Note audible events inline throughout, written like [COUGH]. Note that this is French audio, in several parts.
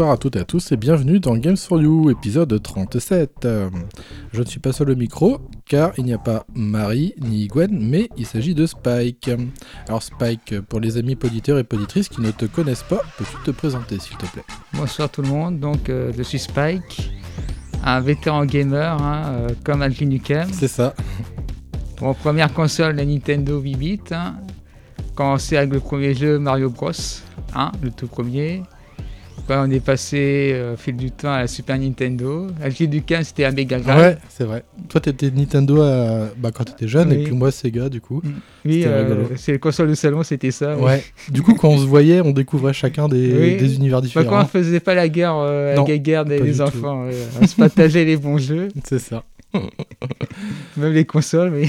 Bonsoir à toutes et à tous et bienvenue dans Games for You, épisode 37. Euh, je ne suis pas seul au micro car il n'y a pas Marie ni Gwen, mais il s'agit de Spike. Alors Spike, pour les amis poditeurs et poditrices qui ne te connaissent pas, peux-tu te présenter s'il te plaît? Bonsoir tout le monde, donc euh, je suis Spike, un vétéran gamer hein, euh, comme Alvin Nukem. C'est ça. Pour première console, la Nintendo 8 bits. Hein, commencé avec le premier jeu Mario Bros. Hein, le tout premier on est passé euh, au fil du temps à la Super Nintendo. À du 15, c'était à Mega Drive. Ouais, c'est vrai. Toi, t'étais Nintendo à... bah, quand t'étais jeune, et puis moi, Sega, du coup. Mm. Oui, euh, c'est les consoles de salon, c'était ça. Ouais. du coup, quand on se voyait, on découvrait chacun des, des univers différents. Bah, quand on faisait pas la guerre, euh, la guerre des, enfants, on se partageait les bons jeux. [LAUGHS] C'est ça. Même les consoles, mais.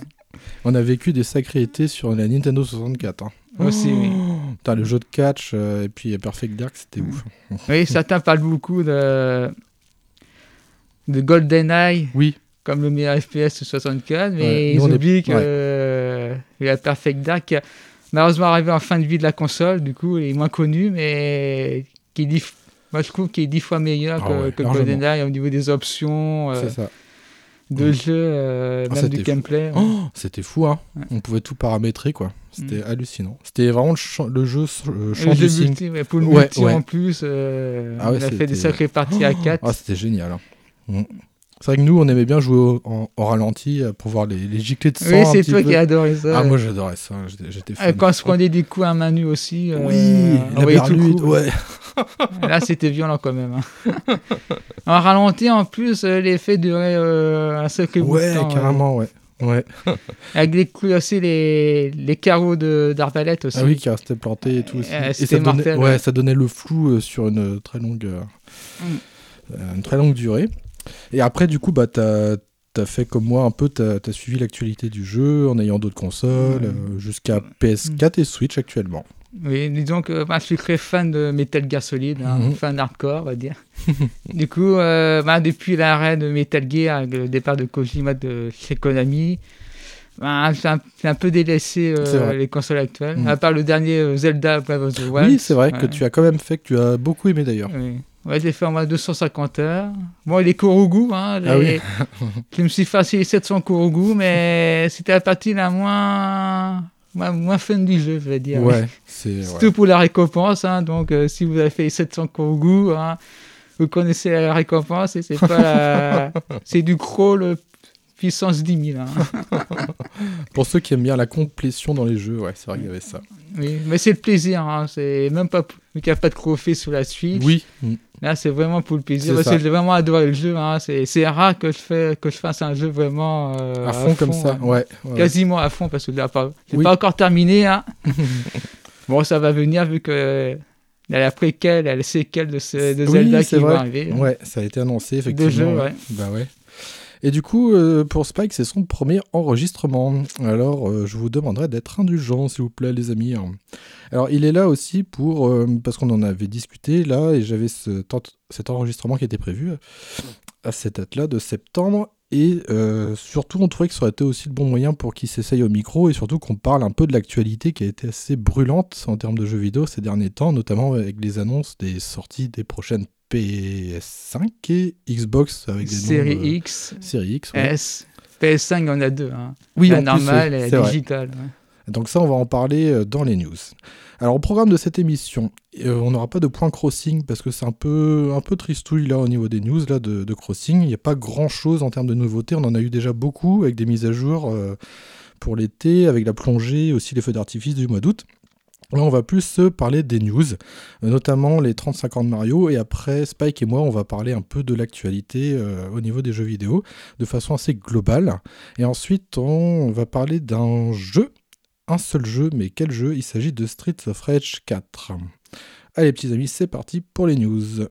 [LAUGHS] on a vécu des sacrés étés sur la Nintendo 64. Hein. Aussi, oui. [GASPS] Le jeu de catch euh, et puis Perfect Dark, c'était ouf. Oui, [LAUGHS] certains parlent beaucoup de, de GoldenEye. Oui. Comme le meilleur FPS de 64, mais ils oublient que euh, la Perfect Dark, malheureusement arrivé en fin de vie de la console, du coup, est moins connu, mais qui dit, moi je trouve qu'il est dix fois meilleur ah que, GoldenEye au niveau des options. Euh, C'est ça de jeu, ah, même du gameplay. Oh, c'était fou, hein. On pouvait tout paramétrer, quoi. C'était mm. hallucinant. C'était vraiment le, jeu euh, champ du multi, pour le multi en plus, euh, ah on a fait des sacrées parties à 4. Ah, c'était génial. Hein. Mm. C'est vrai que nous, on aimait bien jouer en, ralenti euh, pour voir les, les giclées de sang. Oui, c'est toi qui adorais ça. Ah, moi j'adorais ça. J'étais fan. Quand on se prenait des coups à main nue aussi. oui, la berlute, ouais. [LAUGHS] Là, c'était violent quand même. Hein. [LAUGHS] en ralenti, en plus, l'effet durait un sacré bout de temps. Ouais, carrément, ouais. Ouais. Avec les coups aussi, les, les carreaux d'arbalète aussi. Ah oui, qui restaient plantés et tout. Aussi. et ça donnait, ouais, ça donnait le flou euh, sur une très longue, euh, mm. une très longue durée. Et après, du coup, bah, t'as as fait comme moi un peu, t'as as suivi l'actualité du jeu en ayant d'autres consoles, euh, jusqu'à PS4 et Switch actuellement. Oui, disons que moi, je suis très fan de Metal Gear Solid, hein, mhm. fan hardcore, on va dire. [LAUGHS] du coup, euh, bah, depuis l'arrêt de Metal Gear, le départ de Kojima de chez Konami, bah, j'ai un, peu délaissé euh, les consoles actuelles, mhm. à part le dernier Zelda Breath of the Wild. Oui, c'est vrai que tu as quand même fait, que tu as beaucoup aimé d'ailleurs. Oui. Ouais, j'ai fait en moins 250 heures. Bon, les Kourougou, hein, ah oui. [LAUGHS] je me suis fait les 700 Kourougou, mais c'était la partie la moins moins, fun du jeu, je vais dire. Ouais, c'est [LAUGHS] tout pour la récompense. Hein, donc, euh, si vous avez fait 700 Kogu, hein, vous connaissez la récompense et c'est pas [LAUGHS] c'est du crawl puissance 10 000. Hein. pour ceux qui aiment bien la complétion dans les jeux, ouais, c'est vrai qu'il y avait ça. Oui, mais c'est le plaisir. Hein, c'est même pas qu'il n'y a pas de trophée sur la suite. Oui. Là, c'est vraiment pour le plaisir. Parce que j'ai vraiment adoré le jeu. Hein. C'est rare que je, fais, que je fasse un jeu vraiment euh, à, fond comme ça. Hein. Ouais, Quasiment à fond parce que là, pas, pas encore terminé. Hein. [LAUGHS] bon, ça va venir vu que la préquelle, la séquelle de, de Zelda qui va arriver. Ouais, ça a été annoncé effectivement. De jeu, ouais. Bah ouais. Et du coup, euh, pour Spike, c'est son premier enregistrement. Alors, euh, je vous demanderai d'être indulgent, s'il vous plaît, les amis. Alors, il est là aussi pour. euh, parce qu'on en avait discuté là, et j'avais ce, cet enregistrement qui était prévu à cette date-là de septembre. Et surtout, on trouvait que ça aurait été aussi le bon moyen pour qu'il s'essaye au micro et surtout qu'on parle un peu de l'actualité qui a été assez brûlante en termes de jeux vidéo ces derniers temps, notamment avec les annonces des sorties des prochaines PS5 et Xbox avec des Série noms, euh, X, Série X. ouais. S, PS5, il y en a deux. Hein. Oui, la normale et la digitale. ouais. Donc ça, on va en parler euh, dans les news. Alors au programme de cette émission, euh, on n'aura pas de point crossing parce que c'est un peu, un peu tristouille là au niveau des news là, de, de crossing. Il n'y a pas grand-chose en termes de nouveautés. On en a eu déjà beaucoup avec des mises à jour euh, pour l'été, avec la plongée, aussi les feux d'artifice du mois d'août. Là, on va plus se parler des news, euh, notamment les 35 ans de Mario, et après, Spike et moi, on va parler un peu de l'actualité euh, au niveau des jeux vidéo, de façon assez globale. Et ensuite, on va parler d'un jeu un seul jeu, mais quel jeu? Il s'agit de Streets of Rage 4. Allez petits amis, c'est parti pour les news.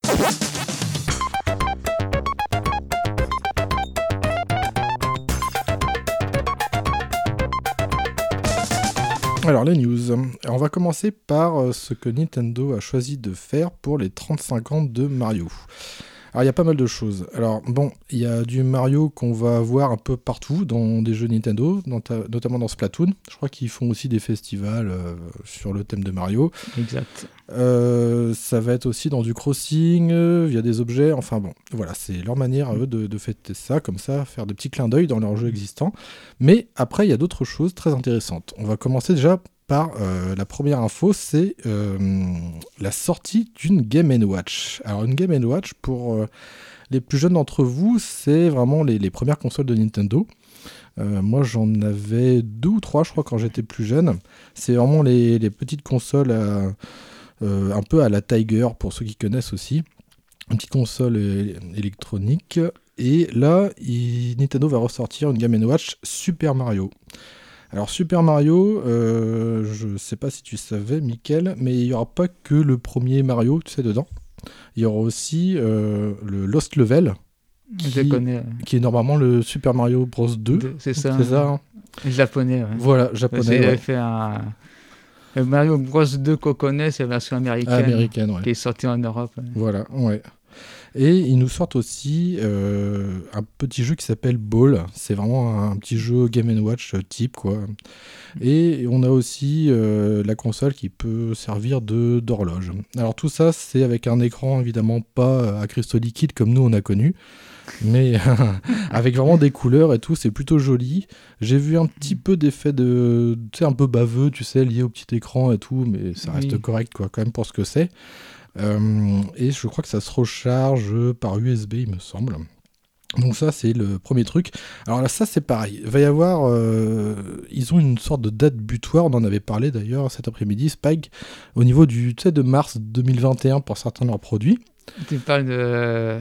Alors les news. On va commencer par euh, ce que Nintendo a choisi de faire pour les 35 ans de Mario. Alors il y a pas mal de choses. Alors bon, il y a du Mario qu'on va voir un peu partout dans des jeux Nintendo, dans ta- notamment dans Splatoon. Je crois qu'ils font aussi des festivals euh, sur le thème de Mario. Exact. Euh, ça va être aussi dans du crossing, euh, via des objets. Enfin bon, voilà, c'est leur manière à eux de, de fêter ça, comme ça, faire des petits clins d'œil dans leurs jeux existants. Mais après, il y a d'autres choses très intéressantes. On va commencer déjà euh, la première info, c'est euh, la sortie d'une Game Watch. Alors une Game Watch, pour euh, les plus jeunes d'entre vous, c'est vraiment les, premières consoles de Nintendo. Moi, j'en avais deux ou trois, je crois, quand j'étais plus jeune. C'est vraiment les, petites consoles un peu à la Tiger, pour ceux qui connaissent aussi. Une petite console électronique. Et là, Nintendo va ressortir une Game Watch Super Mario. Alors Super Mario, euh, je sais pas si tu savais, Mickaël, mais il n'y aura pas que le premier Mario, tu sais, dedans. Il y aura aussi euh, le Lost Level, Je Qui- le connais. qui est normalement le Super Mario Bros 2. Deux, C'est ça. C'est ça, hein Japonais. ouais. Voilà, japonais, ouais. fait un. Le Mario Bros 2 qu'on connaît, c'est la version américaine. américaine, ouais. Qui est sortie en Europe. Voilà, ouais. Et ils nous sortent aussi euh, un petit jeu qui s'appelle Ball. C'est vraiment un petit jeu Game Watch type, quoi. Et on a aussi euh, la console qui peut servir de d'horloge. Alors tout ça, c'est avec un écran évidemment pas à cristaux liquides comme nous on a connu, mais [LAUGHS] avec vraiment des couleurs et tout, c'est plutôt joli. J'ai vu un petit peu d'effet de, tu sais, un peu baveux, tu sais, lié au petit écran et tout, mais ça reste Oui. correct, quoi, quand même pour ce que c'est. Euh, et je crois que ça se recharge par USB, il me semble. Donc ça, c'est le premier truc. Alors là, ça, c'est pareil. Il va y avoir... euh, ils ont une sorte de date butoir, on en avait parlé d'ailleurs cet après-midi, Spike, au niveau du, tu sais, de mars 2021 pour certains de leurs produits. Tu parles de.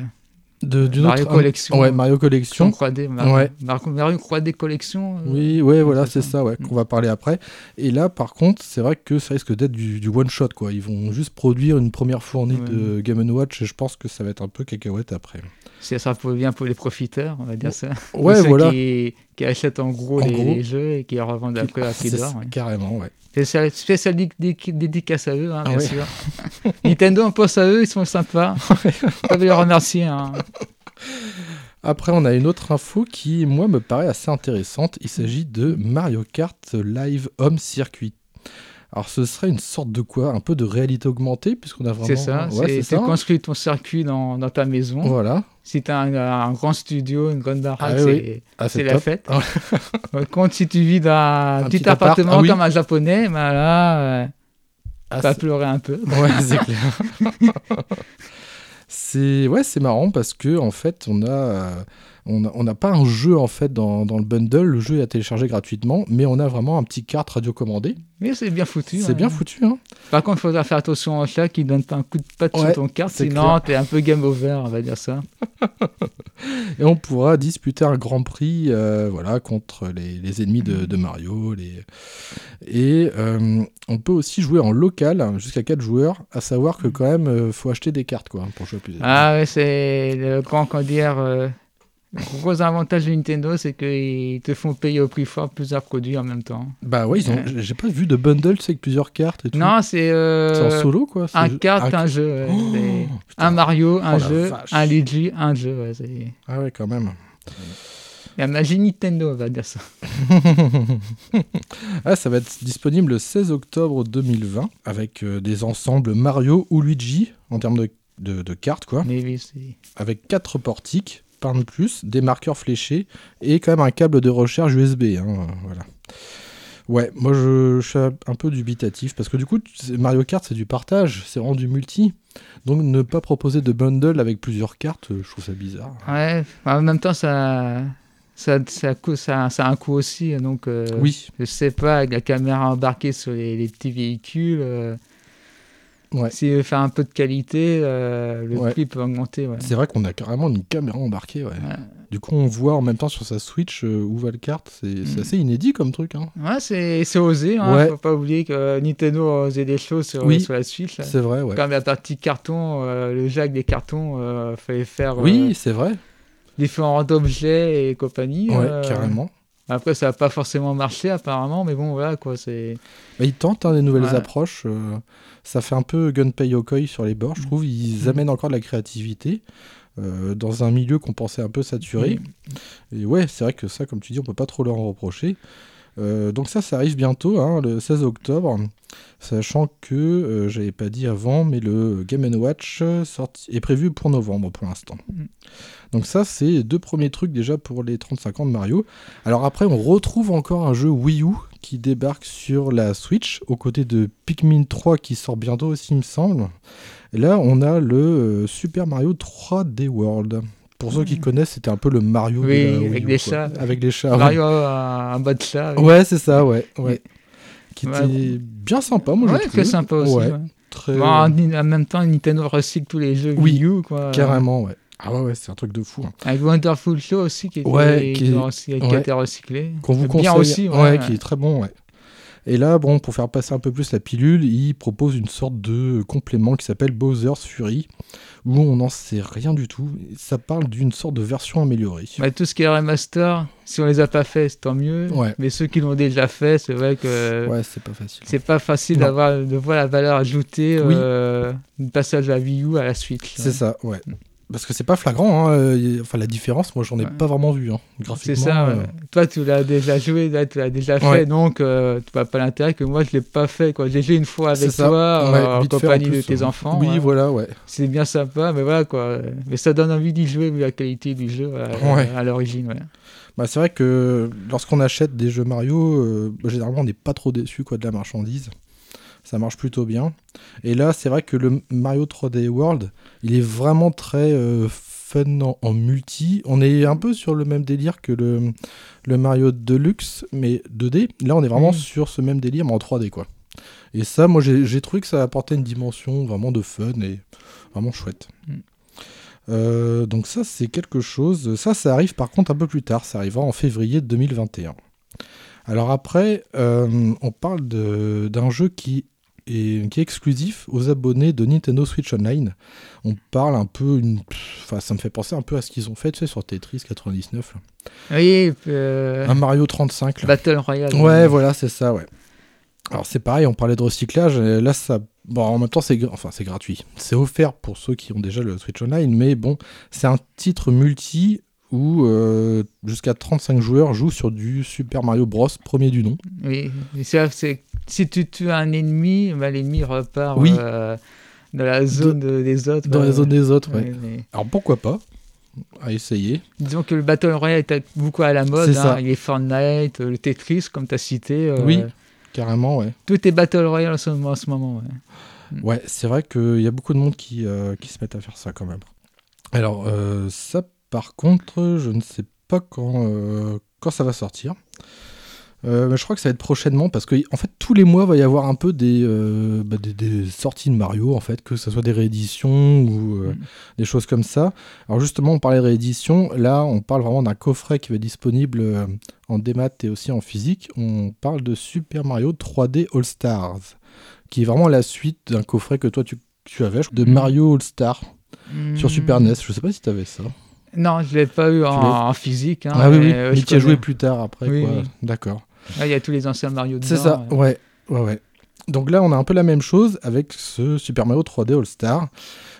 De, d'une Mario autre- Collection. Ouais, Mario Collection. 3D. Mario, Ouais. Mario, Mario 3D Collection. euh, Oui, ouais, voilà, c'est ça. ça, ouais, qu'on va parler après. Et là, par contre, c'est vrai que ça risque d'être du, du one shot, quoi. Ils vont juste produire une première fournée Ouais. de Game Watch, et je pense que ça va être un peu cacahuète après. C'est ça pour bien pour les profiteurs, on va dire ça. Ouais, ceux voilà. Qui, qui achètent en gros, En les, gros. jeux et qui les revendent après à prix d'or. Carrément, ouais. Spécial, spécial dé- dé- dédicace à eux, hein, Ah bien sûr. [LAUGHS] Nintendo, on pense à eux, ils sont sympas. On peut les remercier. hein. [LAUGHS] Après, on a une autre info qui, moi, me paraît assez intéressante. Il s'agit de Mario Kart Live Home Circuit. Alors, ce serait une sorte de quoi? Un peu de réalité augmentée, puisqu'on a vraiment. C'est ça. Ouais, c'est construis ton circuit dans, dans ta maison. Voilà. Si tu as un, un grand studio, une grande baraque, Ah c'est Ah, c'est la fête. Ah. [LAUGHS] Par contre, si tu vis dans un, petit, petit appart, appartement ah oui. comme un japonais, ben là, euh, Ah, tu vas pleurer un peu. Ouais, c'est clair. [LAUGHS] c'est ouais, c'est marrant parce que en fait, on a euh, on n'a pas un jeu en fait dans, dans le bundle. Le jeu est à télécharger gratuitement, mais on a vraiment un petit carte radiocommandé. Mais c'est bien foutu. C'est hein. bien foutu, hein. Par contre, il faudra faire attention au chat qui donne pas un coup de patte Ouais, sur ton carte, sinon t'es un peu game over, on va dire ça. [LAUGHS] Et on pourra disputer un grand prix, euh, voilà, contre les, les ennemis de, de Mario. Les... Et euh, on peut aussi jouer en local jusqu'à 4 joueurs, à savoir que quand même, euh, faut acheter des cartes quoi pour jouer plusieurs. Ah ouais, c'est le grand, comment dire, euh, Le gros avantage de Nintendo, c'est qu'ils te font payer au prix fort plusieurs produits en même temps. Bah ouais, ils ont... Ouais. j'ai pas vu de bundle, tu sais, avec plusieurs cartes et tout. Non, c'est euh, C'est en solo, quoi. un c'est- carte, un- un jeu. Oh, un Mario, un Oh jeu, un Luigi, un jeu. ouais, Ah ouais, quand même. la magie Nintendo, on va dire ça. [LAUGHS] Ah, ça va être disponible le 16 octobre 2020 avec euh, des ensembles Mario ou Luigi en termes de, de- de cartes, quoi. Mais oui. Avec quatre portiques, de plus, des marqueurs fléchés et quand même un câble de recharge USB. hein, euh, voilà. Ouais, moi je, je suis un peu dubitatif parce que du coup, Mario Kart c'est du partage, c'est vraiment du multi. Donc ne pas proposer de bundle avec plusieurs cartes, euh, je trouve ça bizarre. Ouais, en même temps, ça. Ça, ça, ça, ça a un coût aussi, donc euh, Oui, je sais pas, avec la caméra embarquée sur les, les petits véhicules, euh, Ouais. si veut faire un peu de qualité, euh, le Ouais. prix peut augmenter. Ouais. c'est vrai qu'on a carrément une caméra embarquée. Du coup, on voit en même temps sur sa Switch euh, où va le kart. C'est Mm. assez inédit comme truc. Hein. Ouais, c'est osé, hein. Faut pas oublier que euh, Nintendo a osé des choses sur, Oui. sur la Switch. C'est vrai. Comme la partie carton, euh, le jack des cartons, fallait faire Oui, c'est vrai. différents objets et compagnie. Ouais, carrément. Après, ça n'a pas forcément marché apparemment, mais bon, voilà quoi, c'est. Bah, ils tentent hein, des nouvelles Ouais. approches. euh, ça fait un peu Gunpei Yokoi sur les bords, je trouve. Ils Mm. amènent encore de la créativité euh, dans un milieu qu'on pensait un peu saturé. Et ouais, c'est vrai que ça, comme tu dis, on peut pas trop leur en reprocher. Euh, donc ça, ça arrive bientôt, hein, le 16 octobre, sachant que, euh, j'avais pas dit avant, mais le Game Watch euh, sorti- est prévu pour novembre pour l'instant. Mm. Donc ça, c'est deux premiers trucs déjà pour les 35 ans de Mario. Alors après, on retrouve encore un jeu Wii U qui débarque sur la Switch, aux côtés de Pikmin 3 qui sort bientôt aussi, il me semble. Et là, on a le Super Mario 3D World. Pour ceux qui connaissent, c'était un peu le Mario de Oui, la Wii avec U, des quoi. chats. Avec les chats. ouais. Mario a un bas de chat. oui. Ouais, c'est ça, ouais. ouais. Qui était bien sympa, moi, Ouais, je trouve. sympa aussi. Ouais. Très... Bon, en, en même temps, Nintendo recycle tous les jeux Oui, Wii U, quoi. Carrément, ouais. Ah ouais, ouais, c'est un truc de fou. hein. Avec Wonderful Show aussi, qui, était, Ouais, qui est- qui a été recyclé. Qu'on vous Bien conseille. aussi, ouais. qui est très bon, ouais. Et là, bon, pour faire passer un peu plus la pilule, il propose une sorte de complément qui s'appelle Bowser's Fury, où on n'en sait rien du tout. Ça parle d'une sorte de version améliorée. Bah, tout ce qui est remaster, si on les a pas fait, c'est tant mieux. Ouais. Mais ceux qui l'ont déjà fait, c'est vrai que Ouais, c'est pas facile. c'est pas facile d'avoir de voir la valeur ajoutée Oui. euh, du passage la Wii U à la Switch. C'est ça, ouais. Parce que c'est pas flagrant, hein. euh, enfin la différence, moi j'en ai Ouais. pas vraiment vu. Hein. C'est Graphiquement, ça. euh, ouais. Toi, tu l'as déjà joué, là, tu l'as déjà fait, Ouais. donc euh, tu vois pas l'intérêt que moi je l'ai pas fait. quoi. J'ai joué une fois c'est avec toi, euh, en compagnie plus, de tes enfants. Oui, voilà, ouais. C'est bien sympa, mais voilà quoi. Mais ça donne envie d'y jouer vu la qualité du jeu à, l'origine. Ouais. Bah, c'est vrai que lorsqu'on achète des jeux Mario, euh, bah, généralement on n'est pas trop déçu quoi, de la marchandise. Ça marche plutôt bien. Et là, c'est vrai que le Mario 3D World, il est vraiment très euh, fun en, en multi. On est un peu sur le même délire que le, le Mario Deluxe, mais 2D. Là, on est vraiment Mm. sur ce même délire, mais en 3D quoi. Et ça, moi, j'ai trouvé que ça apportait une dimension vraiment de fun et vraiment chouette. Mm. Euh, donc ça, c'est quelque chose. Ça, ça arrive par contre un peu plus tard. Ça arrivera en février 2021. Alors après, euh, on parle d'un jeu qui est, qui est exclusif aux abonnés de Nintendo Switch Online. On parle un peu, une, enfin, ça me fait penser un peu à ce qu'ils ont fait, tu sais, sur Tetris 99, là. Oui, euh, un Mario 35. là. Battle Royale. Ouais, voilà, c'est ça, ouais. Alors c'est pareil, on parlait de recyclage, et là ça... Bon, en même temps, c'est enfin, gratuit. C'est offert pour ceux qui ont déjà le Switch Online, mais bon, c'est un titre multi où euh, jusqu'à 35 joueurs jouent sur du Super Mario Bros. premier du nom. Oui, et ça, c'est si tu tues un ennemi, bah, l'ennemi repart Oui. euh, dans la zone de- des autres. Dans ouais. la zone des autres, ouais. Ouais, mais Alors pourquoi pas À essayer. Disons que le Battle Royale est beaucoup à la mode. C'est hein. ça. Il y a Fortnite, euh, le Tetris, comme tu as cité. euh, Oui. Carrément, ouais. Tout est Battle Royale en ce moment. En ce moment ouais. Ouais, c'est vrai qu'il y a beaucoup de monde qui, euh, qui se mettent à faire ça quand même. Alors, euh, ça, par contre, je ne sais pas quand, euh, quand ça va sortir. Euh, mais je crois que ça va être prochainement parce que en fait tous les mois va y avoir un peu des, euh, bah, des, des sorties de Mario en fait que ce soit des rééditions ou euh, Mm. des choses comme ça. Alors justement on parlait de réédition, là on parle vraiment d'un coffret qui va être disponible euh, en démat et aussi en physique. On parle de Super Mario 3D All Stars qui est vraiment la suite d'un coffret que toi tu, tu avais de Mm. Mario All Star sur. Super NES. Je sais pas si tu avais ça. Non, je l'ai pas eu en, physique. hein, Ah oui, oui, mais, euh, mais je tu as joué plus tard après, Oui, quoi. oui. Ah, Il y a tous les anciens Mario dedans. C'est ça, ouais. ouais. ouais, ouais. Donc là, on a un peu la même chose avec ce Super Mario 3D All-Star,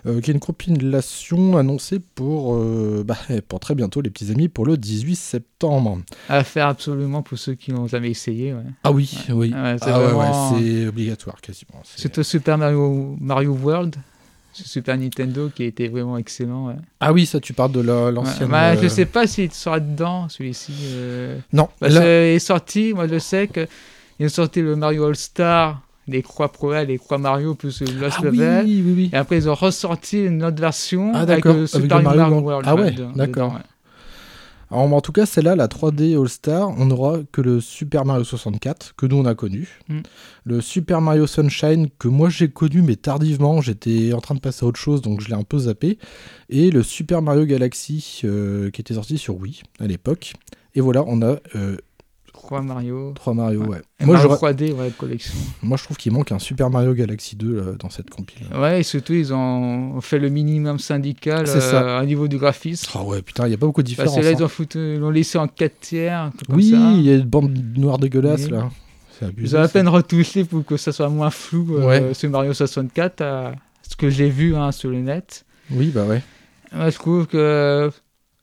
euh, qui est une compilation annoncée pour, euh, bah, [LAUGHS] pour très bientôt, les petits amis, pour le 18 septembre. À faire absolument pour ceux qui n'ont jamais essayé. ouais. Ah oui, oui. Ouais, c'est ah ouais, vraiment- c'est obligatoire quasiment. C'est- Surtout Super Mario, Mario World, Super Nintendo, qui était vraiment excellent. ouais. Ah oui, ça, tu parles de la- Ouais, l'ancienne. bah, euh, Je sais pas s'il sera dedans, celui-ci. euh. Non, Parce là- qu'il est sorti, moi je sais qu'ils ont sorti le Mario All-Star, les croix Pro les croix Mario plus le Lost Ah oui, Level. oui, oui. Et après, ils ont ressorti une autre version Ah, avec le avec Super le Mario Mario, World. Ah ouais, d'accord. Alors, en tout cas, celle-là, la 3D All-Star, on n'aura que le Super Mario 64, que nous on a connu. Mm. Le Super Mario Sunshine, que moi j'ai connu, mais tardivement, j'étais en train de passer à autre chose, donc je l'ai un peu zappé. Et le Super Mario Galaxy, euh, qui était sorti sur Wii à l'époque. Et voilà, on a euh, Croix Mario. trois Mario, ouais. Et Moi, Mario j'aurais- 3D, ouais, collection. moi, je trouve qu'il manque un Super Mario Galaxy 2 euh, dans cette compile. Ouais, et surtout, ils ont fait le minimum syndical euh, au niveau du graphisme. Oh ouais, putain, il n'y a pas beaucoup de différence. Parce que là, ils hein. ont, foutu- ils l'ont laissé en 4 tiers, Oui, il y a une bande noire dégueulasse Oui. là. C'est abusé. Ils ont à peine retouché pour que ça soit moins flou euh, Ouais. sur Mario 64, à ce que j'ai vu hein, sur le net. Oui, bah ouais. Moi, je trouve que,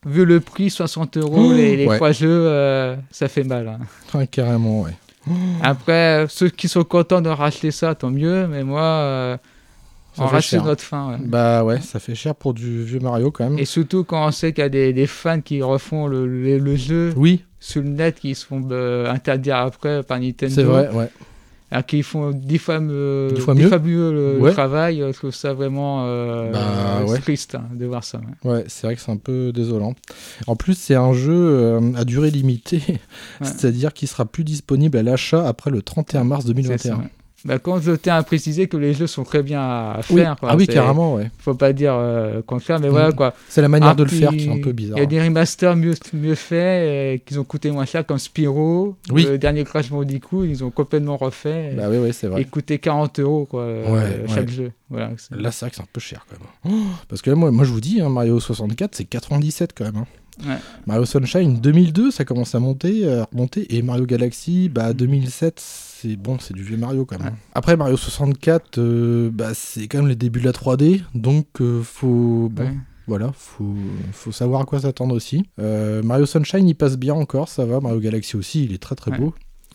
vu le prix, 60 euros, Oh, les, les ouais. trois jeux, euh, ça fait mal. hein. Carrément, ouais. [GASPS] Après, euh, ceux qui sont contents de racheter ça, tant mieux, mais moi, euh, on rachète cher. notre fin. ouais. Bah ouais, ça fait cher pour du vieux Mario quand même. Et surtout quand on sait qu'il y a des, des fans qui refont le, le- le jeu Oui, sur le net, qui se font euh, interdire après par Nintendo. c'est vrai, ouais. Alors qu'ils font dix fois, mieux- Dix fois dix mieux. fois mieux le, travail. Je trouve ça vraiment euh, Bah, euh, ouais. triste hein, de voir ça. ouais. Ouais, c'est vrai que c'est un peu désolant. En plus, c'est un jeu euh, à durée limitée, [LAUGHS] c'est-à-dire qu'il sera plus disponible à l'achat après le 31 mars C'est 2021. Bah, quand je tiens à préciser que les jeux sont très bien à Oui. faire. quoi. Ah oui, carrément, ouais. Faut pas dire euh, contraire, mais Mm. voilà quoi. C'est la manière Ah, de le faire qui est un peu bizarre. Il y a des remasters mieux, mieux faits et qui ont coûté moins cher, comme Spyro. Oui. Le dernier Crash Bandicoot, ils ont complètement refait. Bah oui, ouais, c'est et vrai. coûtait 40 euros quoi, euh, Ouais, chaque ouais. jeu. Voilà, Là, c'est vrai que c'est un peu cher quand même. Oh, parce que là, moi, moi, je vous dis, hein, Mario 64, c'est 97 quand même. hein. Ouais. Mario Sunshine 2002, ça commence à monter, à remonter. Et Mario Galaxy, bah 2007, c'est bon, c'est du vieux Mario quand même. Ouais. Après Mario 64, euh, bah c'est quand même les débuts de la 3D, donc euh, faut bon, Ouais. voilà, faut faut savoir à quoi s'attendre aussi. Euh, Mario Sunshine, il passe bien encore, ça va. Mario Galaxy aussi, il est très très Ouais. beau.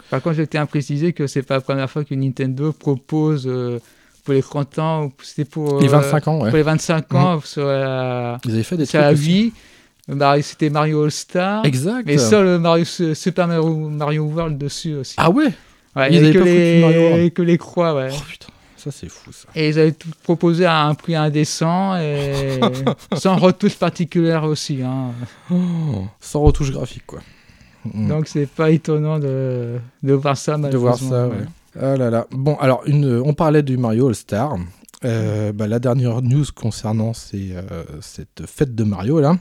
Par contre, tiens à préciser que c'est pas la première fois que Nintendo propose euh, pour les 30 ans, c'était pour, Les euh, 25 ans, ouais. pour les 25 ans sur la, Ils avaient fait des sur trucs la. Wii. Mario- C'était Mario All Star. Exact. Mais seul le Mario, Super Mario, Mario World dessus aussi. Ah ouais? Ouais, ils il y avait avaient que pas les, Mario que les croix, ouais. Oh putain, ça c'est fou ça. Et ils avaient tout proposé à un prix indécent et [LAUGHS] sans retouche particulière aussi. hein. Oh, sans retouche graphique quoi. Mm. Donc c'est pas étonnant de, de voir ça de voir malheureusement. ça, ouais. Ah là là. Bon, alors, une, on parlait du Mario All-Star. Euh, bah, la dernière news concernant euh, cette fête de Mario, là,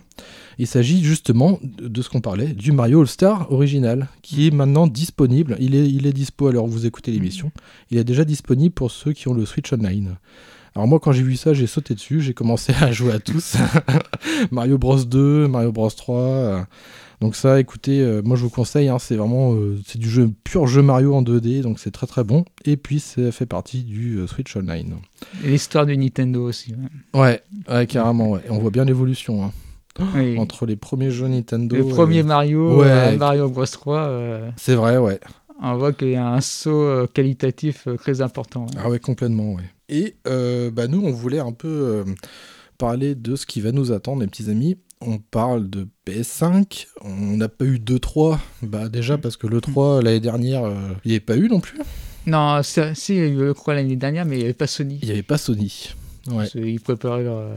il s'agit justement de, ce qu'on parlait, du Mario All-Star original, qui est maintenant disponible. Il est, il est dispo alors vous écoutez l'émission. Il est déjà disponible pour ceux qui ont le Switch Online. Alors moi quand j'ai vu ça j'ai sauté dessus, j'ai commencé à jouer à tous. [LAUGHS] Mario Bros 2, Mario Bros 3. euh, donc ça, écoutez, euh, moi je vous conseille, hein, c'est vraiment euh, c'est du jeu pur jeu Mario en 2D, donc c'est très très bon. Et puis ça fait partie du euh, Switch Online. Et L'histoire de Nintendo aussi. ouais. Ouais, ouais carrément. Ouais. Et on voit bien l'évolution hein, Oui. [GASPS] entre les premiers jeux Nintendo. Le et- premier Mario, Ouais. Mario Bros 3, euh, C'est vrai, ouais. on voit qu'il y a un saut qualitatif très important. Ah ouais, complètement, ouais. Et bah, nous, on voulait un peu parler de ce qui va nous attendre, les petits amis. On parle de PS5, on n'a pas eu d'E3, bah déjà parce que l'E3 l'année dernière, euh, il n'y avait pas eu non plus. Non, si, il y a eu le crois l'année dernière, mais il n'y avait pas Sony. Il n'y avait pas Sony. Ouais. Qu'ils préparaient leur,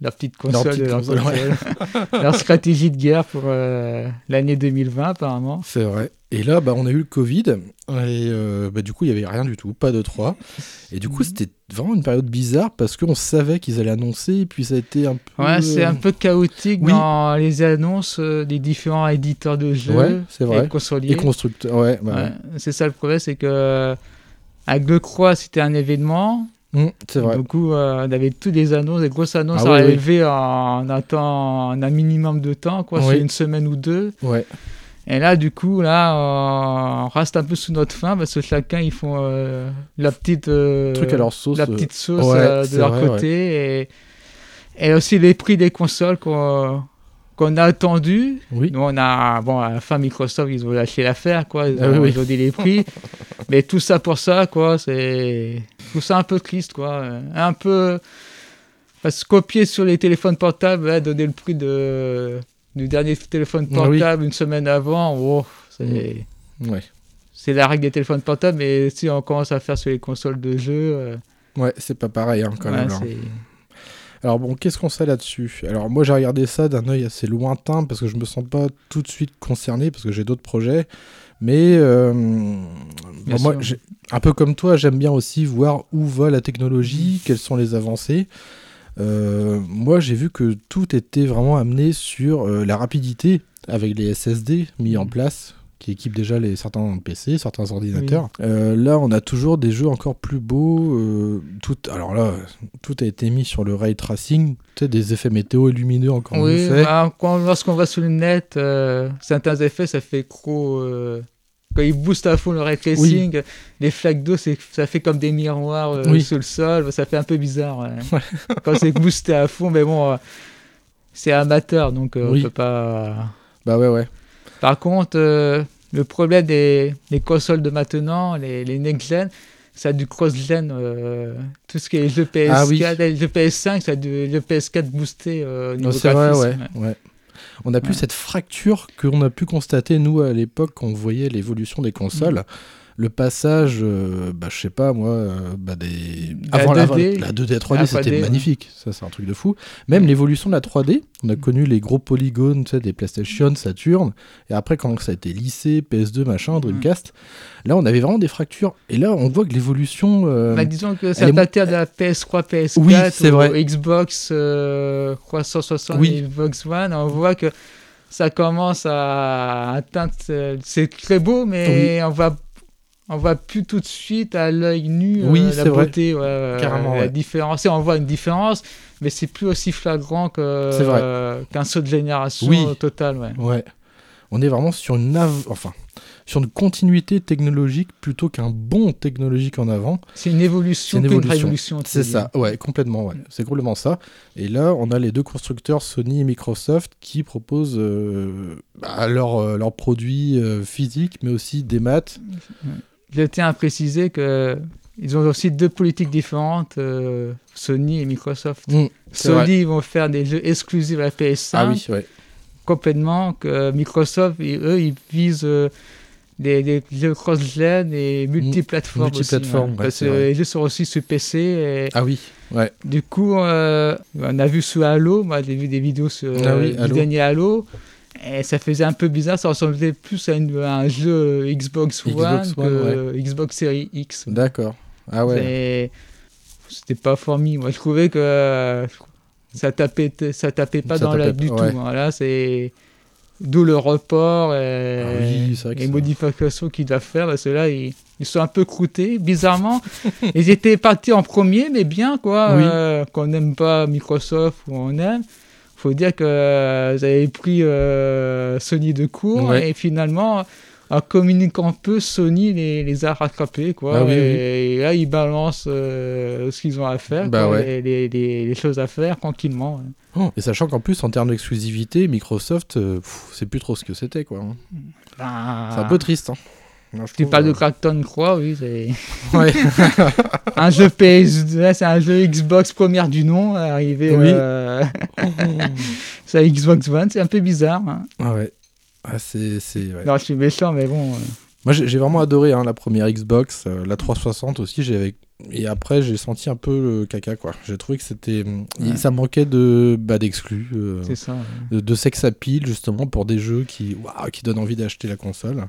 leur petite console, petite leur, console, ouais. console. [LAUGHS] leur stratégie de guerre pour euh, l'année 2020 apparemment. C'est vrai. Et là, bah, on a eu le Covid, et euh, bah, du coup, il n'y avait rien du tout, pas de 3. Et du coup, Mhm. c'était vraiment une période bizarre parce qu'on savait qu'ils allaient annoncer, et puis ça a été un peu. Ouais, c'est un peu chaotique oui. dans les annonces euh, des différents éditeurs de jeux Ouais, c'est vrai. et consoliers. Et constructeur, ouais, bah, Ouais, C'est ça le problème, c'est que avec le Croix, c'était un événement. Mm, c'est vrai. Du coup, euh, on avait tous des annonces, des grosses annonces Ah oui, oui. en, en un minimum de temps, quoi, Oui. c'est une semaine ou deux. Ouais. Et là, du coup, là, on reste un peu sous notre faim parce que chacun, ils font euh, la petite, euh, Truc à leur sauce. la euh, petite sauce ouais, de leur vrai, côté. Et, et aussi les prix des consoles qu'on qu'on a attendu. Oui. Nous, on a, bon, à la fin, Microsoft, ils ont lâché l'affaire, quoi. Ils Ah ont, oui, oui. ils ont dit les prix. [LAUGHS] Mais tout ça pour ça, quoi, c'est. Trouve ça un peu triste, quoi. Un peu. Parce que copier sur les téléphones portables, donner le prix de, du dernier téléphone Ah oui. portable une semaine avant, oh, c'est. Ouais. C'est la règle des téléphones portables, mais si on commence à faire sur les consoles de jeu, euh, Ouais, c'est pas pareil hein, quand ouais, même. Alors bon, qu'est-ce qu'on sait là-dessus? Alors moi j'ai regardé ça d'un œil assez lointain parce que je me sens pas tout de suite concerné parce que j'ai d'autres projets. Mais euh, bon, moi, un peu comme toi, j'aime bien aussi voir où va la technologie, quelles sont les avancées. Euh, moi j'ai vu que tout était vraiment amené sur euh, la rapidité avec les SSD mis en place qui équipent déjà les, certains PC, certains ordinateurs. Euh, là, on a toujours des jeux encore plus beaux. euh, tout, alors là, tout a été mis sur le ray tracing, tu sais, des effets météo lumineux encore Oui, bah, lorsqu'on va sur le net, euh, certains effets, ça fait trop. quand ils boostent à fond le ray tracing, les flaques d'eau, ça fait comme des miroirs Oui. sur le sol, ça fait un peu bizarre. ouais. [LAUGHS] quand c'est boosté à fond, mais bon, c'est amateur, donc on peut pas. Bah ouais, ouais. Par contre, euh, le problème des, des consoles de maintenant, les, les next-gen, ça a du cross-gen. euh, tout ce qui est PS4, Ah oui. les jeux PS5, ça a du le PS4 boosté euh, au niveau Non, c'est vrai, ouais. On n'a plus Ouais. cette fracture qu'on a pu constater, nous, à l'époque, quand on voyait l'évolution des consoles. Mm. Le passage, euh, bah, je sais pas moi, euh, bah, des... La avant la, 2D, la 2D à 3D, la c'était 3D, ouais. magnifique. Ça, c'est un truc de fou. Même l'évolution de la 3D, on a connu les gros polygones tu sais, des PlayStation, Saturn, et après, quand ça a été lissé, PS2, machin, Mm. Dreamcast, là, on avait vraiment des fractures. Et là, on voit que l'évolution. euh, Bah, disons que ça datait de la PS3, PS4, Oui, c'est ou vrai. Xbox euh, 360 Oui. et Xbox One. On voit que ça commence à atteindre. ce- C'est très beau, mais on voit. On voit plus tout de suite à l'œil nu euh, Oui, la vrai. beauté, ouais, ouais, Carrément, la ouais. différence. Et on voit une différence, mais c'est plus aussi flagrant que vrai. euh, qu'un saut de génération Oui. total. Ouais. Ouais. On est vraiment sur une enfin sur une continuité technologique plutôt qu'un bond technologique en avant. C'est une évolution, C'est une révolution. C'est ça, ouais, complètement, ouais. C'est complètement ça. Et là, on a les deux constructeurs Sony et Microsoft qui proposent euh, bah, leurs produits euh, physiques, mais aussi des maths. Je tiens à préciser que ils ont aussi deux politiques différentes, euh, Sony et Microsoft. Mm. Sony ils vont faire des jeux exclusifs à la PS5 Ah oui, ouais. complètement, que Microsoft, ils- eux, ils visent euh, des, des jeux cross-gen et multiplateformes. aussi, multiplateformes, ouais, parce que les jeux sont aussi sur PC. Et Ah oui, ouais. Du coup, euh, on a vu sur Halo, moi j'ai vu des vidéos sur Ah oui, Halo. dernier Halo. Et ça faisait un peu bizarre, ça ressemblait plus à, une- à un jeu Xbox One Xbox que Xbox Series X. D'accord. Ah ouais. C'était pas fourmi. Moi, je trouvais que euh, ça tapait, ça tapait pas Ça dans la tapait du pas, ouais. tout. Voilà, c'est d'où le report et, Ah oui, et ça- modifications modifications qu'il doit faire. Parce que là, ils, ils sont un peu croûtés, bizarrement. [LAUGHS] ils étaient partis en premier, mais bien quoi. Oui. euh, qu'on n'aime pas Microsoft ou on aime. Faut dire que euh, vous avez pris euh, Sony de court Ouais. et finalement. En communiquant peu, Sony les, les a rattrapés. Quoi, Ah oui, et, là, ils balancent euh, ce qu'ils ont à faire, Bah quoi, ouais. les, les- choses à faire tranquillement. ouais. Oh, et sachant qu'en plus, en termes d'exclusivité, Microsoft, euh, c'est plus trop ce que c'était, quoi. hein. Ben, C'est un peu triste. Hein. Non, je tu trouve, parles de euh, Crackdown Croix, oui, c'est [LAUGHS] Ouais. [LAUGHS] un jeu PS, là, c'est un jeu Xbox première du nom, arrivé Oui. euh, [LAUGHS] c'est Xbox One, c'est un peu bizarre. hein. ah ouais. Ah, c'est, c'est, ouais. Non, je suis méchant, mais bon. euh, Moi, j'ai j'ai vraiment adoré hein, la première Xbox, euh, la 360 aussi. J'avais et après, j'ai senti un peu le caca, quoi. J'ai trouvé que c'était, Ouais. ça manquait de, bah, d'exclus, c'est ça. de, de sex appeal justement pour des jeux qui, qui donnent envie d'acheter la console.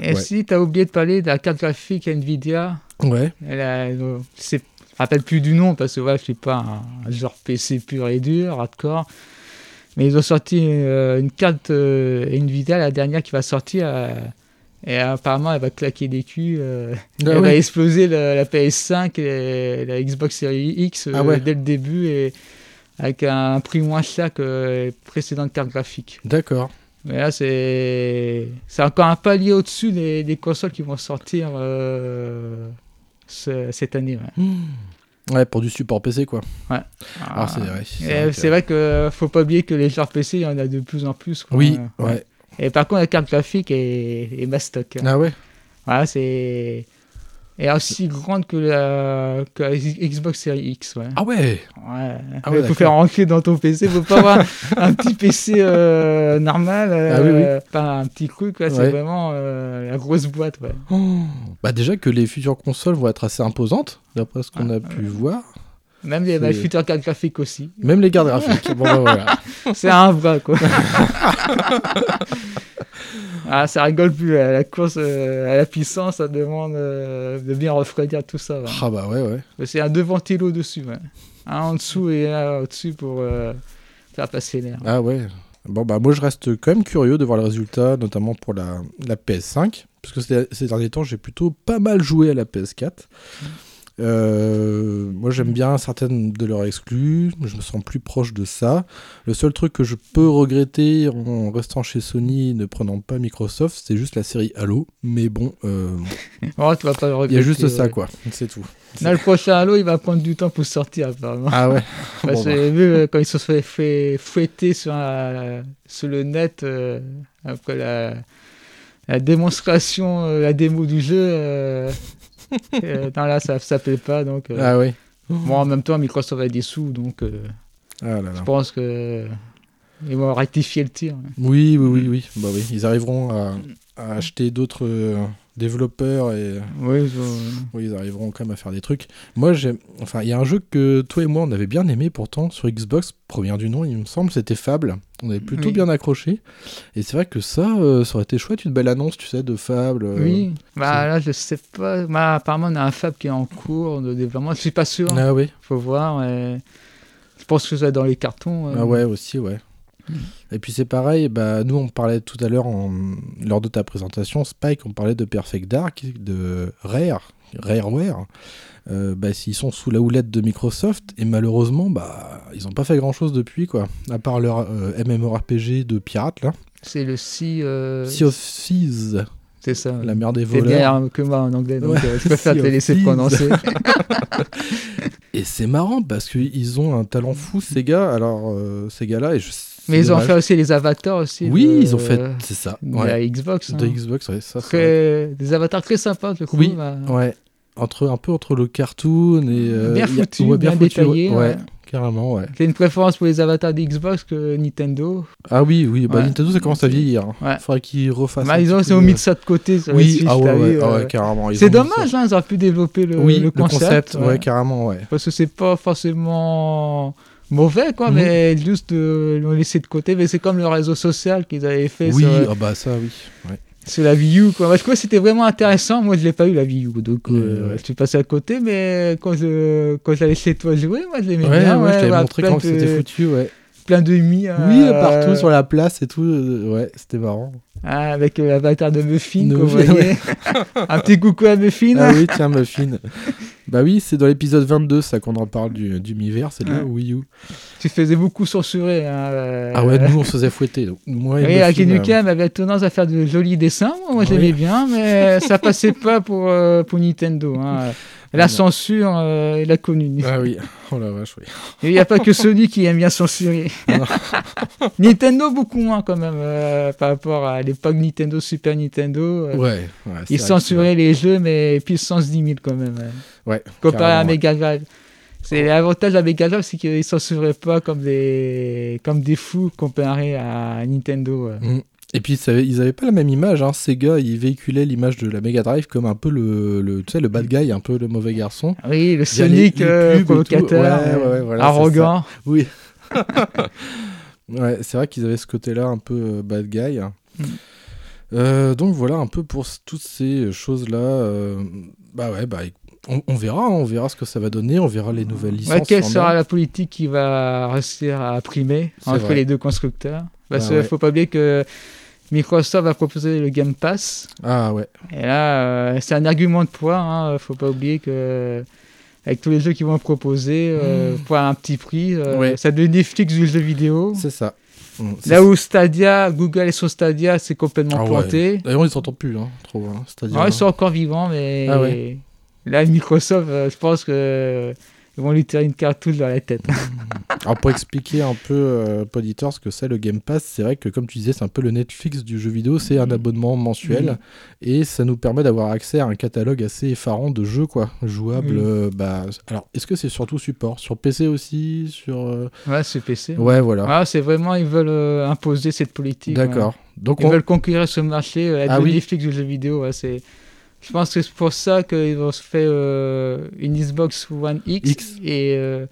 Et Ouais. si tu as oublié de parler de la carte graphique Nvidia, Ouais. Elle a, euh, je me rappelle plus du nom parce que ouais, je suis pas un, un genre PC pur et dur, hardcore. Mais ils ont sorti euh, une carte euh, Nvidia, la dernière qui va sortir, Et apparemment, elle va claquer des culs. Ah elle va exploser la, la PS5 et la Xbox Series X Ah dès le début et avec un prix moins cher que les précédentes cartes graphiques. D'accord. Mais là, c'est c'est encore un palier au-dessus des, des consoles qui vont sortir euh, ce- cette année. ouais. Ouais, pour du support PC, quoi. Ah, Alors, c'est vrai. vrai vrai que faut pas oublier que les joueurs PC, il y en a de plus en plus. quoi. Oui, ouais. Et par contre, la carte graphique est, est mastoc. hein. Ah ouais? Voilà, c'est. Est aussi grande que la, que la Xbox Series X. Ouais. Ah ouais Ouais. Ah Il ouais, faut faire rentrer dans ton PC. faut pas avoir [LAUGHS] un petit PC euh, normal. Ah oui, euh, Pas un petit truc. Ouais. C'est vraiment euh, la grosse boîte. Ouais. Oh. Bah déjà que les futures consoles vont être assez imposantes, d'après ce qu'on Ah, a pu voir. Même les, les futures cartes graphiques aussi. Même les gardes graphiques. bon, bah, voilà. [LAUGHS] C'est un bras, quoi. [LAUGHS] ah, ça rigole plus. La, la course euh, à la puissance, ça demande euh, de bien refroidir tout ça. ouais. Ah bah ouais, ouais. C'est un deux ventilos dessus. ouais. Un en dessous et un au-dessus pour euh, faire passer l'air. Ah ouais. Bon bah moi je reste quand même curieux de voir le résultat, notamment pour la, la PS5, parce que ces, ces derniers temps j'ai plutôt pas mal joué à la PS4. Euh, moi j'aime bien certaines de leurs exclus, je me sens plus proche de ça. Le seul truc que je peux regretter en restant chez Sony, ne prenant pas Microsoft, c'est juste la série Halo. Mais bon, [LAUGHS] euh, Oh, tu vas pas le il y a regretter, juste ça quoi, c'est tout. Là, le prochain Halo, il va prendre du temps pour sortir, apparemment. Ah ouais. [LAUGHS] Parce Bon, que bah. j'ai vu euh, quand ils se sont fait, fouetter sur, un- sur le net euh, après la, la démonstration, euh, la démo du jeu. [LAUGHS] euh, non, là, ça ne plaît pas. Donc, euh, Ah ouais. bon, en même temps, Microsoft a des sous, donc euh, Ah là là. je pense que ils vont rectifier le tir. hein. Oui, oui, oui, oui. Bah oui, ils arriveront à, à acheter d'autres euh, développeurs et Oui, ils arriveront quand même à faire des trucs. Moi, j'aime. Enfin, il y a un jeu que toi et moi on avait bien aimé pourtant sur Xbox, premier du nom, il me semble, c'était Fable. On avait plutôt Oui. bien accroché. Et c'est vrai que ça, euh, ça aurait été chouette, une belle annonce, tu sais, de Fable. euh. Oui, bah là, je sais pas. Bah, apparemment, on a un fab qui est en cours de développement. Je suis pas sûr. Ah oui. Faut voir. Je pense que ça va dans les cartons. euh. Ah ouais, aussi, ouais. Et puis c'est pareil, bah, nous on parlait tout à l'heure en- lors de ta présentation, Spike, on parlait de Perfect Dark, de Rare, Rareware. Euh, bah, s'ils sont sous la houlette de Microsoft, et malheureusement, bah, ils n'ont pas fait grand chose depuis, quoi. À part leur euh, MMORPG de pirates, là. C'est le si. euh, Sea of Thieves, C'est ça. la mère des voleurs. bien que moi en anglais, donc Ouais, euh, je préfère Sea te laisser prononcer. [LAUGHS] Et c'est marrant parce qu'ils ont un talent fou, ces gars. Alors, euh, ces gars-là, et je Mais ils ont fait aussi les avatars aussi. Oui, de- ils ont fait, c'est ça. de Ouais. la Xbox. hein. De Xbox, ouais, ça. Très- Des avatars très sympas, je trouve. Oui, bah. Ouais. Entre, un peu entre le cartoon et. euh, Bien a- foutu, ouais, bien foutu, détaillé, Ouais, carrément, ouais. J'ai une préférence pour les avatars d'Xbox que Nintendo. Ah oui, oui, bah Ouais. Nintendo ça commence à vieillir. hein. Ouais. Faudrait qu'ils refassent. Bah, ils ont, peu, mis euh, ça de côté. Oui, Switch, ah ouais, t'as ouais, ah euh. ouais, carrément. C'est dommage, hein, ils auraient pu développer le, Oui, le concept. ouais. carrément, ouais. Parce que c'est pas forcément mauvais, quoi, Mhm. mais juste de l'ont laissé de côté. Mais c'est comme le réseau social qu'ils avaient fait Oui, sur, ah bah ça, oui. Ouais. sur la U, quoi. Crois que c'était vraiment intéressant. Moi, je l'ai pas eu, la U, donc euh, Ouais, je suis passé à côté. Mais quand je, quand j'allais chez toi jouer, moi, je l'aimais Ouais, bien. ouais, je t'avais montré comment de- c'était foutu, ouais. Plein de mi. Oui, partout sur la place et tout, euh, ouais, c'était marrant. Ah, avec euh, l'avatar de Muffin, vous voyez. [LAUGHS] Un petit coucou à Muffin. Ah oui, tiens, Muffin. bah oui, c'est dans l'épisode 22, ça qu'on en parle du, du Miiverse, c'est de là Ouais. Wii U. Tu faisais beaucoup censurer. Hein, euh, Ah ouais, nous on se faisait fouetter. donc. Moi et Oui, Muffin, Aki euh, Nukem avait tendance à faire de jolis dessins. Moi, moi, j'aimais Oui. bien, mais ça passait pas pour, euh, pour Nintendo. hein. [LAUGHS] La censure, euh, il a connu. Ah oui, oh la vache, oui. Il n'y a pas que Sony qui aime bien censurer. Non. [LAUGHS] Nintendo, beaucoup moins quand même, euh, par rapport à l'époque Nintendo, Super Nintendo. euh, Ouais, Ils censuraient les jeux, mais puissance 10 000 quand même. ouais. que- Ouais. Comparé à. Mega Drive. C'est l'avantage à Mega Drive, c'est qu'ils ne censuraient pas comme des, comme des fous comparé à Nintendo. ouais. Mm. Et puis ils avaient pas la même image, hein. Sega ils véhiculaient l'image de la Mega Drive comme un peu le, le, tu sais, le bad guy, un peu le mauvais garçon. Oui, le les- Sonic les euh, tout. provocateur, Ouais, ouais, ouais, voilà, arrogant. Oui. [LAUGHS] ouais, c'est vrai qu'ils avaient ce côté-là un peu euh, bad guy. Mm. Euh, donc voilà un peu pour toutes ces choses-là. euh, bah ouais, bah on, on verra, hein, on verra ce que ça va donner, on verra les nouvelles licences. Ouais, quelle sera la politique qui va réussir à primer entre vrai. les deux constructeurs? Parce Ah qu'il ouais. faut pas oublier que Microsoft va proposer le Game Pass. Ah ouais. Et là, euh, c'est un argument de poids. Hein. Faut pas oublier que avec tous les jeux qu'ils vont proposer euh, pour un petit prix, euh, Ouais. ça devient Netflix du jeu vidéo. C'est ça. Mm, c'est Là où Stadia, Google et son Stadia, c'est complètement Ah ouais. planté. D'ailleurs, ils s'entendent plus, hein, trop. Hein, c'est-à-dire, Alors, ils sont encore vivants, mais Ah ouais. là, Microsoft, euh, je pense que ils vont lui tirer une cartouche dans la tête. [LAUGHS] Alors pour expliquer un peu, euh, Poditor, ce que c'est le Game Pass, c'est vrai que comme tu disais, c'est un peu le Netflix du jeu vidéo, c'est un abonnement mensuel Mhm. et ça nous permet d'avoir accès à un catalogue assez effarant de jeux quoi, jouables. Euh, bah, alors est-ce que c'est surtout support? Sur PC aussi, sur euh, ouais, c'est PC. ouais voilà, Ah, c'est vraiment, ils veulent euh, imposer cette politique. d'accord. ouais. Donc Ils on- veulent conquérir ce marché, être Ah le oui. Netflix du jeu vidéo. ouais, c'est... Je pense que c'est pour ça qu'ils vont se faire euh, une Xbox One X, X. et. euh,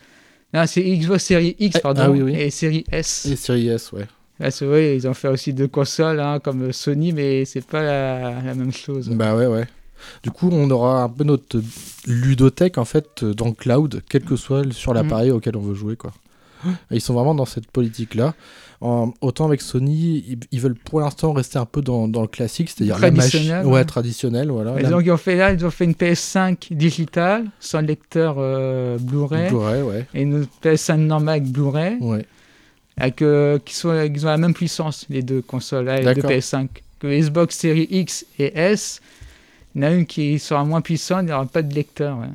Non, c'est Xbox Series X, Ah, pardon, ah oui, oui. et Série S. et Series S ouais. Là, c'est vrai, ils ont fait aussi deux consoles, hein, comme Sony, mais c'est pas la, la même chose. Bah ouais ouais. Du coup, on aura un peu notre ludothèque en fait dans le cloud, quel que soit Mm. sur l'appareil auquel on veut jouer quoi. Ils sont vraiment dans cette politique là. Autant avec Sony, ils, ils veulent pour l'instant rester un peu dans, dans le classique, c'est-à-dire la Traditionnel, ouais, ouais. traditionnel, voilà. Et La- donc, ils ont fait là, ils ont fait une PS5 digitale, sans lecteur euh, Blu-ray, Blu-ray, ouais, et une PS5 normale avec Blu-ray. ouais. avec, euh, qui, sont, qui ont la même puissance, les deux consoles, là, les deux D'accord. PS5. Que Xbox Series X et S, il y en a une qui sera moins puissante, il n'y aura pas de lecteur. ouais.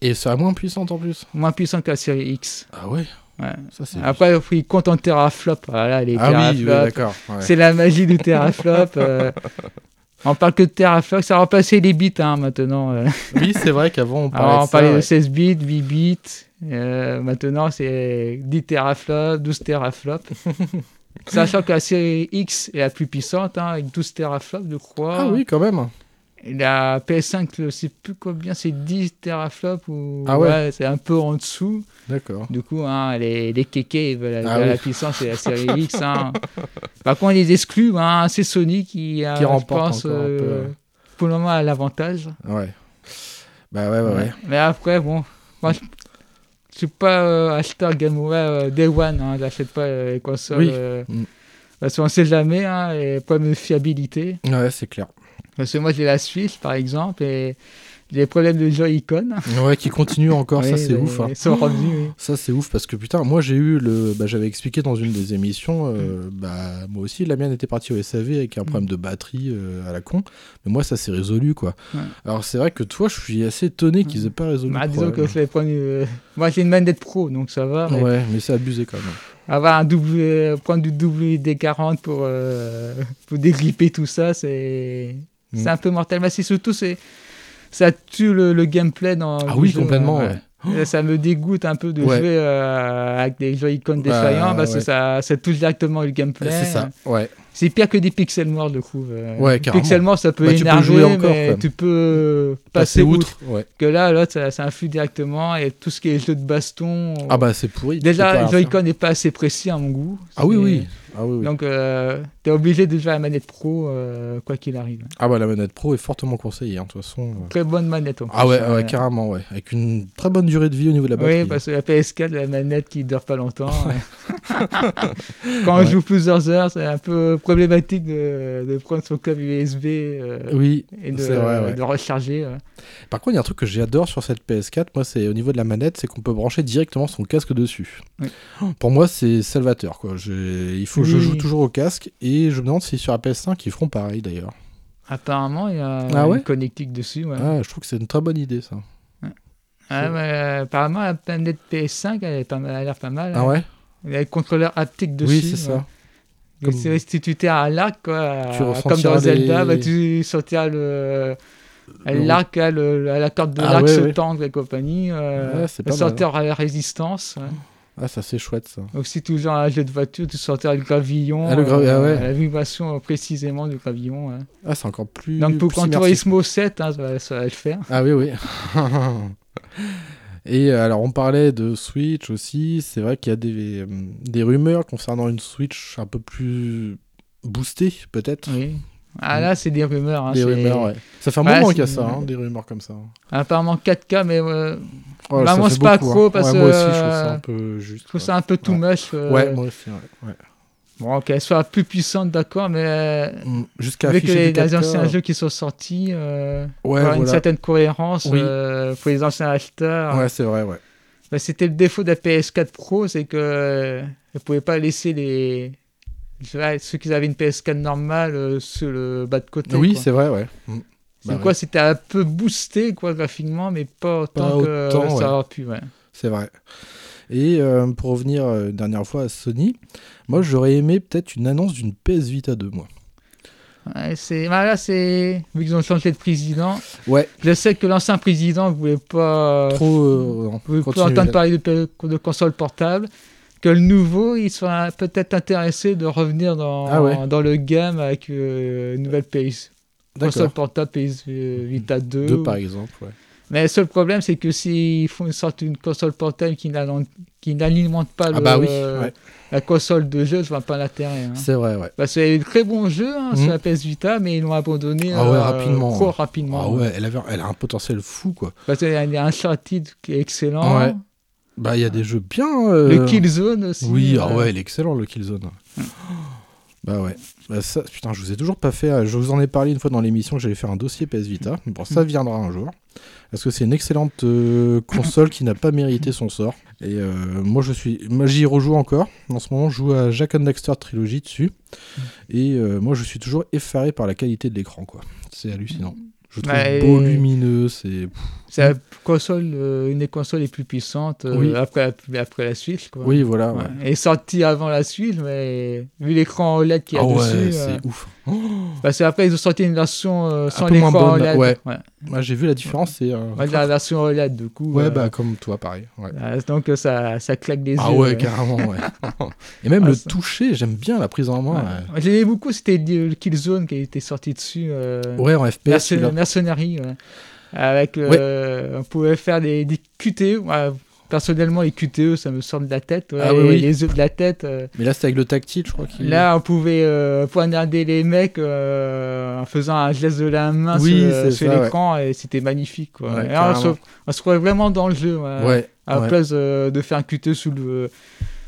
Et ça moins puissante en plus. Moins puissante que la série X. Ah ouais. Ouais. Ça. Après, il compte en teraflop. Voilà, les ah oui, ouais. c'est la magie du teraflop. euh. On parle que de teraflop, ça a remplacé les bits hein, maintenant. euh. Oui, c'est vrai qu'avant on parlait Alors, on de ça, parlait de ouais. 16 bits, 8 bits. euh, maintenant, c'est 10 teraflops, 12 teraflops. [LAUGHS] Sachant que la série X est la plus puissante, hein, avec 12 teraflops, je crois. Ah oui, quand même. La PS5, je sais plus combien, c'est 10 teraflops ou. Ah ouais. c'est un peu en dessous. D'accord. Du coup, hein, les, les kékés ils veulent Ah la, puissance et la série [LAUGHS] X. hein. Par contre, les exclus, hein, c'est Sony qui, a, Qui je remporte pense, peu, euh, pour le moment, a l'avantage. Ouais. Bah ouais, ouais, ouais. Mais après, bon, moi, je je suis pas euh, acheteur Game Boy euh, Day One, hein, j'achète pas euh, les consoles. Oui. euh, Mm. Parce qu'on sait jamais, hein, et problème de fiabilité. Ouais, c'est clair. Parce que moi, j'ai la Switch, par exemple, et des problèmes de Joy-Con. Ouais, qui continue encore, ça Oui, c'est ouf. hein. Sont revenus, oui. Ça c'est ouf parce que putain, moi j'ai eu le. Bah, J'avais expliqué dans une des émissions, euh, bah moi aussi la mienne était partie au SAV avec un problème de batterie euh, à la con, mais moi ça s'est résolu quoi. Ouais. Alors c'est vrai que toi je suis assez étonné qu'ils aient pas résolu Bah, le disons que je euh, Moi, j'ai une manette pro, donc ça va. mais Ouais, mais c'est abusé quand même. Avoir un double, prendre du WD-40 pour, pour dégripper tout ça, c'est Mm. c'est un peu mortel. Mais c'est surtout, c'est ça tue le, le gameplay dans Ah oui, jeu, complètement, ouais. Ça me dégoûte un peu de Ouais. jouer euh, avec des Joy-Con défaillants parce ouais. que ça, ça touche directement le gameplay. C'est ça, ouais. C'est pire que des pixels noirs, je trouve. Euh, Ouais, carrément. Pixels noirs, ça peut Bah, tu peux énerver, jouer encore, mais tu peux passer, outre. Que là, l'autre, ça, ça influe directement et tout ce qui est jeu de baston. Ah bah c'est pourri. Déjà, le. Joy-Con n'est pas assez précis à mon goût. Ah oui, oui. Ah oui, oui. Donc, euh, t'es obligé de jouer à la manette pro, euh, quoi qu'il arrive. Ah bah la manette pro est fortement conseillée, hein, de toute façon. euh. Très bonne manette. en Ah plus, ouais, hein. ouais, carrément, ouais. Avec une très bonne durée de vie au niveau de la batterie. Oui, parce que la PS4, la manette qui dure pas longtemps. [LAUGHS] ouais. Quand on Ouais. joue plusieurs heures, c'est un peu problématique de, de prendre son câble USB euh, Oui, et de, vrai, ouais. de recharger. ouais. Par contre, il y a un truc que j'adore sur cette PS4, moi, c'est au niveau de la manette, c'est qu'on peut brancher directement son casque dessus. Pour moi, c'est salvateur, quoi. Il faut que je joue toujours au casque, et je me demande si sur la PS5, ils feront pareil, d'ailleurs. Apparemment, il y a Ah ouais une connectique dessus. Ouais. Ah, je trouve que c'est une très bonne idée, ça. Ah, mais, euh, apparemment, la manette PS5, elle, est pas mal- elle a l'air pas mal. Ah hein. ouais Il y a le contrôleur haptique dessus. Oui, c'est ça. Comme- C'est t'es à l'arc, quoi. Tu comme dans Zelda, bah, tu sortiras le. Le- L'arc, le- la corde de Ah l'arc se ouais. tendre et compagnie. Euh, Ouais, sortir la résistance. Ah, ça, c'est chouette, ça. Donc, si tu joues à un jeu de voiture, tu sortiras le gravillon. Ah, le gravi- ah ouais. La vibration euh, précisément du gravillon. ouais. Ah, c'est encore plus. Donc, pour immersif. Turismo 7, hein, ça, va, ça va le faire. Ah oui, oui. [LAUGHS] Et euh, alors, on parlait de Switch aussi. C'est vrai qu'il y a des, euh, des rumeurs concernant une Switch un peu plus boostée, peut-être. Oui. Ah, là, c'est des rumeurs. hein, Des rumeurs, ouais. Ça fait un Ouais, moment qu'il y a ça, hein, des rumeurs comme ça. Apparemment 4K, mais euh, Oh, Bah, ça moi, c'est pas beaucoup, hein. parce Ouais, Moi aussi, je que, trouve ça euh, un peu juste. je trouve quoi. ça un peu too Ouais. much. euh, Ouais, moi aussi, ouais. ouais. Bon, qu'elle soit plus puissante, d'accord, mais euh, Mm, Jusqu'à avec afficher les, les 4K, anciens jeux qui sont sortis, euh, Ouais, une certaine cohérence Oui. euh, pour les anciens acheteurs. Ouais, c'est vrai, ouais. Bah, C'était le défaut de la PS4 Pro, c'est que euh, ne pouvait pas laisser les ouais, ceux qui avaient une PS4 normale euh, sur le bas de côté. Oui, c'est vrai, ouais. Mm. C'est Bah quoi ouais, C'était un peu boosté quoi graphiquement, mais pas autant Pas que autant, ça aurait pu. Ouais. c'est vrai. Et euh, pour revenir euh, une dernière fois à Sony, moi j'aurais aimé peut-être une annonce d'une PS Vita 2, moi. Ouais, c'est bah, là c'est vu qu'ils ont changé de président. Ouais, Je sais que l'ancien président voulait pas trop. euh, non, voulait pas entendre parler de, de console portable. Que le nouveau, il soit peut-être intéressé de revenir dans, Ah ouais. dans le game avec euh, une nouvelle PS. Console portable PS euh, Vita 2. Deux par exemple, ouais. Mais le seul problème, c'est que s'ils font une sorte une console portable qui n'alimente pas Ah le- bah oui, ouais. la console de jeu, je vois pas l'intérêt. Hein. C'est vrai, ouais. Parce qu'il y avait de très bons jeux hein, sur Mhm. la PS Vita, mais ils l'ont abandonné Ah ouais, euh, rapidement. trop rapidement. Ah ouais, elle, avait, elle a un potentiel fou, quoi. Parce qu'il y a il y a un Uncharted qui est excellent. Bah, il y a des jeux bien. euh, Le Killzone aussi. Oui, euh, ah ouais, il est excellent le Killzone. Bah ouais. Bah ça, putain, je vous ai toujours pas fait. euh, Je vous en ai parlé une fois dans l'émission que j'allais faire un dossier PS Vita. Bon, ça viendra un jour. Parce que c'est une excellente euh, console qui n'a pas mérité son sort. Et euh, moi, je suis. Moi, j'y rejoue encore. En ce moment, je joue à Jack and Daxter Trilogy dessus. Et euh, moi, je suis toujours effaré par la qualité de l'écran, quoi. C'est hallucinant. Je trouve Ouais, beau, et- lumineux, c'est. La console, euh, une des consoles les plus puissantes euh, Oui. après, la- après la Switch. Quoi. Oui, voilà. Ouais. Ouais. Elle est sortie avant la Switch, mais vu l'écran OLED qu'il y a Ah ouais, dessus. c'est euh, ouf. [GASPS] Parce qu'après, ils ont sorti une version sans l'écran OLED. ouais. Ouais. Moi, j'ai vu la différence, c'est. la version OLED, du coup. Ouais, bah comme toi, pareil. Euh, donc, ça, ça claque des Ah yeux. ouais, ouais. carrément, ouais. [LAUGHS] [LAUGHS] Et même Ah, le toucher, j'aime bien la prise en main. J'aimais beaucoup, c'était Killzone qui était sorti dessus. Ouais, en FPS. Ouais. Avec, euh, on pouvait faire des, des QTE. ouais, personnellement, les QTE, ça me sort de la tête. Ah oui, oui. Les œufs de la tête. euh, Mais là, c'était avec le tactile, je crois. Là, on pouvait euh, poignarder les mecs en faisant un geste de la main Oui, sur, l'écran et c'était magnifique. Quoi. Là, on, se, on se trouvait vraiment dans le jeu. À la place de faire un QTE sous le.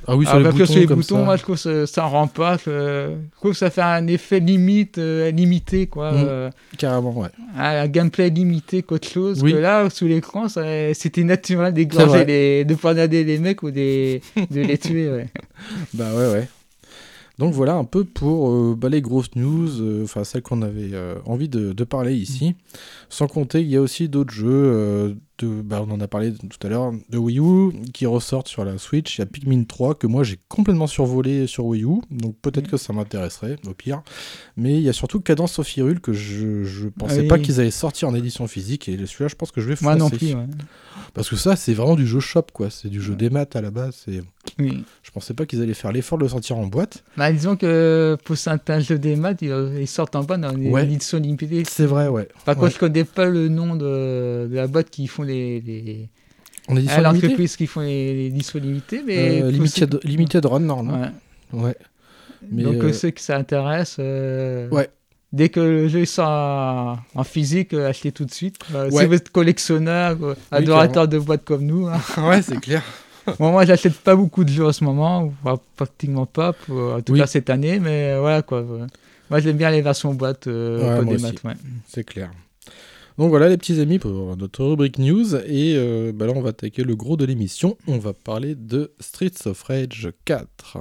Ah oui, sur Alors, les parce que boutons, sur les comme boutons, ça. moi je trouve que ça, rend pas. Je, trouve que ça fait un effet limite, euh, limité, quoi. Mm. euh, Carrément, ouais. un gameplay limité qu'autre chose. Oui. Que là, sous l'écran, c'était naturel d'égorger les, de poignarder les mecs ou des, de les tuer. Ouais. [LAUGHS] Bah ouais, ouais. Donc voilà un peu pour euh, bah, les grosses news, enfin celles qu'on avait envie de, de parler ici. Sans compter qu'il y a aussi d'autres jeux, de, bah, on en a parlé tout à l'heure, de Wii U qui ressortent sur la Switch. Il y a Pikmin 3 que moi j'ai complètement survolé sur Wii U, donc peut-être que ça m'intéresserait au pire. Mais il y a surtout Cadence of Hyrule que je, je pensais oui. pas qu'ils allaient sortir en édition physique et celui-là je pense que je vais foncer. Moi non plus. ouais. Parce que ça c'est vraiment du jeu shop quoi, c'est du jeu des maths à la base. C'est... Oui. Je pensais pas qu'ils allaient faire l'effort de le sortir en boîte. Bah, disons que pour certains jeux des maths, ils, ils sortent en bas dans une Ouais. édition limitée. C'est vrai, ouais. Par contre, je connais pas le nom de, de la boîte qui font les. les... En édition Ah, L'entreprise qui font les, les éditions limitées, mais. Euh, limited, ceux- limited Run, normalement. Ouais. Ouais. Mais, Donc, euh, euh, ceux qui ça intéresse. euh, Ouais. Dès que le jeu sort en, physique, achetez tout de suite. Ouais. Si vous êtes collectionneur, adorateur de boîtes comme nous. hein. [LAUGHS] ouais, c'est clair. [LAUGHS] Bon, moi, j'achète pas beaucoup de jeux en ce moment, pratiquement pas, pour, en tout Oui. cas cette année, mais voilà quoi. Moi, j'aime bien les versions boîte Ouais, moi des aussi. maths. Ouais. C'est clair. Donc voilà les petits amis pour notre rubrique news et euh, bah là on va attaquer le gros de l'émission. On va parler de Streets of Rage 4.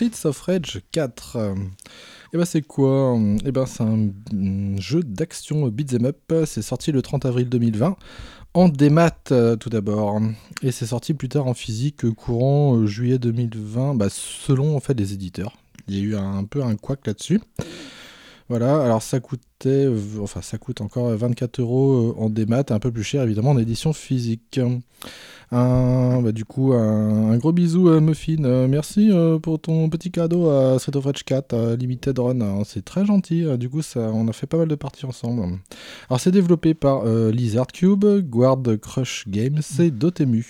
Streets of Rage 4. Et ben c'est quoi? Et ben c'est un jeu d'action beat'em up. C'est sorti le 30 avril 2020 en démat euh, tout d'abord. Et c'est sorti plus tard en physique courant euh, juillet 2020, bah, selon en fait les éditeurs. Il y a eu un, peu un couac là-dessus. Voilà, alors ça coûtait, enfin ça coûte encore 24 euros en démat, un peu plus cher évidemment en édition physique. Un, bah, du coup, un, gros bisou à Muffin. Euh, merci euh, pour ton petit cadeau à Street of Rage 4 Limited Run. Hein. c'est très gentil. Euh, du coup, on a fait pas mal de parties ensemble. Alors, c'est développé par Lizard Cube, Guard Crush Games et Dotemu.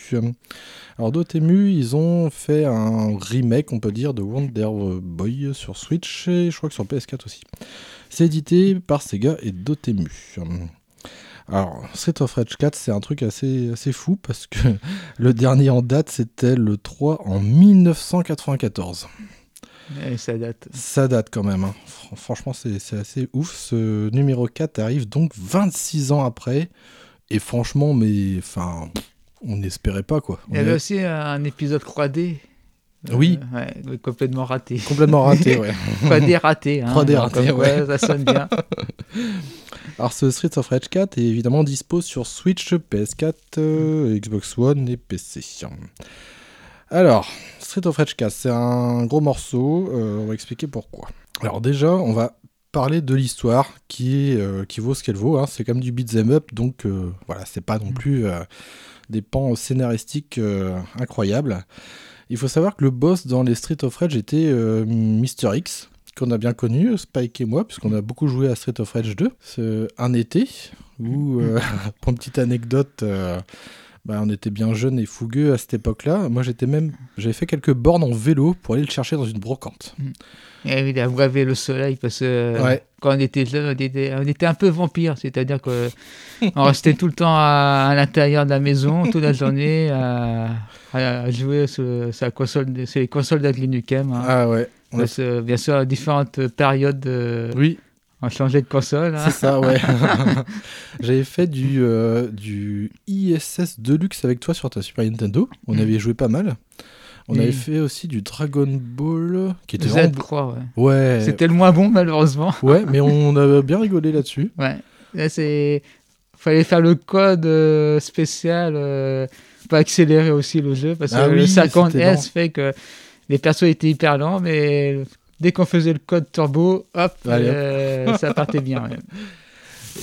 Alors, Dotemu, ils ont fait un remake, on peut dire, de Wonder Boy sur Switch et je crois que sur PS4 aussi. C'est édité par Sega et Dotemu. Alors, Street of Rage 4, c'est un truc assez, assez fou parce que [LAUGHS] le dernier en date, c'était le 3 en 1994. Et ça date. Ça date quand même. Hein. Franchement, c'est assez ouf. Ce numéro 4 arrive donc 26 ans après. Et franchement, mais enfin, on n'espérait pas quoi. Il y avait aussi un épisode 3D. Oui. Euh, ouais, complètement raté. Complètement raté, [LAUGHS] ouais. 3D raté. Hein, 3D raté, ouais. Ça sonne bien. [LAUGHS] Alors ce Streets of Rage 4 est évidemment dispo sur Switch, PS4, euh, Xbox One et PC. Alors, Street of Rage 4, c'est un gros morceau, euh, on va expliquer pourquoi. Alors déjà, on va parler de l'histoire qui, qui vaut ce qu'elle vaut, hein. c'est comme du beat'em up, donc voilà, c'est pas non plus des pans scénaristiques incroyables. Il faut savoir que le boss dans les Street of Rage était Mister X, qu'on a bien connu, Spike et moi, puisqu'on a beaucoup joué à Street of Rage 2. C'est un été où, euh, [LAUGHS] pour une petite anecdote, euh, bah, on était bien jeunes et fougueux à cette époque-là. Moi, j'étais même, j'avais fait quelques bornes en vélo pour aller le chercher dans une brocante. Et il a bravé le soleil parce que quand on était jeune, on était, un peu vampire, c'est-à-dire qu'on restait tout le temps à, l'intérieur de la maison, toute la journée, à, jouer sur, sa console, sur les consoles d'Agrinukem. Hein. Ah ouais bien sûr, à différentes périodes. Euh, oui. On changeait de console. Hein. C'est ça, ouais. [LAUGHS] J'avais fait du, euh, du ISS Deluxe avec toi sur ta Super Nintendo. On mm. avait joué pas mal. On avait fait aussi du Dragon Ball qui était Z, crois, ouais. ouais. C'était le moins bon, malheureusement. [LAUGHS] Ouais, mais on a bien rigolé là-dessus. Ouais. Là, c'est. Fallait faire le code euh, spécial pour accélérer aussi le jeu parce ah que le 50S fait que les persos étaient hyper lents, mais dès qu'on faisait le code turbo, hop, euh, ça partait bien. [LAUGHS]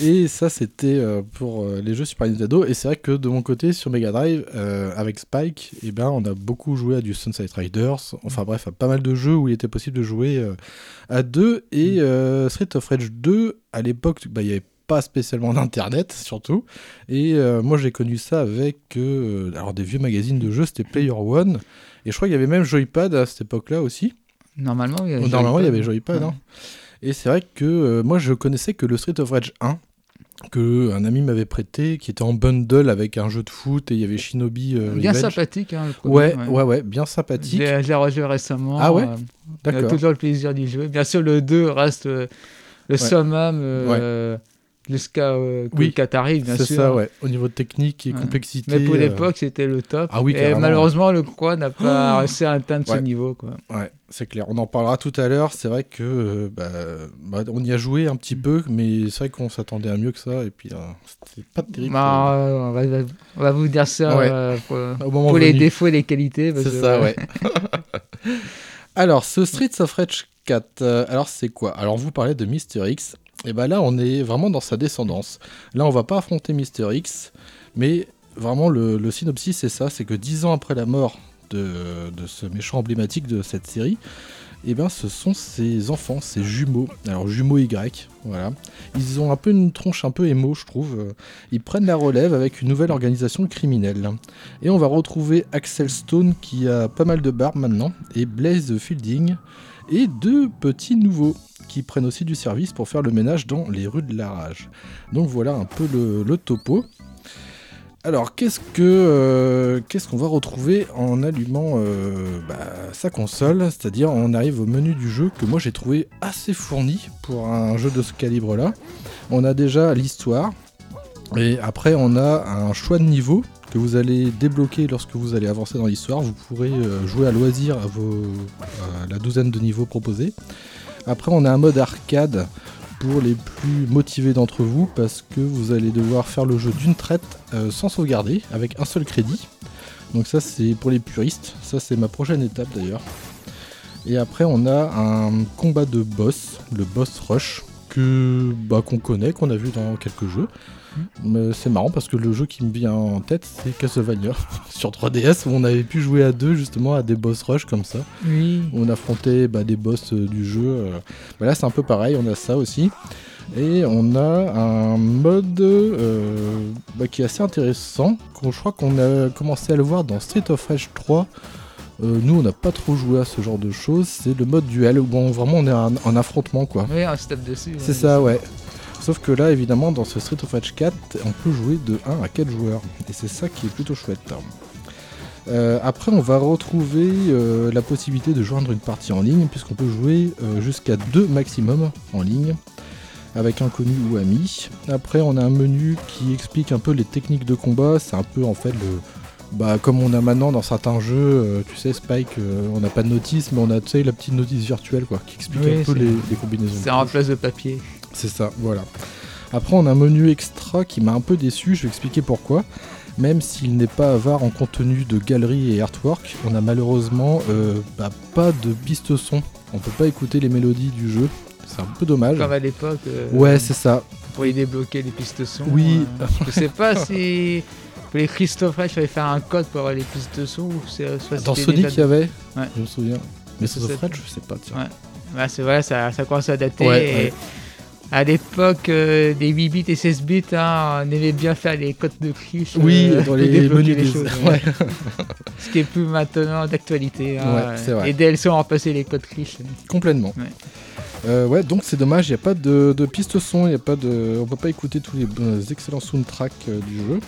Et ça, c'était euh, pour euh, les jeux Super Nintendo. Et c'est vrai que de mon côté, sur Mega Drive, avec Spike, eh ben, on a beaucoup joué à du Sunset Riders. Enfin bref, à pas mal de jeux où il était possible de jouer à deux. Et Street of Rage 2, à l'époque, bah, il n'y avait pas spécialement d'internet surtout et moi j'ai connu ça avec alors des vieux magazines de jeux c'était Player One et je crois qu'il y avait même Joypad à cette époque-là aussi. Normalement, il y avait Normalement, Joypad. Il y avait Joypad hein. Et c'est vrai que euh, moi, je connaissais que le Street of Rage 1, que un ami m'avait prêté, qui était en bundle avec un jeu de foot et il y avait Shinobi. Euh, bien sympathique. Hein, ouais, ouais, ouais, bien sympathique. J'ai rejoué récemment. Ah ouais euh, D'accord. Toujours le plaisir d'y jouer. Bien sûr, le 2 reste le ouais. summum jusqu'à euh, oui, bien sûr. C'est ça, ouais. Au niveau technique et complexité. Mais pour euh, l'époque, c'était le top. Ah oui, et malheureusement, le Croix n'a pas réussi à atteindre ce niveau. Quoi. Ouais, c'est clair. On en parlera tout à l'heure. C'est vrai que euh, bah, bah, on y a joué un petit peu, mais c'est vrai qu'on s'attendait à mieux que ça. Et puis, euh, c'était pas terrible. Bah, on, va, on, va, vous dire ça euh, [LAUGHS] pour, les défauts et les qualités. C'est ça, ouais. [LAUGHS] alors, ce Streets of Rage 4, alors c'est quoi? Alors, vous parlez de Mister X. Et bien là, on est vraiment dans sa descendance. Là, on va pas affronter Mister X, mais vraiment le, synopsis, c'est ça c'est que dix ans après la mort de, ce méchant emblématique de cette série, et eh ben, ce sont ses enfants, ses jumeaux. Alors, jumeaux Y, voilà. Ils ont un peu une tronche un peu émo, je trouve. Ils prennent la relève avec une nouvelle organisation criminelle. Et on va retrouver Axel Stone, qui a pas mal de barbe maintenant, et Blaze Fielding, et deux petits nouveaux qui prennent aussi du service pour faire le ménage dans les rues de la rage. Donc voilà un peu le, topo. Alors qu'est-ce que euh, qu'est-ce qu'on va retrouver en allumant euh, bah, sa console? C'est-à-dire on arrive au menu du jeu que moi j'ai trouvé assez fourni pour un jeu de ce calibre-là. On a déjà l'histoire. Et après, on a un choix de niveau que vous allez débloquer lorsque vous allez avancer dans l'histoire. Vous pourrez euh, jouer à loisir à, vos, à la douzaine de niveaux proposés. Après, on a un mode arcade pour les plus motivés d'entre vous parce que vous allez devoir faire le jeu d'une traite euh, sans sauvegarder avec un seul crédit. Donc ça c'est pour les puristes, ça c'est ma prochaine étape d'ailleurs. Et après on a un combat de boss, le boss rush, bah, qu'on connaît, qu'on a vu dans quelques jeux. Mais c'est marrant parce que le jeu qui me vient en tête c'est Castlevania [LAUGHS] sur 3DS où on avait pu jouer à deux justement à des boss rush comme ça. Oui. Où on affrontait bah, des boss euh, du jeu. euh. Bah, là c'est un peu pareil, on a ça aussi. Et on a un mode euh, bah, qui est assez intéressant. qu'on- Je crois qu'on a commencé à le voir dans Street of Rage 3. Euh, nous on n'a pas trop joué à ce genre de choses. C'est le mode duel où on- vraiment on est en, en affrontement quoi. Oui, on se tape dessus. C'est ouais. ça, ouais. Sauf que là, évidemment, dans ce Street of Rage 4, on peut jouer de 1 à 4 joueurs. Et c'est ça qui est plutôt chouette. Euh, après, on va retrouver euh, la possibilité de joindre une partie en ligne, puisqu'on peut jouer euh, jusqu'à 2 maximum en ligne, avec inconnu ou ami. Après, on a un menu qui explique un peu les techniques de combat. C'est un peu, en fait, le... Bah, comme on a maintenant dans certains jeux, euh, tu sais, Spike, euh, on n'a pas de notice, mais on a, tu sais, la petite notice virtuelle, quoi, qui explique Oui, un peu c'est- les, les combinaisons. de C'est en touches. place de papier. C'est ça, voilà. Après, on a un menu extra qui m'a un peu déçu, je vais expliquer pourquoi. Même s'il n'est pas avare en contenu de galerie et artwork, on a malheureusement euh, bah, pas de piste son. On peut pas écouter les mélodies du jeu. C'est un peu dommage. Comme à l'époque. euh, Ouais, c'est ça. Pour y débloquer les pistes son. Oui. euh, je sais pas si. [LAUGHS] Pour les Christophe il fallait faire un code pour avoir les pistes son ou soit Dans Sonic, il y avait Ouais. Je me souviens. Mais. Fred, je sais pas. Tiens. Ouais. Ouais, c'est vrai, ça, ça commence à dater. Ouais, et ouais. À l'époque euh, des 8 bits et 16 bits, hein, on aimait bien faire les codes de triche. Oui, euh, dans les menus des... choses, [LAUGHS] ouais. Ce qui est plus maintenant d'actualité. hein. Ouais, vrai. Les DLC ont remplacé les codes triche. Complètement. Ouais. Euh, ouais, donc c'est dommage, il n'y a pas de, de piste son, y a pas de, on peut pas écouter tous les euh, excellents soundtracks du jeu.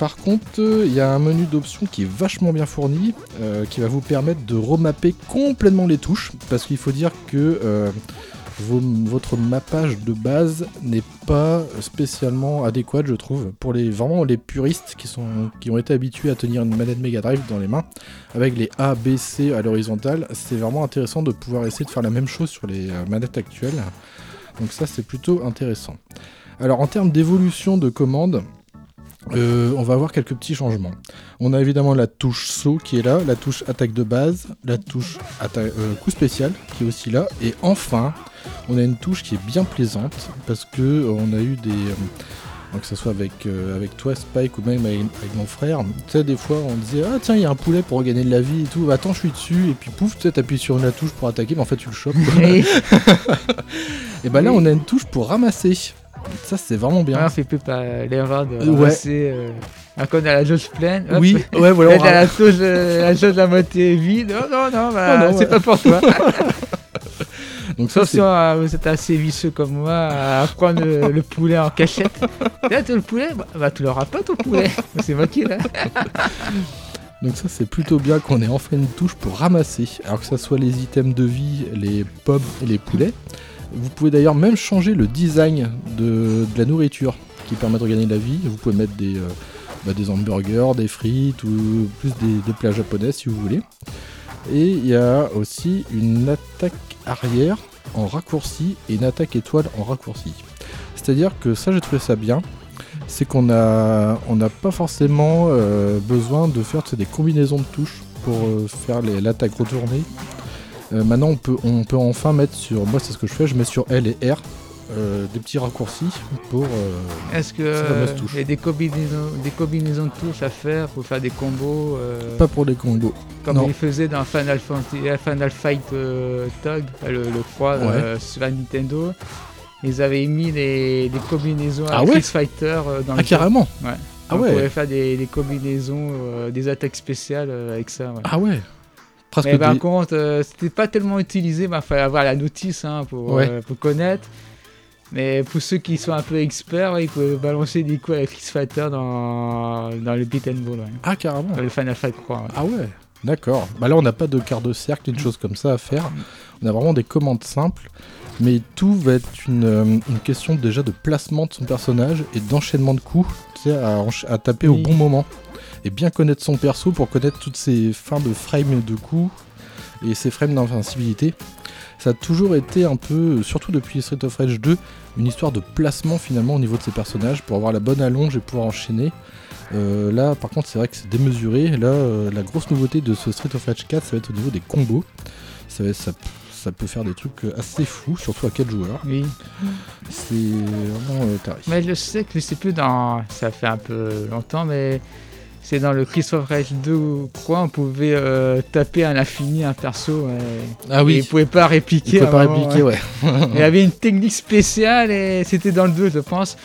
Par contre, il y a un menu d'options qui est vachement bien fourni, qui va vous permettre de remapper complètement les touches, parce qu'il faut dire que votre mappage de base n'est pas spécialement adéquat, je trouve, pour les vraiment les puristes qui sont qui ont été habitués à tenir une manette Mega Drive dans les mains avec les A, B, C à l'horizontale. C'est vraiment intéressant de pouvoir essayer de faire la même chose sur les euh, manettes actuelles. Donc ça, c'est plutôt intéressant. Alors en termes d'évolution de commandes, euh, on va avoir quelques petits changements. On a évidemment la touche saut qui est là, la touche attaque de base, la touche euh, coup spécial qui est aussi là, et enfin, on a une touche qui est bien plaisante parce que euh, on a eu des euh, que ce soit avec, euh, avec toi Spike ou même avec, avec mon frère, tu sais des fois on disait ah tiens il y a un poulet pour gagner de la vie et tout, Bah, attends je suis dessus et puis pouf tu sais t'appuies sur la touche pour attaquer mais en fait tu le chopes. [LAUGHS] [LAUGHS] Et bah là on a une touche pour ramasser. Ça c'est vraiment bien. on fait plus pas l'erreur de Ouais. ramasser. Euh, un code à la jauge pleine. hop, oui, ouais voilà. [LAUGHS] Là, on t'as la jauge, la jauge à moitié vide. Non, non, non, bah, Oh non, c'est ouais. pas pour toi. Donc ça c'est si euh, vous êtes assez vicieux comme moi à prendre le, le poulet en cachette. Là, tu as le poulet Bah, bah tu l'auras pas ton poulet. C'est. Donc ça c'est plutôt bien qu'on ait enfin une touche pour ramasser. Alors que ça soit les items de vie, les pommes et les poulets. Vous pouvez d'ailleurs même changer le design de, de la nourriture qui permet de gagner de la vie. Vous pouvez mettre des, euh, bah, des hamburgers, des frites ou plus des, des plats japonais si vous voulez. Et il y a aussi une attaque arrière en raccourci et une attaque étoile en raccourci. C'est-à-dire que ça j'ai trouvé ça bien c'est qu'on n'a pas forcément euh, besoin de faire des combinaisons de touches pour euh, faire l'attaque retournée. Euh, maintenant on peut on peut enfin mettre sur moi c'est ce que je fais, je mets sur L et R euh, des petits raccourcis pour euh, Est-ce que C'est la fameuse euh, touche. il y a des combinaisons, des combinaisons de touches à faire pour faire des combos euh, pas pour les combos. comme non. ils faisaient dans Final, Fantasy, euh, Final Fight Tug, euh, le, le 3 euh, sur la Nintendo. Ils avaient mis des, des combinaisons à Ah ouais Street Fighter dans Ah le jeu. carrément. Ouais. Ah On ouais. pouvait faire des, des combinaisons, des attaques spéciales avec ça. ouais. Ah ouais. Presque Mais par des- contre, euh, c'était pas tellement utilisé, il fallait avoir la notice hein, pour, Ouais. euh, pour connaître. Mais pour ceux qui sont un peu experts, ils pouvaient balancer des coups avec Street Fighter dans, dans le beat and ball, ouais. Ah carrément. dans le Final Fight 3. ouais. Ah ouais. D'accord. Bah là, on n'a pas de quart de cercle, une chose comme ça à faire. On a vraiment des commandes simples. Mais tout va être une, euh, une question déjà de placement de son personnage et d'enchaînement de coups tu sais, à, taper au bon moment. Et bien connaître son perso pour connaître toutes ses fins de frame de coups et ses frames d'invincibilité. Ça a toujours été un peu, surtout depuis Street of Rage 2, une histoire de placement finalement au niveau de ses personnages pour avoir la bonne allonge et pouvoir enchaîner. Euh, là, par contre, c'est vrai que c'est démesuré. Là, euh, la grosse nouveauté de ce Street of Rage 4, ça va être au niveau des combos. Ça, va- ça, ça peut faire des trucs assez fous, surtout à 4 joueurs. Oui. C'est vraiment euh, tarif. Mais je sais que je sais plus dans. Ça fait un peu longtemps, mais c'est dans le Christophe Rage 2 ou 3, on pouvait euh, taper à l'infini un perso. ouais. Ah Et oui, il pouvait pas il répliquer. pas à un moment, répliquer, ouais. Il y avait une technique spéciale et c'était dans le 2, je pense.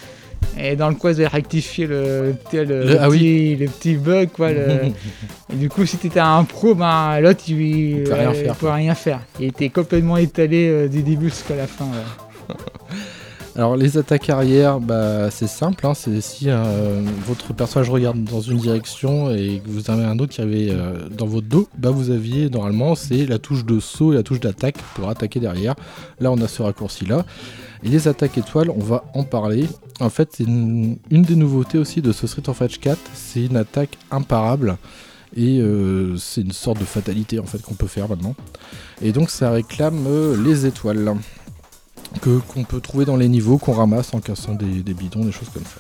Et dans le quoi, ils avaient rectifié le, le, le Le- ah petit, le petit bug. Quoi, le- [LAUGHS] Et du coup, si t'étais un pro, ben, l'autre, il, pouvait rien euh, pouvait rien faire. Il était complètement étalé euh, du début jusqu'à la fin. ouais. [LAUGHS] Alors les attaques arrière, bah, c'est simple, hein, c'est si euh, votre personnage regarde dans une direction et que vous avez un autre qui arrive euh, dans votre dos, bah, vous aviez normalement c'est la touche de saut et la touche d'attaque pour attaquer derrière. Là on a ce raccourci là. Et les attaques étoiles, on va en parler. En fait c'est une, des nouveautés aussi de ce Street of Rage 4, c'est une attaque imparable. Et euh, c'est une sorte de fatalité en fait qu'on peut faire maintenant. Et donc ça réclame les étoiles que qu'on peut trouver dans les niveaux qu'on ramasse en cassant des, bidons, des choses comme ça.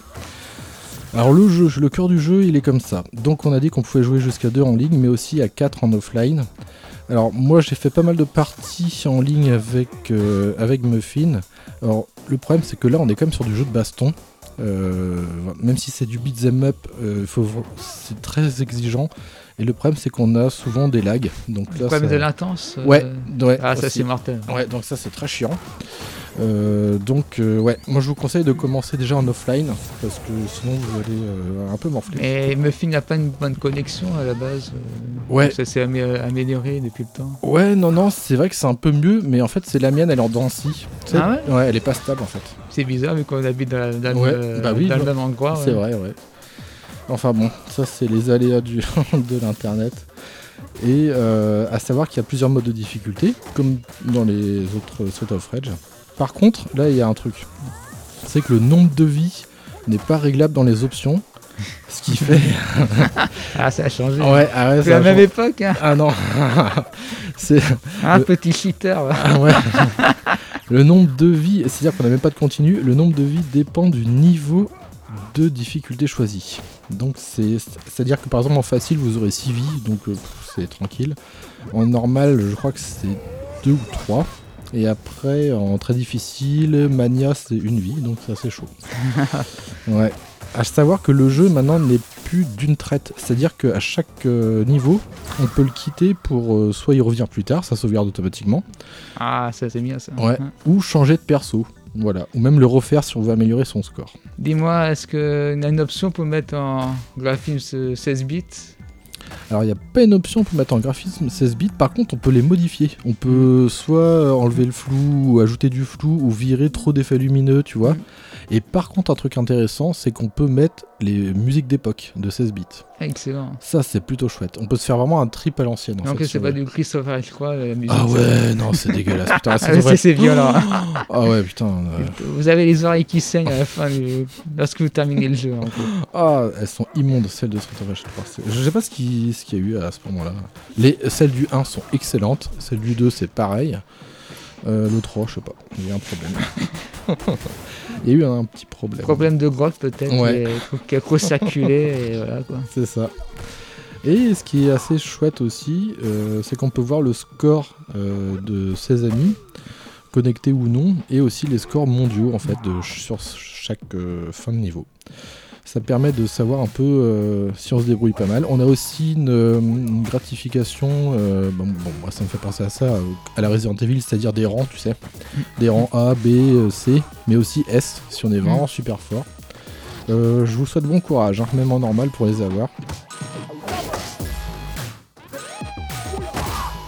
Alors le jeu, le cœur du jeu, il est comme ça. Donc on a dit qu'on pouvait jouer jusqu'à 2 en ligne, mais aussi à 4 en offline. Alors moi j'ai fait pas mal de parties en ligne avec, euh, avec Muffin. Alors le problème c'est que là on est quand même sur du jeu de baston. Euh, même si c'est du beat'em up, euh, c'est très exigeant. Et le problème c'est qu'on a souvent des lags. Donc Le là, problème ça- de l'intense. euh, Ouais, ouais. Ah, ça c'est mortel. Ouais, donc ça c'est très chiant. Euh, donc euh, ouais, moi je vous conseille de commencer déjà en offline parce que sinon vous allez euh, un peu morfler. Et Muffin n'a pas une bonne connexion à la base. euh, Ouais. Ça s'est amé- amélioré depuis le temps. Ouais, non, non, c'est vrai que c'est un peu mieux, mais en fait c'est la mienne, elle est en Dancy. Ah ouais, elle est pas stable en fait. C'est bizarre vu qu'on habite dans, la- dans Ouais, le, bah oui, dans le bah, même endroit. C'est ouais. vrai, ouais. Enfin bon, ça c'est les aléas du, [LAUGHS] de l'internet. Et euh, à savoir qu'il y a plusieurs modes de difficulté, comme dans les autres Street of Rage. Par contre, là il y a un truc. C'est que le nombre de vies n'est pas réglable dans les options. Ce qui fait. [LAUGHS] Ah, ça a changé. ouais, ah ouais, C'est ça la même époque. Hein. Ah non [LAUGHS] C'est. Un Le- petit cheater. Ah ouais. le nombre de vies, c'est-à-dire qu'on n'a même pas de continu, le nombre de vies dépend du niveau de difficulté choisi. Donc c'est c'est-à-dire que par exemple en facile vous aurez 6 vies, donc euh, c'est tranquille. En normal je crois que c'est 2 ou 3. Et après en très difficile, mania c'est une vie, donc c'est assez chaud. [LAUGHS] ouais. À savoir que le jeu maintenant n'est plus d'une traite, c'est-à-dire qu'à chaque euh, niveau, on peut le quitter pour euh, soit y revenir plus tard, ça sauvegarde automatiquement, Ah, ça c'est bien ça. Ouais. Hein. ou changer de perso. Voilà, ou même le refaire si on veut améliorer son score. Dis-moi, est-ce y a une option pour mettre en graphisme 16 bits alors il n'y a pas une option pour mettre en graphisme 16 bits, par contre on peut les modifier. On peut soit euh, enlever le flou, ou ajouter du flou, ou virer trop d'effets lumineux, tu vois. Mm. Et par contre un truc intéressant, c'est qu'on peut mettre les musiques d'époque de 16 bits. Excellent. Ça c'est plutôt chouette. On peut se faire vraiment un trip à l'ancienne. Non, c'est pas du Christopher je crois, la musique. Ah ouais, non, c'est dégueulasse. [LAUGHS] Putain, ah c'est violent. [LAUGHS] ah ouais, putain. Vous avez les oreilles qui saignent à la fin lorsque vous terminez le jeu. Ah, elles sont immondes celles de Street of Je sais pas ce qui 90 qu'il y a eu à ce moment-là. Les, celles du 1 sont excellentes, celles du 2 c'est pareil. Euh, le 3, je sais pas, il y a un problème. [LAUGHS] il y a eu un petit problème. Problème de grotte peut-être, ouais. qui a trop [LAUGHS] et voilà quoi. C'est ça. Et ce qui est assez chouette aussi, euh, c'est qu'on peut voir le score euh, de ses amis, connectés ou non, et aussi les scores mondiaux en fait sur chaque fin de niveau. Ça permet de savoir un peu euh, si on se débrouille pas mal. On a aussi une, euh, une gratification, euh, bon, bon, moi ça me fait penser à ça, euh, à la Resident Evil, c'est-à-dire des rangs, tu sais. Des rangs A, B, C, mais aussi S, si on est vraiment super fort. Je vous souhaite bon courage, hein, même en normal pour les avoir.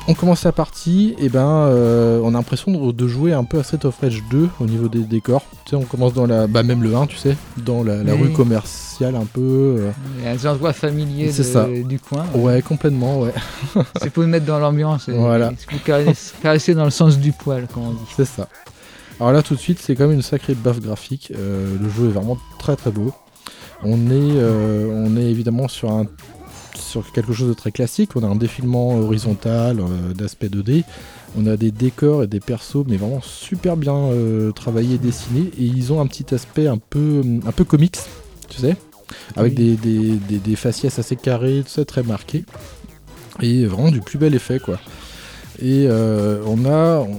On commence la partie, et ben euh, on a l'impression de, de jouer un peu à Street of Rage 2 au niveau des décors. Tu sais, on commence dans la. Bah, même le 1, tu sais, dans la, la Oui. rue commerciale un peu. euh, Il y a des endroits familiers C'est de- ça. du coin. Ouais, complètement, ouais. [LAUGHS] C'est pour le mettre dans l'ambiance. Voilà. caresser, caresser dans le sens du poil, comme on dit. C'est ça. Alors là, tout de suite, c'est quand même une sacrée baffe graphique. Euh, le jeu est vraiment très très beau. On est, euh, on est évidemment sur, un, sur quelque chose de très classique. On a un défilement horizontal euh, d'aspect 2D. On a des décors et des persos, mais vraiment super bien euh, travaillés et dessinés. Et ils ont un petit aspect un peu, un peu comics, tu sais, avec Oui. des, des, des, des faciès assez carrés, tout ça très marqué. Et vraiment du plus bel effet, quoi. Et euh, on a, on,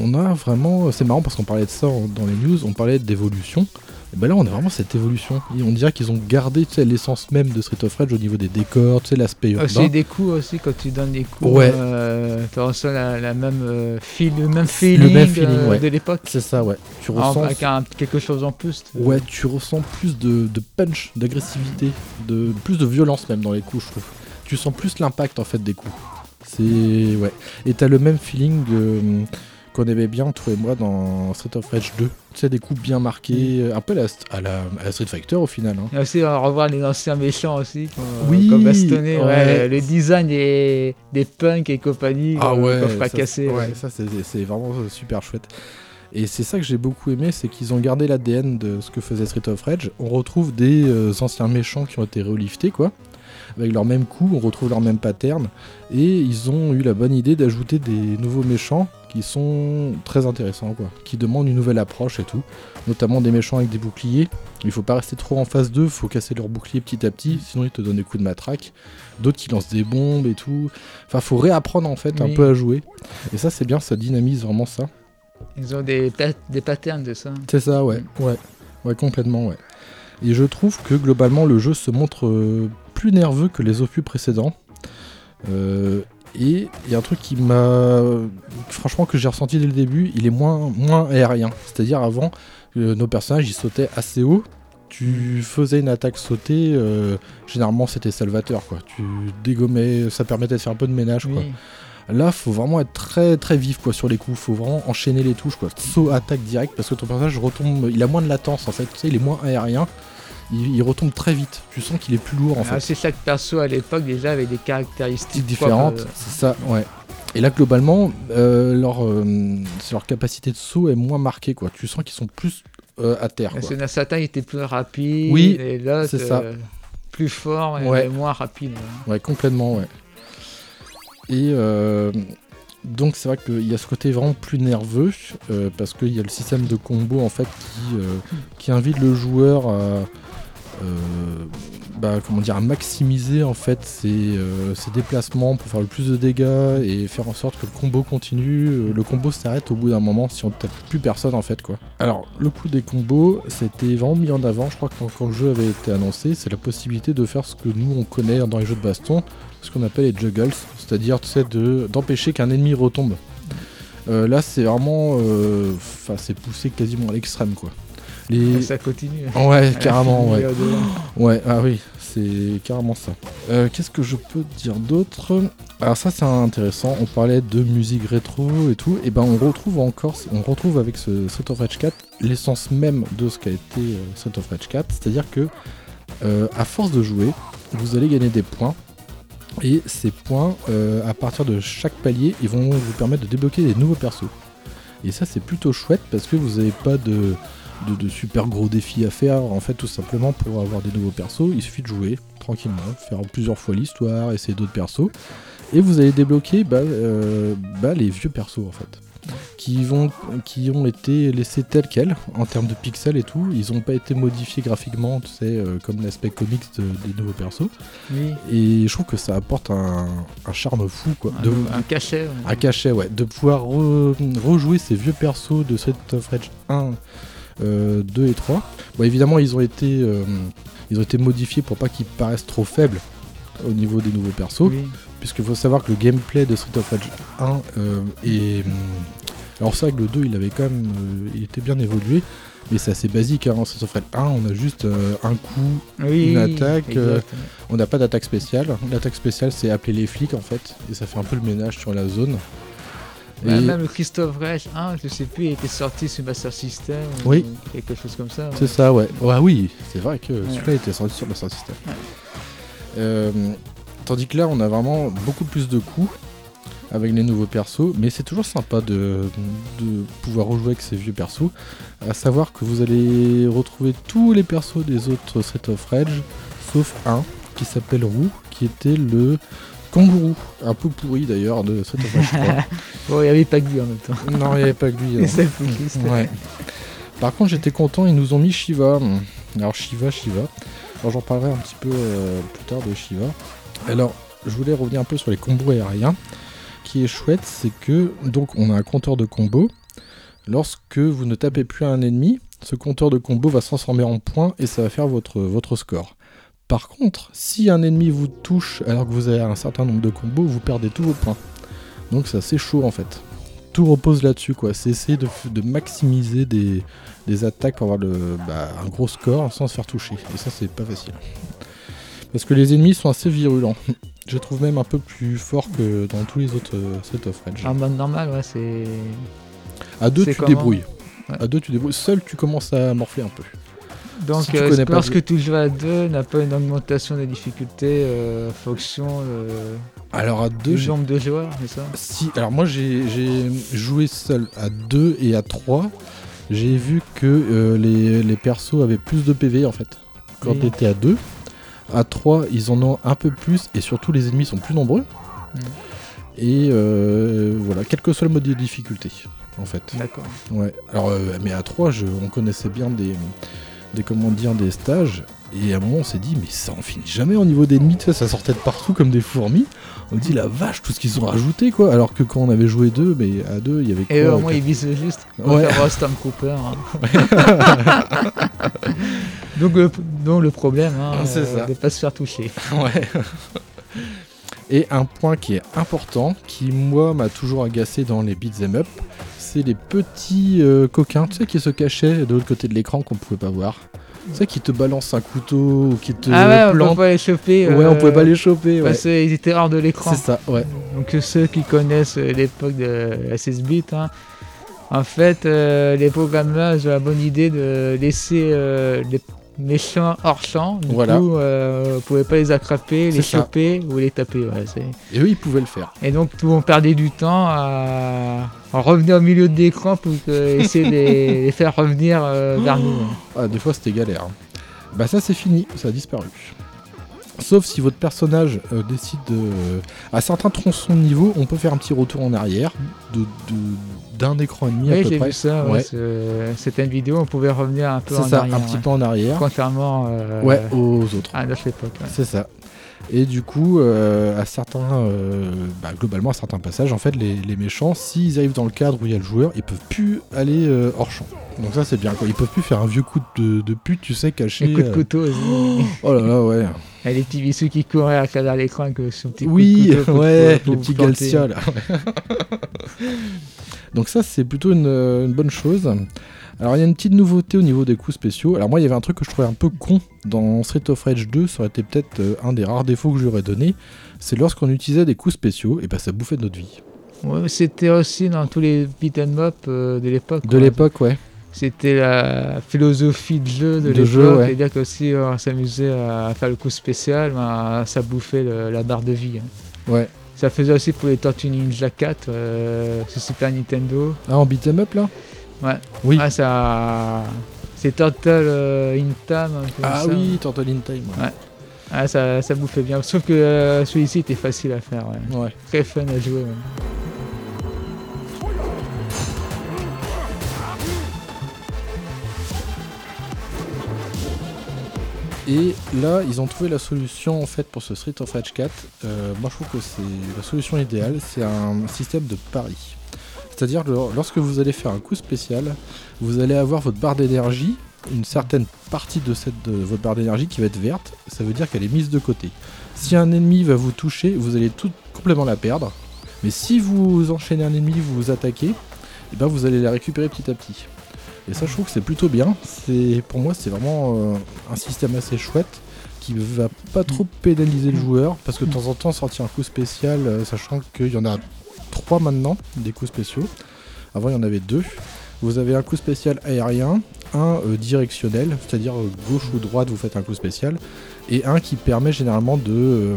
on a vraiment, c'est marrant parce qu'on parlait de ça en- dans les news, on parlait d'évolution. Et ben là, on a vraiment cette évolution. Et on dirait qu'ils ont gardé tu sais, l'essence même de Street of Rage au niveau des décors, tu sais, l'aspect urbain. Aussi des coups aussi, quand tu donnes des coups, Ouais. euh, tu ressens la, la même, euh, feel- le même feeling, même feeling, euh, ouais. de l'époque. C'est ça, ouais. Tu En- ressens, Avec un- quelque chose en plus. ouais, tu ressens plus de, de punch, d'agressivité, de plus de violence même dans les coups, je trouve. Tu sens plus l'impact en fait des coups. C'est ouais. Et t'as le même feeling euh, qu'on aimait bien toi et moi dans Street of Rage 2. Tu sais des coups bien marqués, euh, un peu à la, à la, à la Street Fighter au final. hein. Et aussi euh, revoir les anciens méchants aussi, comme, Oui, comme bastonner, ouais, ouais. le design des, des punks et compagnie, Ah euh, ouais, peuvent pas ça, casser. ouais, ça c'est vraiment super chouette. Et c'est ça que j'ai beaucoup aimé, c'est qu'ils ont gardé l'ADN de ce que faisait Street of Rage. On retrouve des euh, anciens méchants qui ont été reliftés, quoi. Avec leur même coup, on retrouve leur même pattern. Et ils ont eu la bonne idée d'ajouter des nouveaux méchants qui sont très intéressants, quoi. Qui demandent une nouvelle approche et tout. Notamment des méchants avec des boucliers. Il faut pas rester trop en phase 2, faut casser leur bouclier petit à petit, sinon ils te donnent des coups de matraque. D'autres qui lancent des bombes et tout. Enfin, faut réapprendre en fait un peu à jouer. Et ça, c'est bien, ça dynamise vraiment ça. Ils ont des, des patterns de ça. C'est ça, ouais. Ouais, ouais, complètement, ouais. Et je trouve que globalement, le jeu se montre euh, plus nerveux que les opus précédents. Euh, et il y a un truc qui m'a. Franchement, que j'ai ressenti dès le début, il est moins, moins aérien. C'est-à-dire, avant, euh, nos personnages ils sautaient assez haut. Tu faisais une attaque sautée, euh, généralement c'était salvateur quoi. Tu dégommais, ça permettait de faire un peu de ménage quoi. Là, faut vraiment être très très vif quoi sur les coups. Faut vraiment enchaîner les touches quoi. Saut, attaque direct parce que ton personnage retombe, il a moins de latence en fait. Tu sais, il est moins aérien. Il, il retombe très vite. Tu sens qu'il est plus lourd en Ah, fait. c'est chaque perso à l'époque déjà avait des caractéristiques différentes. euh, C'est ça, ouais. Et là, globalement, euh, leur, euh, leur capacité de saut est moins marquée quoi. Tu sens qu'ils sont plus euh, à terre. Parce que Nasata était plus rapide, Oui, et l'autre c'est ça. plus fort et Ouais. moins rapide. ouais. Ouais, complètement, ouais. Et euh, donc c'est vrai qu'il y a ce côté vraiment plus nerveux euh, parce qu'il y a le système de combo en fait qui, euh, qui invite le joueur à, bah, comment dire, maximiser en fait ses, euh, déplacements pour faire le plus de dégâts et faire en sorte que le combo continue. Euh, Le combo s'arrête au bout d'un moment si on ne tape plus personne en fait quoi. Alors le coup des combos, c'était vraiment mis en avant. Je crois que quand, le jeu avait été annoncé, c'est la possibilité de faire ce que nous on connaît dans les jeux de baston, ce qu'on appelle les juggles, c'est-à-dire tu d'empêcher qu'un ennemi retombe. Euh, là, c'est vraiment, euh, enfin, c'est poussé quasiment à l'extrême quoi. Les... Et ça continue. Ouais, [LAUGHS] carrément, ouais. Ouais, ah oui, c'est carrément ça. Euh, Qu'est-ce que je peux dire d'autre? Alors ça c'est intéressant, on parlait de musique rétro et tout, et ben on retrouve encore, on retrouve avec ce Street of Rage 4 l'essence même de ce qu'a été euh, Street of Rage 4, c'est-à-dire que euh, à force de jouer, vous allez gagner des points, et ces points, euh, à partir de chaque palier, ils vont vous permettre de débloquer des nouveaux persos. Et ça c'est plutôt chouette parce que vous n'avez pas de, de, de super gros défis à faire. En fait, tout simplement pour avoir des nouveaux persos, il suffit de jouer tranquillement, faire plusieurs fois l'histoire, essayer d'autres persos. Et vous allez débloquer bah, euh, bah, les vieux persos en fait. Qui, vont, qui ont été laissés tels quels en termes de pixels et tout. Ils n'ont pas été modifiés graphiquement, tu sais, euh, comme l'aspect comics de- des nouveaux persos. Oui, Et je trouve que ça apporte un, un charme fou quoi. un, De- un cachet. ouais. un cachet, ouais. De pouvoir re- rejouer ces vieux persos de Street of Rage 1, euh, 2 et 3. Bon, évidemment, ils ont été, euh, ils ont été modifiés pour pas qu'ils paraissent trop faibles au niveau des nouveaux persos. Oui. Puisqu'il faut savoir que le gameplay de Street of Rage 1 euh, est. hum, Alors, c'est vrai que le 2, il avait quand même. euh, il était bien évolué. Mais c'est assez basique, hein. en Street of Rage 1, on a juste euh, un coup, Oui, Une attaque, euh. On n'a pas d'attaque spéciale. L'attaque spéciale, c'est appeler les flics en fait, et ça fait un peu le ménage sur la zone. Et- Même le Christophe Reich 1, je sais plus, il était sorti sur Master System. ou Oui. Quelque chose comme ça. C'est ça, ouais. Ouais, oui, c'est vrai que Ouais. celui-là était sorti sur le System. Ouais. Euh, tandis que là, on a vraiment beaucoup plus de coups avec les nouveaux persos, mais c'est toujours sympa de, de pouvoir rejouer avec ces vieux persos. À savoir que vous allez retrouver tous les persos des autres Street of Rage, sauf un qui s'appelle Roux, qui était le kangourou, un peu pourri d'ailleurs de 3. Bon, [LAUGHS] il n'y avait pas que lui en même temps. non, il n'y avait pas que lui. [LAUGHS] Ça. Ouais. Par contre, j'étais content, ils nous ont mis Shiva. Alors, Shiva, Shiva. Alors, j'en parlerai un petit peu euh, plus tard de Shiva. Alors, je voulais revenir un peu sur les combos aériens. qui est chouette, c'est que donc on a un compteur de combo. Lorsque vous ne tapez plus un ennemi, ce compteur de combo va se transformer en points et ça va faire votre, votre score. Par contre, si un ennemi vous touche alors que vous avez un certain nombre de combos, vous perdez tous vos points. Donc c'est assez chaud en fait. Tout repose là-dessus quoi. C'est essayer de, maximiser des, des attaques pour avoir le, bah, un gros score sans se faire toucher. Et ça c'est pas facile. Parce que les ennemis sont assez virulents. [LAUGHS] Je trouve même un peu plus forts que dans tous les autres euh, Street of Rage. En mode normal, ouais, c'est. À deux, tu débrouilles. Ouais. À deux, tu débrouilles. Seul, tu commences à morfler un peu. Donc, Si tu euh, lorsque tu joues à deux, n'a pas une augmentation des difficultés euh, en fonction euh, Alors à deux, du nombre de joueurs, c'est ça? Si. Alors moi, j'ai joué seul à deux et à trois. J'ai vu que euh, les, les persos avaient plus de PV en fait. Quand Oui. t'étais à deux. À 3, ils en ont un peu plus et surtout les ennemis sont plus nombreux. Mm. Et euh, voilà, quel que soit le mode de difficulté en fait. D'accord. Ouais. Alors, euh, mais à 3, je, on connaissait bien des, des, comment dire, des stages. Et à un moment, on s'est dit, mais ça en finit jamais au niveau d'ennemis, tu sais, ça sortait de partout comme des fourmis. On dit, la vache, tout ce qu'ils ont rajouté, quoi. Alors que quand on avait joué deux, mais à deux, il y avait Et eux, au euh, moins, ils visent juste. [LAUGHS] Ouais. Storm Cooper. hein. [LAUGHS] donc, le, donc, le problème, hein, C'est euh, ça. de pas se faire toucher. [LAUGHS] Ouais. Et un point qui est important, qui moi m'a toujours agacé dans les beat'em up, c'est les petits euh, coquins, tu sais, qui se cachaient de l'autre côté de l'écran qu'on pouvait pas voir. Tu sais, qui te balancent un couteau ou qui te ah ouais, on peut pas les choper. Ouais, on euh, pouvait pas les choper. Ouais. Parce qu'ils étaient hors de l'écran. C'est ça, ouais. Donc euh, ceux qui connaissent euh, l'époque de la 16 bits, hein, en fait, euh, les programmeurs ont la bonne idée de laisser euh, les méchants hors champ. Du Voilà. coup, euh, vous pouvez pas les attraper, les ça. choper ou les taper. ouais, Et eux, ils pouvaient le faire. Et donc, tout on perdait du temps à, revenir au milieu de l'écran pour [LAUGHS] essayer de les, les faire revenir euh, vers nous. Ah, des fois, c'était galère. hein. Bah, ça, c'est fini, ça a disparu. Sauf si votre personnage euh, décide de. à certains tronçons de niveau, on peut faire un petit retour en arrière de de- d'un écran et demi à Oui, peu j'ai près. vu ça. ouais, c'est- C'était une vidéo, on pouvait revenir un peu C'est en ça, arrière. un petit ouais. peu en arrière. Contrairement euh, Ouais, aux autres. à notre époque. ouais. C'est ça. Et du coup, euh, à certains, euh, bah, globalement, à certains passages, en fait, les, les méchants, s'ils arrivent dans le cadre où il y a le joueur, ils peuvent plus aller euh, hors champ. Donc ça, c'est bien. Quoi. Ils peuvent plus faire un vieux coup de, de pute, tu sais, caché. Les coups de euh, couteau aussi. Oh là là, ouais. Et les petits bisous qui couraient à travers l'écran avec son petit Oui, couteau ouais, pour planter. Galcia là. Donc ça c'est plutôt une, euh, une bonne chose. Alors il y a une petite nouveauté au niveau des coups spéciaux. Alors moi il y avait un truc que je trouvais un peu con dans Street of Rage 2, ça aurait été peut-être euh, un des rares défauts que j'aurais donné, c'est lorsqu'on utilisait des coups spéciaux, et ben ça bouffait de notre vie. Ouais, C'était aussi dans tous les beat'em up euh, de l'époque. De l'époque, ouais. C'était la philosophie de jeu de, De l'époque. ouais. C'est-à-dire qu'aussi on s'amusait à faire le coup spécial, ben, ça bouffait le- la barre de vie. hein. Ouais. Ça faisait aussi pour les Tortues Ninja 4 euh, sur Super Nintendo. Ah en beat'em up là? Ouais. Oui. Ah, ça... C'est Turtle euh, in Time. un peu Ah ça. oui, Turtle in Time. ouais. Ah, ça, ça bouffait bien. Sauf que euh, celui-ci était facile à faire. ouais. Ouais. Très fun à jouer. ouais. Et là, ils ont trouvé la solution en fait pour ce Street of Rage 4. Euh, moi, je trouve que c'est la solution idéale. C'est un système de pari. C'est-à-dire, lorsque vous allez faire un coup spécial, vous allez avoir votre barre d'énergie, une certaine partie de, cette, de votre barre d'énergie qui va être verte. Ça veut dire qu'elle est mise de côté. Si un ennemi va vous toucher, vous allez tout complètement la perdre. Mais si vous enchaînez un ennemi, vous vous attaquez, et ben vous allez la récupérer petit à petit. Et ça, je trouve que c'est plutôt bien. C'est pour moi, c'est vraiment euh, un système assez chouette qui va pas trop pénaliser le joueur, parce que de temps en temps sortir un coup spécial, euh, sachant qu'il y en a trois maintenant, des coups spéciaux. Avant il y en avait deux. Vous avez un coup spécial aérien, un euh, directionnel, c'est-à-dire gauche ou droite vous faites un coup spécial, et un qui permet généralement de,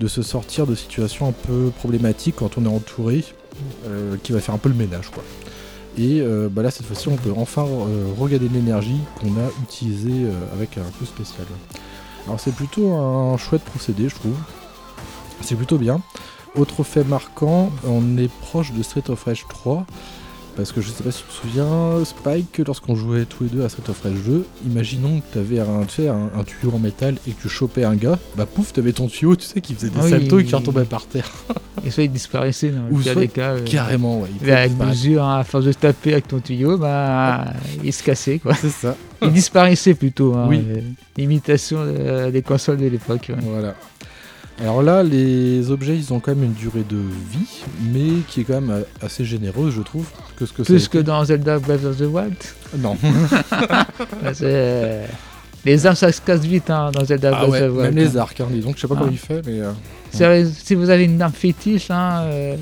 de se sortir de situations un peu problématiques quand on est entouré, qui va faire un peu le ménage quoi. Et euh, bah là cette fois-ci on peut enfin euh, regarder l'énergie qu'on a utilisée euh, avec un coup spécial. Alors c'est plutôt un chouette procédé je trouve. C'est plutôt bien. Autre fait marquant, on est proche de Street of Rage 3. Parce que je sais pas si tu te souviens, Spike, lorsqu'on jouait tous les deux à Street of Rage 2, imaginons que tu avais un, tu sais, un, un tuyau en métal et que tu chopais un gars, bah pouf, t'avais ton tuyau, tu sais, qui faisait des Ah oui. saltos et qui retombait par terre. Et soit il disparaissait dans Ou le pire soit des cas. euh, Carrément, ouais. il avec mesure, hein, à force de taper avec ton tuyau, bah, [LAUGHS] il se cassait quoi. C'est ça. Il disparaissait plutôt. Hein, Oui. euh, L'imitation euh, des consoles de l'époque. ouais. Voilà. Alors là, les objets, ils ont quand même une durée de vie, mais qui est quand même euh, assez généreuse, je trouve, que ce que Plus que dans Zelda Breath of the Wild. Non. [LAUGHS] Euh, Les armes ça se casse vite hein, dans Zelda Ah Breath ouais, of the Wild. même les arcs, hein, dis donc, je sais pas Ah. comment il fait, mais... euh, Si, vous avez une arme fétiche, hein, euh,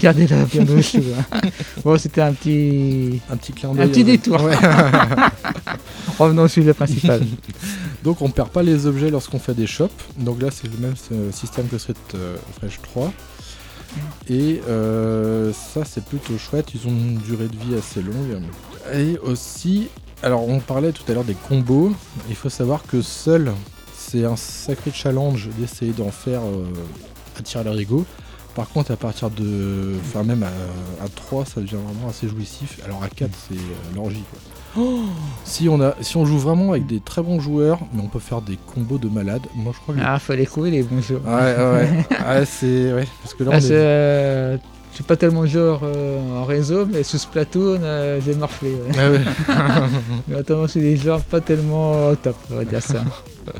gardez-la bien au chaud. hein. [LAUGHS] Bon, c'était un petit. Un petit clin Un petit euh, détour. ouais. [LAUGHS] Revenons au sujet principal. [LAUGHS] Donc on perd pas les objets lorsqu'on fait des shops. Donc là c'est le même euh, système que Street euh, Fresh 3. Et euh, ça c'est plutôt chouette, ils ont une durée de vie assez longue. Et aussi, alors on parlait tout à l'heure des combos, il faut savoir que seul c'est un sacré challenge d'essayer d'en faire euh, tir à l'arigot. Par contre à partir de... Enfin même à, à 3 ça devient vraiment assez jouissif. Alors à 4 c'est euh, l'orgie quoi. Si on, a, si on joue vraiment avec des très bons joueurs, mais on peut faire des combos de malades. Moi, je crois que. Ah, fallait trouver les bons jeux. Ouais, ouais, ouais. Ouais, [LAUGHS] c'est. Ouais, parce que là, on Ah, est- euh, je suis pas tellement joueur euh, en réseau, mais sous Splatoon, euh, j'ai morflé. ouais. Ouais. [LAUGHS] Mais notamment, c'est des joueurs pas tellement top, on va dire ça. [LAUGHS]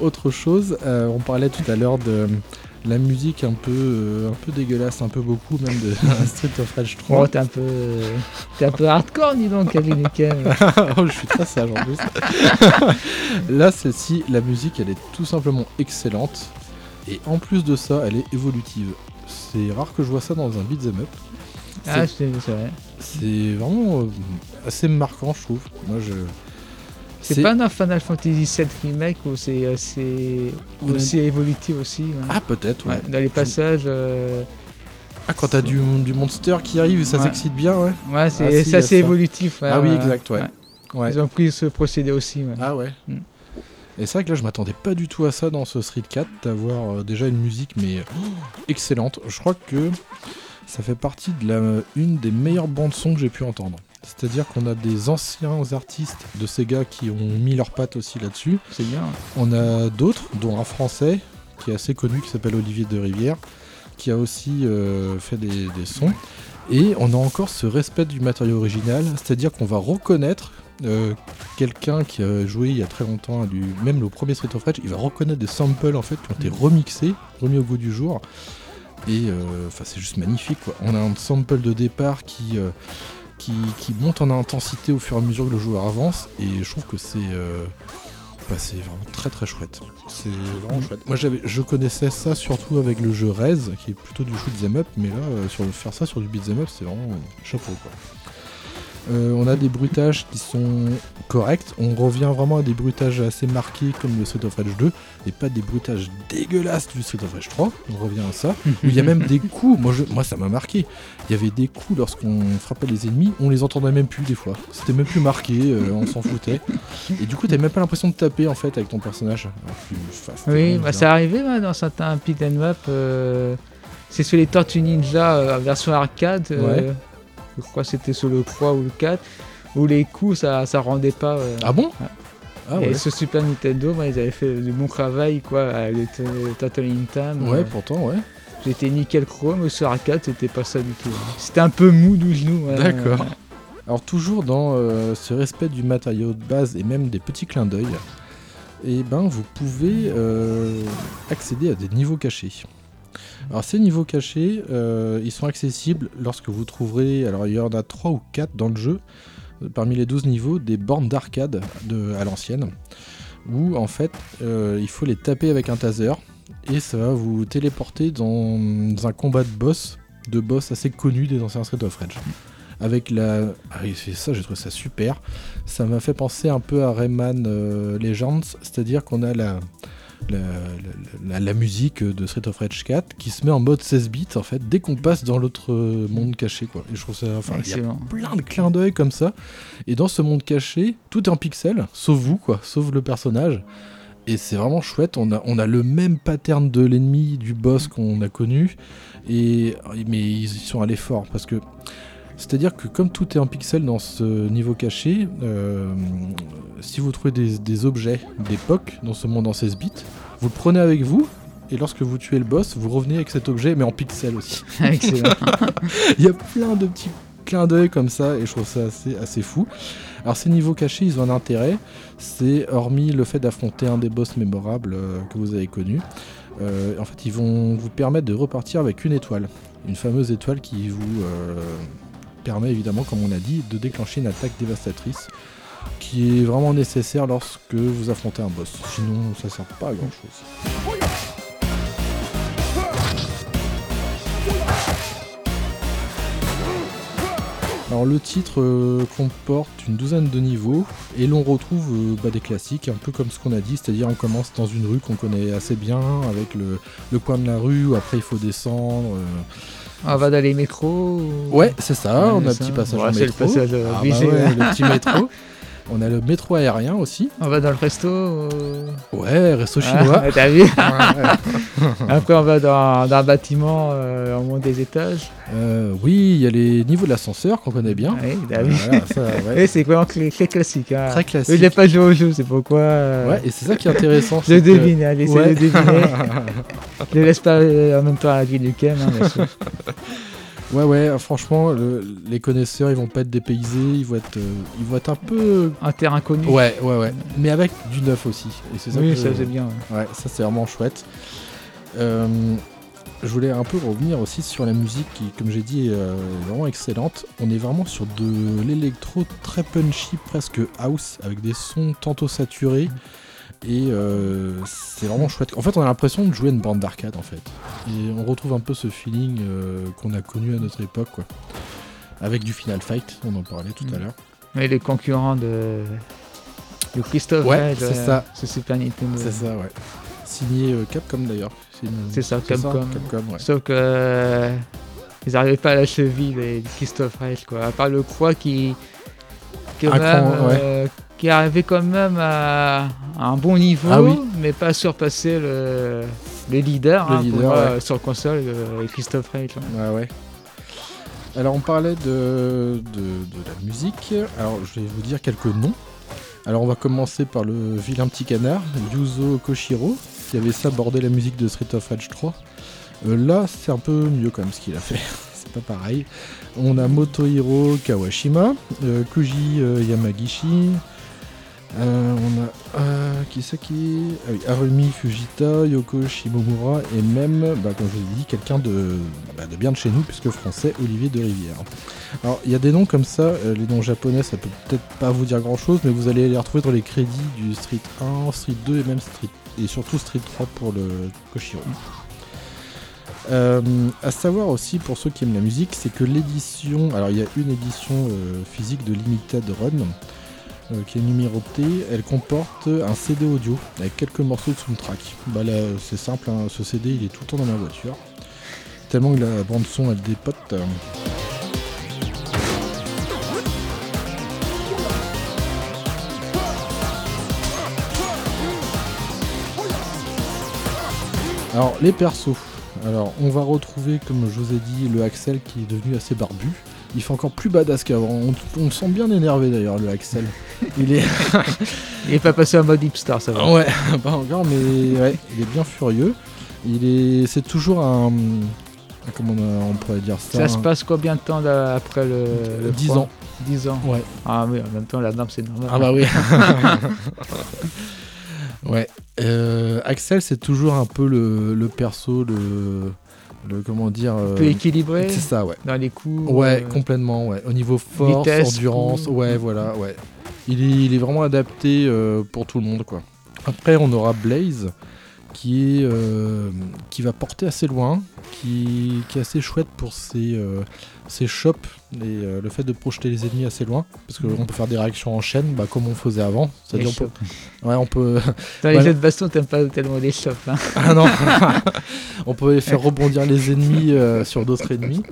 Autre chose, euh, on parlait tout à l'heure de la musique un peu, euh, un peu dégueulasse, un peu beaucoup, même de [LAUGHS] Street of Rage 3. Bon, t'es un peu, t'es un peu hardcore, dis donc, Kevin [LAUGHS] oh, je suis très sage en plus. [LAUGHS] Là, celle-ci, la musique, elle est tout simplement excellente. Et en plus de ça, elle est évolutive. C'est rare que je vois ça dans un beat'em up. Ah, c'est c'est vrai. C'est vraiment euh, assez marquant, je trouve. Moi, je. C'est pas dans Final Fantasy VII Remake où c'est Ouais. aussi évolutif aussi. ouais. Ah, peut-être, ouais. Dans les passages, euh, Ah, quand t'as du, du monster qui arrive, ça s'excite bien, ouais. ouais, c'est Ah, si, assez évolutif. ouais, ah oui, exact, ouais. Ils ont pris ce procédé aussi. ouais. Ah ouais. Mm. Et c'est vrai que là, je m'attendais pas du tout à ça dans ce Street 4, d'avoir euh, déjà une musique, mais oh, excellente. Je crois que ça fait partie de la, une des meilleures bandes son que j'ai pu entendre. C'est-à-dire qu'on a des anciens artistes de Sega qui ont mis leurs pattes aussi là-dessus. C'est bien. On a d'autres, dont un français qui est assez connu, qui s'appelle Olivier de Rivière, qui a aussi euh, fait des, des sons. Et on a encore ce respect du matériau original, c'est-à-dire qu'on va reconnaître euh, quelqu'un qui a joué il y a très longtemps, du, même le premier Street of Rage, il va reconnaître des samples en fait qui ont été remixés, remis au goût du jour. Et euh, c'est juste magnifique. Quoi. On a un sample de départ qui, qui, monte en intensité au fur et à mesure que le joueur avance. Et je trouve que c'est euh, bah, c'est vraiment très très chouette. C'est vraiment chouette. Moi j'avais, je connaissais ça surtout avec le jeu Rez, qui est plutôt du shoot 'em up, mais là euh, sur faire ça sur du beat'em up, c'est vraiment chapeau quoi. Euh, on a des bruitages qui sont corrects. On revient vraiment à des bruitages assez marqués comme le Street of Rage 2 et pas des bruitages dégueulasses du Street of Rage 3. On revient à ça. [LAUGHS] Où il y a même des coups. Moi, je- moi ça m'a marqué. Il y avait des coups lorsqu'on frappait les ennemis, on les entendait même plus des fois. C'était même plus marqué, euh, on s'en foutait. Et du coup, t'avais même pas l'impression de taper en fait avec ton personnage. Alors enfin, Oui, bah, arrivait ouais, dans certains pit and up. euh, c'est sur les Tortues Ninja version arcade. euh, je crois que c'était sur le 3 ou le 4. Où les coups, ça, ça rendait pas. euh, Ah bon? Ouais. Ah et ouais. sur Super Nintendo, bah, ils avaient fait du bon travail, quoi, t- Turtle in Time. Ouais, euh, pourtant, ouais. J'étais nickel chrome, sur arcade, c'était pas ça du tout. C'était un peu mou du genou. ouais. D'accord. Alors toujours dans euh, ce respect du matériau de base et même des petits clins d'œil, et ben vous pouvez euh, accéder à des niveaux cachés. Alors ces niveaux cachés, euh, ils sont accessibles lorsque vous trouverez, alors il y en a 3 ou 4 dans le jeu, parmi les 12 niveaux, des bornes d'arcade de- à l'ancienne. où en fait euh, il faut les taper avec un taser et ça va vous téléporter dans un combat de boss, de boss assez connu des anciens Street of Rage. Avec la. Ah oui, c'est ça, j'ai trouvé ça super. Ça m'a fait penser un peu à Rayman euh, Legends, c'est-à-dire qu'on a la, la, la- la musique de Street of Rage 4 qui se met en mode 16 bits en fait dès qu'on passe dans l'autre euh, monde caché quoi. Et je trouve ça. Enfin, il y a plein de clins d'œil comme ça. Et dans ce monde caché, tout est en pixels, sauf vous, quoi, sauf le personnage. Et c'est vraiment chouette. On a, on a le même pattern de l'ennemi, du boss qu'on a connu. Et, mais ils y sont allés fort parce que. C'est-à-dire que comme tout est en pixels dans ce niveau caché, euh, si vous trouvez des, des objets d'époque dans ce monde en 16 bits, vous le prenez avec vous. Et lorsque vous tuez le boss, vous revenez avec cet objet, mais en pixels aussi. [LAUGHS] Il y a plein de petits clins d'œil comme ça et je trouve ça assez, assez fou. Alors ces niveaux cachés, ils ont un intérêt, c'est hormis le fait d'affronter un des boss mémorables euh, que vous avez connus, euh, en fait ils vont vous permettre de repartir avec une étoile, une fameuse étoile qui vous euh, permet évidemment, comme on a dit, de déclencher une attaque dévastatrice qui est vraiment nécessaire lorsque vous affrontez un boss. Sinon ça sert pas à grand chose. Alors le titre euh, comporte une douzaine de niveaux et l'on retrouve euh, bah, des classiques, un peu comme ce qu'on a dit, c'est-à-dire on commence dans une rue qu'on connaît assez bien avec le, coin de la rue où après il faut descendre. euh. On va dans les métros. ou- Ouais, c'est ça, Ouais, on a un ça. petit passage Ouais, en c'est le métro. passage, euh, Ah, bah ouais, le petit [LAUGHS] métro. On a le métro aérien aussi. On va dans le resto. ou- Ouais, resto Ah, chinois. [LAUGHS] T'as vu ouais. [LAUGHS] Après, on va dans, dans un bâtiment euh, au monte des étages. Euh, oui, il y a les niveaux de l'ascenseur qu'on connaît bien. Oui, t'as vu Voilà, ça, ouais. Oui, c'est vraiment clé- c'est classique. Hein. Très classique. je n'ai pas joué au jeu, c'est pourquoi. euh, Ouais, et c'est ça qui est intéressant. Je devine, allez, c'est Ouais. de deviner. Ne laisse pas euh, en même temps la vie du Ken. Hein. [LAUGHS] Ouais, ouais, franchement, le- les connaisseurs, ils vont pas être dépaysés, ils vont être, euh, ils vont être un peu. Un terrain connu. Ouais, ouais, ouais. Mais avec du neuf aussi. Et c'est ça oui, que- ça c'est bien. ouais. Ouais, ça c'est vraiment chouette. Euh, je voulais un peu revenir aussi sur la musique qui, comme j'ai dit, est vraiment excellente. On est vraiment sur de l'électro très punchy, presque house, avec des sons tantôt saturés. Et euh, c'est vraiment chouette. En fait, on a l'impression de jouer à une bande d'arcade en fait. Et on retrouve un peu ce feeling euh, qu'on a connu à notre époque, quoi. Avec du Final Fight, on en parlait tout à Mm. l'heure. Mais les concurrents de, de Christophe Ouais, c'est ça. sur Super Nintendo. C'est ça, ouais. Signé euh, Capcom d'ailleurs. C'est ça, Capcom. Capcom, ouais. Sauf que ils n'arrivaient pas à la cheville les Christophe Rage quoi. À part le croix qui même, ouais. euh, qui arrivait quand même à, à un bon niveau, Ah oui. mais pas surpasser le, le leader, Le hein, leader, ouais. sur console, euh, Christophe Rage. hein. Ouais, ouais. Alors, on parlait de, de, de la musique. Alors, je vais vous dire quelques noms. Alors, on va commencer par le vilain petit canard, Yuzo Koshiro, qui avait sabordé la musique de Street of Rage 3. Euh, là, c'est un peu mieux quand même ce qu'il a fait. [LAUGHS] c'est pas pareil. On a Motohiro Kawashima, euh, Koji euh, Yamagishi. Euh, on a euh, qui ah Harumi Fujita, Yoko Shimomura et même, bah, comme je vous ai dit, quelqu'un de, bah, de bien de chez nous, puisque français, Olivier de Rivière. Alors, il y a des noms comme ça, euh, les noms japonais, ça peut peut-être pas vous dire grand-chose, mais vous allez les retrouver dans les crédits du Street 1, Street 2 et même Street et surtout Street 3 pour le Koshiro. Euh, à savoir aussi pour ceux qui aiment la musique, c'est que l'édition, alors il y a une édition euh, physique de Limited Run euh, qui est numérotée, elle comporte un CD audio avec quelques morceaux de soundtrack. Bah là c'est simple, hein, ce CD il est tout le temps dans ma voiture. Tellement que la bande son elle dépote. Alors les persos. Alors on va retrouver comme je vous ai dit le Axel qui est devenu assez barbu. Il fait encore plus badass qu'avant. On, on le sent bien énervé d'ailleurs le Axel. [LAUGHS] Il est Il n'est pas passé en mode hipster, ça va. ouais, [LAUGHS] pas encore, mais ouais, il est bien furieux. Il est, c'est toujours un, comment on, on pourrait dire ça, Ça se passe combien de temps là, après le, le 10 froid ans. 10 ans. Ouais. Ah oui, en même temps, la norme, c'est normal. Ah bah oui. [LAUGHS] ouais. Euh, Axel, c'est toujours un peu le, le perso, le, le comment dire. Un euh, peu équilibré c'est ça, ouais. dans les coups. Ouais, euh, complètement, ouais. Au niveau force, Vitesse, endurance, ouais, voilà, ouais. Il est, il est vraiment adapté euh, pour tout le monde, quoi. Après, on aura Blaze, qui, est, euh, qui va porter assez loin, qui, qui est assez chouette pour ses, euh, ses chops et euh, le fait de projeter les ennemis assez loin, parce qu'on peut faire des réactions en chaîne, bah, comme on faisait avant. Les C'est-à-dire, on peut, ouais, on peut, Dans [LAUGHS] les Voilà. jeux de baston, t'aimes pas tellement les chops. Hein. ah non, [LAUGHS] on peut faire rebondir les ennemis euh, sur d'autres ennemis.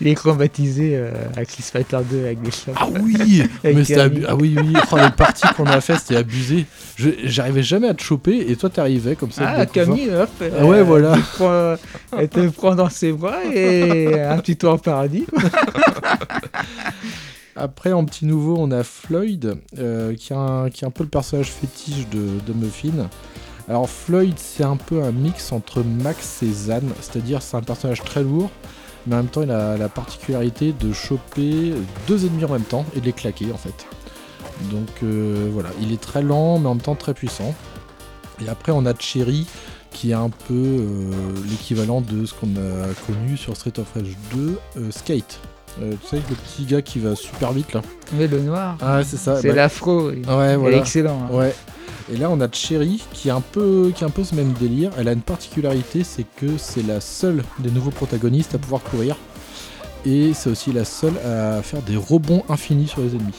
Les combatisés euh, avec Street Fighter 2 avec des chops. Ah oui, [LAUGHS] mais c'était abu- ah oui oui, oh, les parties qu'on a fait c'était abusé. Je- J'arrivais jamais à te choper et toi t'arrivais comme ça. Ah. Camille, hop, Ah ouais, voilà. Te, prend, elle te prend dans ses bras et un petit tour en paradis. [LAUGHS] Après en petit nouveau on a Floyd euh, qui, est un, peu le personnage fétiche de, de Muffin. Alors Floyd c'est un peu un mix entre Max et Zan, c'est-à-dire c'est un personnage très lourd. Mais en même temps, il a la particularité de choper deux ennemis en même temps et de les claquer en fait. Donc euh, voilà, il est très lent mais en même temps très puissant. Et après, on a Cherry qui est un peu euh, l'équivalent de ce qu'on a connu sur Street of Rage 2, euh, Skate. Euh, tu sais, le petit gars qui va super vite là. Mais le noir, Ah, c'est ça. c'est bah, l'afro. il- Ouais, est excellent. hein. Ouais. Et là, on a Cherry qui est un peu, qui est un peu ce même délire. Elle a une particularité, c'est que c'est la seule des nouveaux protagonistes à pouvoir courir. Et c'est aussi la seule à faire des rebonds infinis sur les ennemis.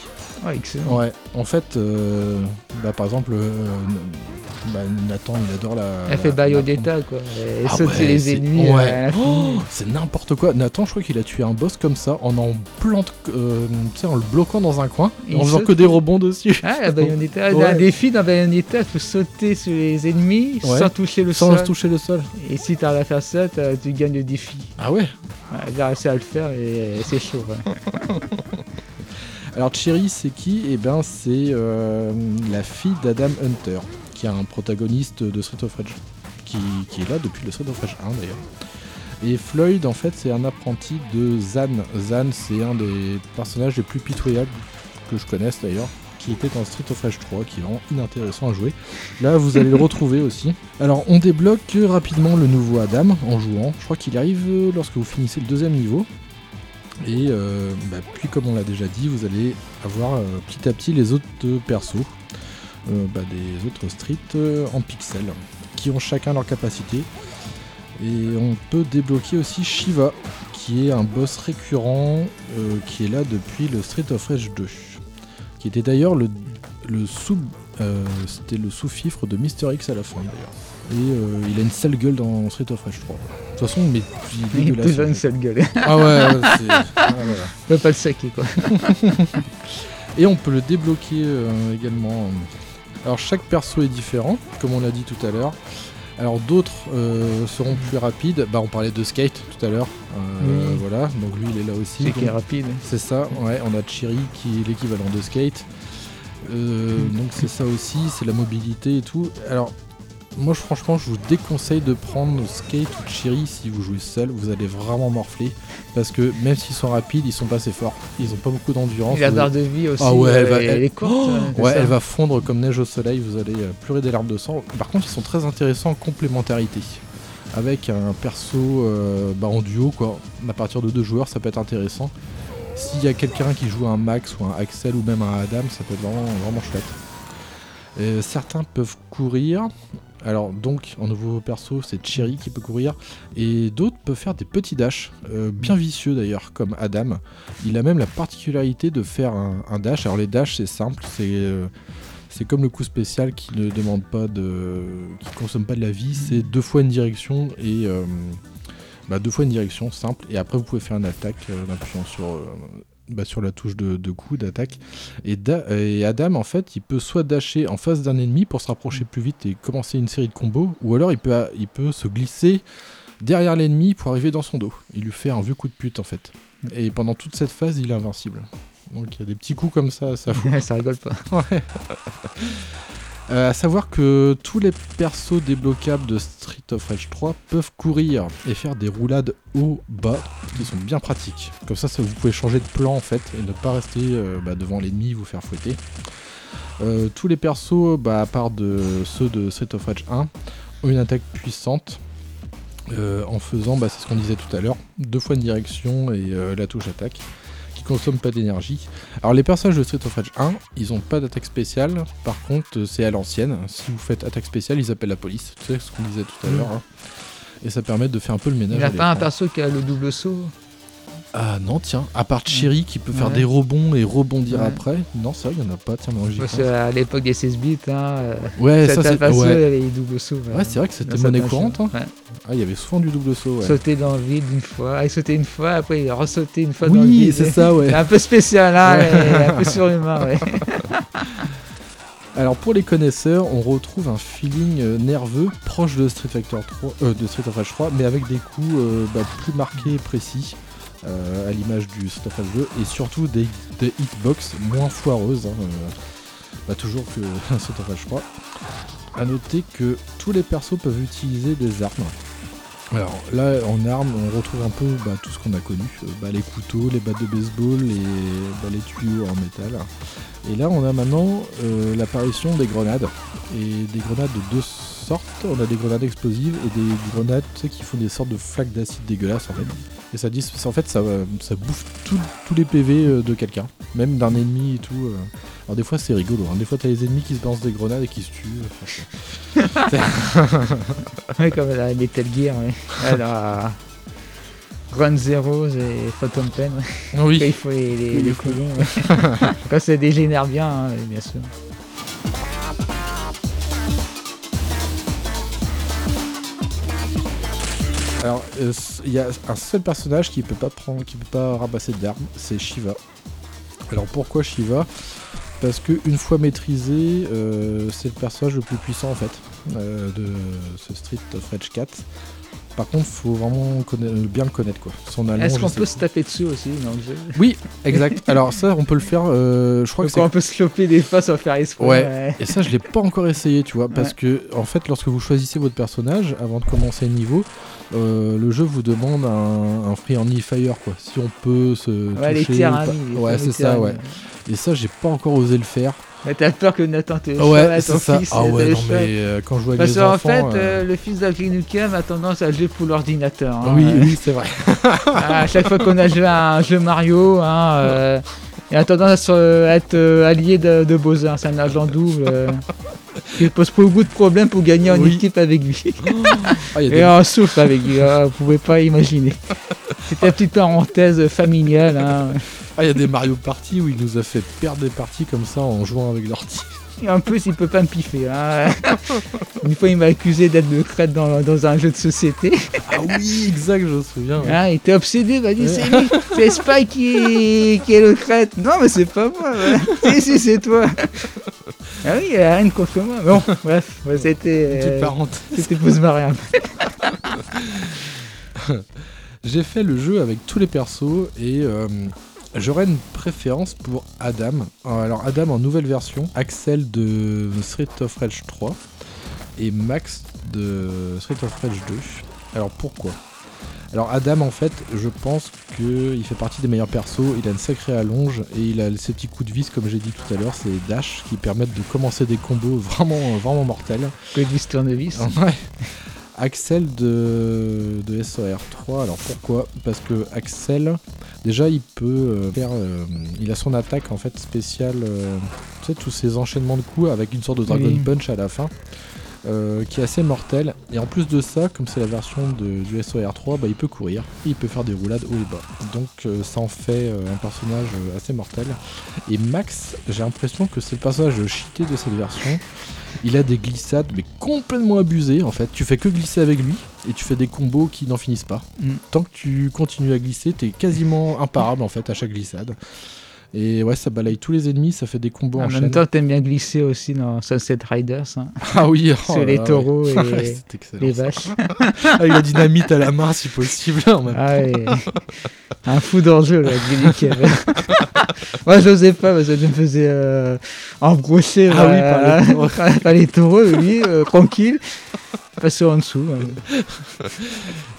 Ouais, excellent. Ouais. En fait, euh, bah, par exemple, euh, bah, Nathan, il adore la. Elle fait la- Bayonetta, quoi. Elle Ah saute ouais, les ennemis. ouais. l'infini. Oh, c'est n'importe quoi. Nathan, je crois qu'il a tué un boss comme ça en en plante, euh, tu sais, en le bloquant dans un coin, Et en faisant saute. que des rebonds dessus. Ah, la Bayonetta. Ouais. a un défi dans Bayonetta, il faut sauter sur les ennemis Ouais. sans toucher le Sans sol. toucher le sol. Et si tu arrives à faire ça, tu gagnes le défi. Ah ouais. Ouais, J'ai réussi à le faire et c'est chaud. [LAUGHS] Alors Cherry, c'est qui? Eh ben, c'est euh, la fille d'Adam Hunter, qui est un protagoniste de Street of Rage, qui, qui est là depuis le Street of Rage 1 d'ailleurs. Et Floyd, en fait, c'est un apprenti de Zan. Zan, c'est un des personnages les plus pitoyables que je connaisse d'ailleurs, qui était dans Street of Rage 3, qui est vraiment inintéressant à jouer. Là, vous allez le [LAUGHS] retrouver aussi. Alors, on débloque rapidement le nouveau Adam en jouant. Je crois qu'il arrive lorsque vous finissez le deuxième niveau. Et euh, bah, puis, comme on l'a déjà dit, vous allez avoir euh, petit à petit les autres persos, bah, des autres streets euh, en pixels, qui ont chacun leur capacité. Et on peut débloquer aussi Shiva, qui est un boss récurrent euh, qui est là depuis le Street of Rage 2. Qui était d'ailleurs le, le sous. euh, C'était le sous-fifre de Mister X à la fin d'ailleurs. Et euh, il a une sale gueule dans Street of Rage 3. De toute façon, mais il est Il toujours une seule gueule. Ah ouais, ouais, c'est. ah, voilà. On peut pas le saquer, quoi. [LAUGHS] Et on peut le débloquer euh, également. Alors chaque perso est différent, comme on l'a dit tout à l'heure. Alors d'autres euh, seront plus rapides. Bah on parlait de Skate tout à l'heure. Euh, Oui. Voilà, donc lui il est là aussi. C'est qui est rapide. C'est ça, ouais, on a Chiri qui est l'équivalent de Skate. Euh, donc c'est ça aussi, c'est la mobilité et tout. Alors moi franchement je vous déconseille de prendre Skate ou Chiri si vous jouez seul, vous allez vraiment morfler. Parce que même s'ils sont rapides, ils sont pas assez forts. Ils ont pas beaucoup d'endurance. La barre de vie aussi. Ah ouais, elle va- elle- est courte. Oh hein, c'est ouais, elle va fondre comme neige au soleil, vous allez euh, pleurer des larmes de sang. Par contre, ils sont très intéressants en complémentarité. Avec un perso euh, bah, en duo, quoi. À partir de deux joueurs, ça peut être intéressant. S'il y a quelqu'un qui joue un Max ou un Axel ou même un Adam, ça peut être vraiment, vraiment chouette. Euh, certains peuvent courir. Alors donc, en nouveau perso, c'est Cherry qui peut courir. Et d'autres peuvent faire des petits dashs, euh, bien vicieux d'ailleurs, comme Adam. Il a même la particularité de faire un, dash. Alors les dashs, c'est simple, c'est euh, c'est comme le coup spécial qui ne demande pas de, qui consomme pas de la vie. C'est deux fois une direction et euh, bah, deux fois une direction simple. Et après, vous pouvez faire une attaque en appuyant sur bah, sur la touche de, de coup d'attaque. Et, Da- et Adam, en fait, il peut soit dasher en face d'un ennemi pour se rapprocher plus vite et commencer une série de combos, ou alors il peut, il peut se glisser derrière l'ennemi pour arriver dans son dos. Il lui fait un vieux coup de pute en fait. Et pendant toute cette phase, il est invincible. Donc il y a des petits coups comme ça, ça [LAUGHS] ça rigole pas. Ouais. [LAUGHS] Euh, à savoir que tous les persos débloquables de Street of Rage 3 peuvent courir et faire des roulades haut-bas qui sont bien pratiques. Comme ça, vous pouvez changer de plan en fait et ne pas rester euh, bah, devant l'ennemi vous faire fouetter. Euh, tous les persos, bah, à part ceux de Street of Rage 1, ont une attaque puissante euh, en faisant, bah, c'est ce qu'on disait tout à l'heure, deux fois une direction et euh, la touche attaque consomment pas d'énergie. Alors les personnages de Street of Rage 1, ils ont pas d'attaque spéciale. Par contre, c'est à l'ancienne. Si vous faites attaque spéciale, ils appellent la police. Tu sais ce qu'on disait tout à l'heure. hein. Et ça permet de faire un peu le ménage. Il n'y a pas un perso qui a le double saut? Ah non, tiens, à part Cherry qui peut faire Ouais. des rebonds et rebondir Ouais. après. Non, ça, il y en a pas. Tiens, j'y Parce qu'à l'époque des 16 bits, hein, euh, Ouais, ça, c'est. Ouais. les doubles sauts. Ouais, c'est vrai que c'était monnaie courante. hein. Ah, il y avait souvent du double saut. Ouais. Sauter dans le vide une fois, il sautait une fois, après il ressautait une fois dans le Oui, vide. c'est ça, ouais. C'est [LAUGHS] un peu spécial, hein, et un peu surhumain, ouais. Alors pour les connaisseurs, on retrouve un feeling euh, nerveux proche de Street Fighter 3, euh, de Street of Rage 3, mais avec des coups euh, bah, plus marqués et précis, euh, à l'image du Rage 2, et surtout des, hitbox moins foireuses, euh, bah, toujours que Street of Rage 3. A noter que tous les persos peuvent utiliser des armes. Alors là, en armes, on retrouve un peu bah, tout ce qu'on a connu, euh, bah, les couteaux, les battes de baseball, les, bah, les tuyaux en métal. Et là, on a maintenant euh, l'apparition des grenades. Et des grenades de deux sortes. On a des grenades explosives et des grenades qui font des sortes de flaques d'acide dégueulasses en fait. Et ça dit, en fait, ça, euh, ça bouffe tous les PV euh, de quelqu'un, même d'un ennemi et tout. euh. Alors des fois, c'est rigolo. hein. Des fois, t'as les ennemis qui se balancent des grenades et qui se tuent. Enfin, [LAUGHS] Ouais, comme la Metal Gear, ouais. Alors, Run Zero et Phantom Pen, ouais. Quand oui. il faut les, les. [LAUGHS] Quand ça dégénère bien, hein, bien sûr. Alors, euh, il y a un seul personnage qui peut pas prendre, qui peut pas ramasser d'armes, c'est Shiva. Alors pourquoi Shiva? Parce que une fois maîtrisé, euh, c'est le personnage le plus puissant en fait euh, de ce Street of Rage 4. Par contre, faut vraiment bien le connaître quoi. Son Est-ce qu'on peut se taper dessus aussi dans le jeu? Oui, exact. [LAUGHS] Alors ça, on peut le faire. euh, je crois que Donc c'est on peut se choper des fois sans faire exprès. Ouais. Et ça, je l'ai pas encore essayé, tu vois, parce que en fait, lorsque vous choisissez votre personnage avant de commencer le niveau, euh, le jeu vous demande un, un friendly fire, quoi. Si on peut se Ouais, les toucher. ou pas. les Ouais, c'est ça, ouais. Et ça, j'ai pas encore osé le faire. Mais t'as peur que Nathan te ouais, c'est ton ça. fils. Ah ouais, non mais euh, quand je vois Parce mes qu'en enfants. fait, euh, euh, le fils d'Agrinukem a tendance à jouer pour l'ordinateur. hein. Oui, Euh, oui, c'est vrai. [LAUGHS] à chaque fois qu'on a joué à un jeu Mario, hein, euh, il a tendance à être euh, allié de, de. C'est un agent double. euh, qui pose beaucoup de problèmes pour gagner en Oui. équipe avec lui. [LAUGHS] Ah, il y a Et en souffle avec lui. ah, vous pouvez pas imaginer. C'était une petite parenthèse familiale. hein. ah, il y a des Mario Party où il nous a fait perdre des parties comme ça en jouant avec l'ordi. Et en plus, il peut pas me piffer. hein. [LAUGHS] Une fois, il m'a accusé d'être le crête dans, dans un jeu de société. Ah oui, exact, je me souviens. ouais. Hein, il était obsédé, il m'a dit c'est lui, c'est Spike qui est, qui est le crête. Non, mais c'est pas moi. ouais. [LAUGHS] si, si, c'est toi. Ah oui, il a rien contre moi. Bon, bref, ouais, c'était. Euh. C'était pour se marrer un [LAUGHS] peu. J'ai fait le jeu avec tous les persos et euh, j'aurais une préférence pour Adam. Alors Adam en nouvelle version, Axel de Street of Rage 3 et Max de Street of Rage 2. Alors pourquoi? Alors Adam en fait je pense qu'il fait partie des meilleurs persos, il a une sacrée allonge et il a ses petits coups de vis comme j'ai dit tout à l'heure, c'est dash qui permettent de commencer des combos vraiment vraiment mortels. Que du tournevis. Ouais. Axel de, de SOR 3, alors pourquoi? Parce que Axel, déjà il peut euh, faire. euh, il a son attaque en fait spéciale, euh, tu sais, tous ces enchaînements de coups avec une sorte de Dragon Oui. Punch à la fin. euh, qui est assez mortel et en plus de ça comme c'est la version de, du SOR 3 bah, il peut courir il peut faire des roulades haut et bas donc euh, ça en fait euh, un personnage assez mortel et Max j'ai l'impression que c'est le personnage cheaté de cette version il a des glissades, mais complètement abusées en fait. Tu fais que glisser avec lui et tu fais des combos qui n'en finissent pas. Mm. Tant que tu continues à glisser, t'es quasiment imparable en fait à chaque glissade. Et ouais, ça balaye tous les ennemis, ça fait des combos En en même chaîne. temps, t'aimes bien glisser aussi dans Sunset Riders. hein, [LAUGHS] Ah oui, oh sur les là, taureaux ouais. et [LAUGHS] Ouais, les vaches. [LAUGHS] Avec la dynamite à la main si possible. en même Ah ouais. Un fou d'enjeu, là. Moi, j'osais pas parce que je me faisais euh, embrocher Ah oui, par les taureaux. par les taureaux, lui, euh, tranquille. Passer en dessous. hein.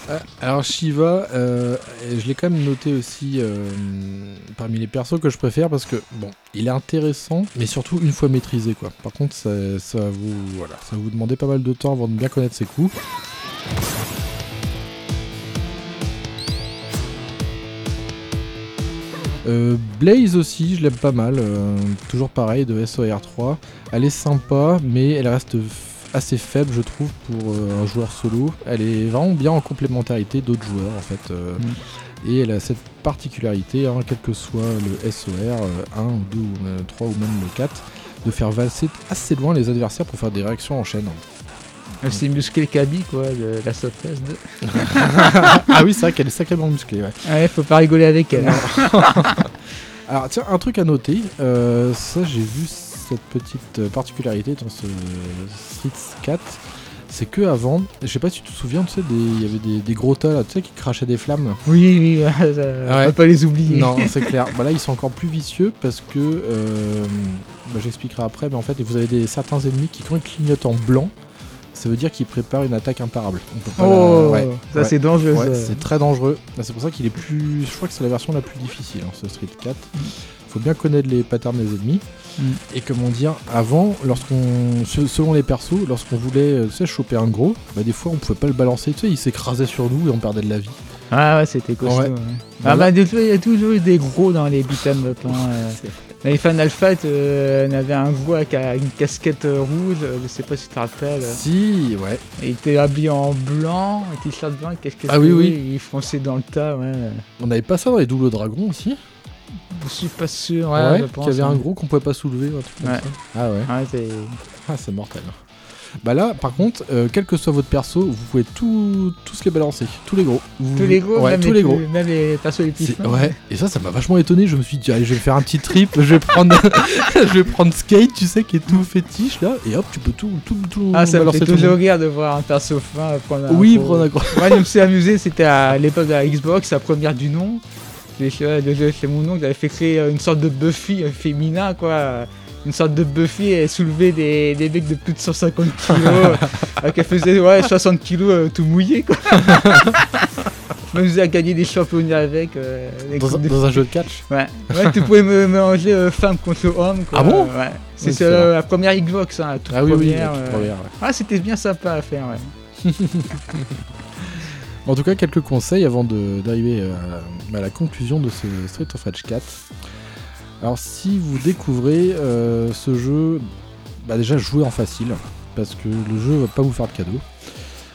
Ah, [LAUGHS] Alors Shiva, euh, je l'ai quand même noté aussi euh, parmi les persos que je préfère parce que bon, il est intéressant, mais surtout une fois maîtrisé quoi. Par contre, ça, ça vous voilà, ça vous demander pas mal de temps avant de bien connaître ses coups. Euh, Blaze aussi, je l'aime pas mal. euh, toujours pareil, de SOR3. Elle est sympa, mais elle reste assez faible, je trouve, pour euh, un joueur solo. Elle est vraiment bien en complémentarité d'autres joueurs, en fait. euh, Et elle a cette particularité, hein, quel que soit le SOR, euh, 1 ou 2 ou euh, 3 ou même le 4, de faire valser assez loin les adversaires pour faire des réactions en chaîne. C'est musclé Kaby, quoi, de la sauteuse. De... [LAUGHS] ah oui, c'est vrai qu'elle est sacrément musclée, ouais. Ouais, faut pas rigoler avec elle. hein. [LAUGHS] Alors tiens, un truc à noter, euh, ça j'ai vu cette petite euh, particularité dans ce Street 4, c'est que avant, je sais pas si tu te souviens, tu sais, des- il y avait des, des gros tas là, tu sais, qui crachaient des flammes. Oui, oui, [LAUGHS] ouais, on peut pas les oublier. Non, [LAUGHS] c'est clair. Bah là, ils sont encore plus vicieux parce que, euh, bah, j'expliquerai après, mais en fait, vous avez des, certains ennemis qui, quand ils clignotent en blanc, ça veut dire qu'ils préparent une attaque imparable. On peut pas la- Oh, ouais, ça ouais. c'est dangereux. Ouais, c'est très dangereux. Bah, C'est pour ça qu'il est plus. Je crois que c'est la version la plus difficile, hein, ce Street 4. Faut bien connaître les patterns des ennemis. Mm. Et comment dire, avant, lorsqu'on. se- Selon les persos, lorsqu'on voulait euh, tu sais, choper un gros, bah, des fois on pouvait pas le balancer. Tu sais, il s'écrasait sur nous et on perdait de la vie. Ah ouais, c'était costaud. Ouais. ouais. Bah Ah bah, il y a toujours eu des gros dans les beat'em up. Hein. euh. [LAUGHS] Dans les Final Fight, euh, on avait un gros avec euh, une casquette euh, rouge, euh, je sais pas si tu te rappelles. Si, ouais. Et il était habillé en blanc, t-shirt blanc, qu'est-ce que Ah oui, oui. Il fonçait dans le tas, ouais. On avait pas ça dans les doubles dragons aussi? Je suis pas sûr, ouais. Qu'il y avait hein. un gros qu'on pouvait pas soulever. ou un truc comme Ouais. ça. Ah ouais. Ouais, c'est- Ah, c'est mortel. Bah là, par contre, euh, quel que soit votre perso, vous pouvez tout, tous les balancer, tous les gros. Vous- Tous les gros, ouais, même, tous les les gros. plus- même les persos les fins. Ouais, et ça, ça m'a vachement étonné. Je me suis dit, allez, je vais faire un petit trip, je vais prendre, [LAUGHS] je vais prendre Skate, tu sais, qui est tout fétiche là, et hop, tu peux tout, tout, tout Ah, ça me fait tout le toujours rire de voir un perso fin prendre un Oui, gros. prendre un gros. Moi, je me suis amusé, c'était à l'époque de la Xbox, la première du nom. C'est mon nom, j'avais fait créer euh, une sorte de Buffy euh, féminin, quoi. Une sorte de Buffy et soulever des, des mecs de plus de 150 kilos. [LAUGHS] euh, qu'elle faisait ouais, 60 kilos euh, tout mouillé, quoi. [LAUGHS] M'amusais à gagner des championnats avec. euh, Dans, un- dans jeu de catch. Ouais. ouais, tu pouvais me mélanger euh, femme contre homme. Quoi. Ah bon Ouais. C'est Oui, euh, la première Xbox, hein, la toute Ah oui, oui, première. la toute euh. première, ouais. Ah, c'était bien sympa à faire, ouais. [LAUGHS] En tout cas, quelques conseils avant d'arriver euh, à, la conclusion de ce Street of Rage 4. Alors, si vous découvrez euh, ce jeu, bah déjà jouez en facile, parce que le jeu va pas vous faire de cadeau.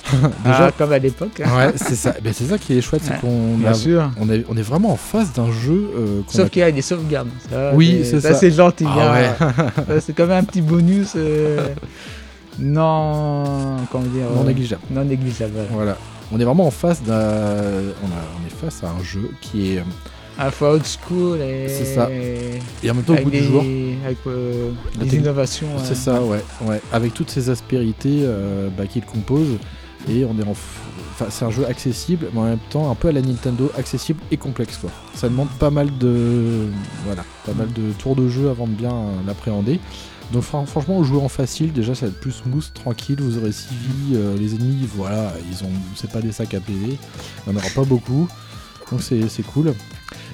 [LAUGHS] déjà, Ah, comme à l'époque. hein. ouais, c'est ça. Mais c'est ça qui est chouette, c'est Ouais, qu'on on est, on est vraiment en face d'un jeu euh, a Sauf qu'il y a des sauvegardes. Ça, Oui, c'est ça. c'est gentil. Ah ouais. [LAUGHS] Ça, c'est quand même un petit bonus. euh, non. Comment dire non négligeable. Non négligeable. voilà. On est vraiment en face d'un. On, est face à un jeu qui est. À la fois old school et. C'est ça. Et en même temps, au des, du jour. Avec euh, des innovations. C'est ça, ouais, ouais. Avec toutes ces aspérités euh, bah, qu'il compose. Et on est en. Enfin, c'est un jeu accessible, mais en même temps un peu à la Nintendo, accessible et complexe quoi. Ça demande pas mal de. Voilà, pas mal de tours de jeu avant de bien l'appréhender. Donc fran- franchement, jouer en facile, déjà ça va être plus smooth, tranquille, vous aurez 6 vies, euh, les ennemis, voilà, ils ont. C'est pas des sacs à PV, il n'y en aura pas beaucoup. Donc c'est c'est cool.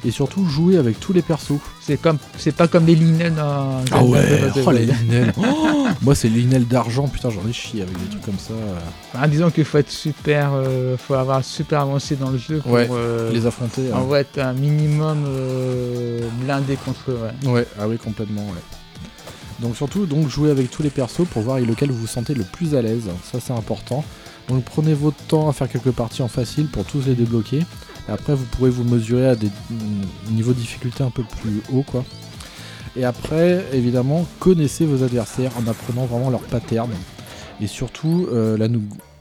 Et surtout jouer avec tous les persos. C'est comme, c'est pas comme les linens dans. Ah dans- ouais, oh les linelles. Oh, moi c'est les linelles d'argent, putain j'en ai chié avec des trucs comme ça. Ah, disons qu'il faut être super, euh, faut avoir super avancé dans le jeu pour Ouais, euh, Les affronter. hein. en vrai être un minimum blindé contre eux. Ouais. Ouais, ah oui complètement ouais. Donc surtout donc jouer avec tous les persos pour voir lequel vous vous sentez le plus à l'aise, ça c'est important. Donc prenez votre temps à faire quelques parties en facile pour tous les débloquer. Et après vous pourrez vous mesurer à des mm, niveaux de difficulté un peu plus hauts quoi. Et après évidemment connaissez vos adversaires en apprenant vraiment leurs patterns. Et surtout euh, la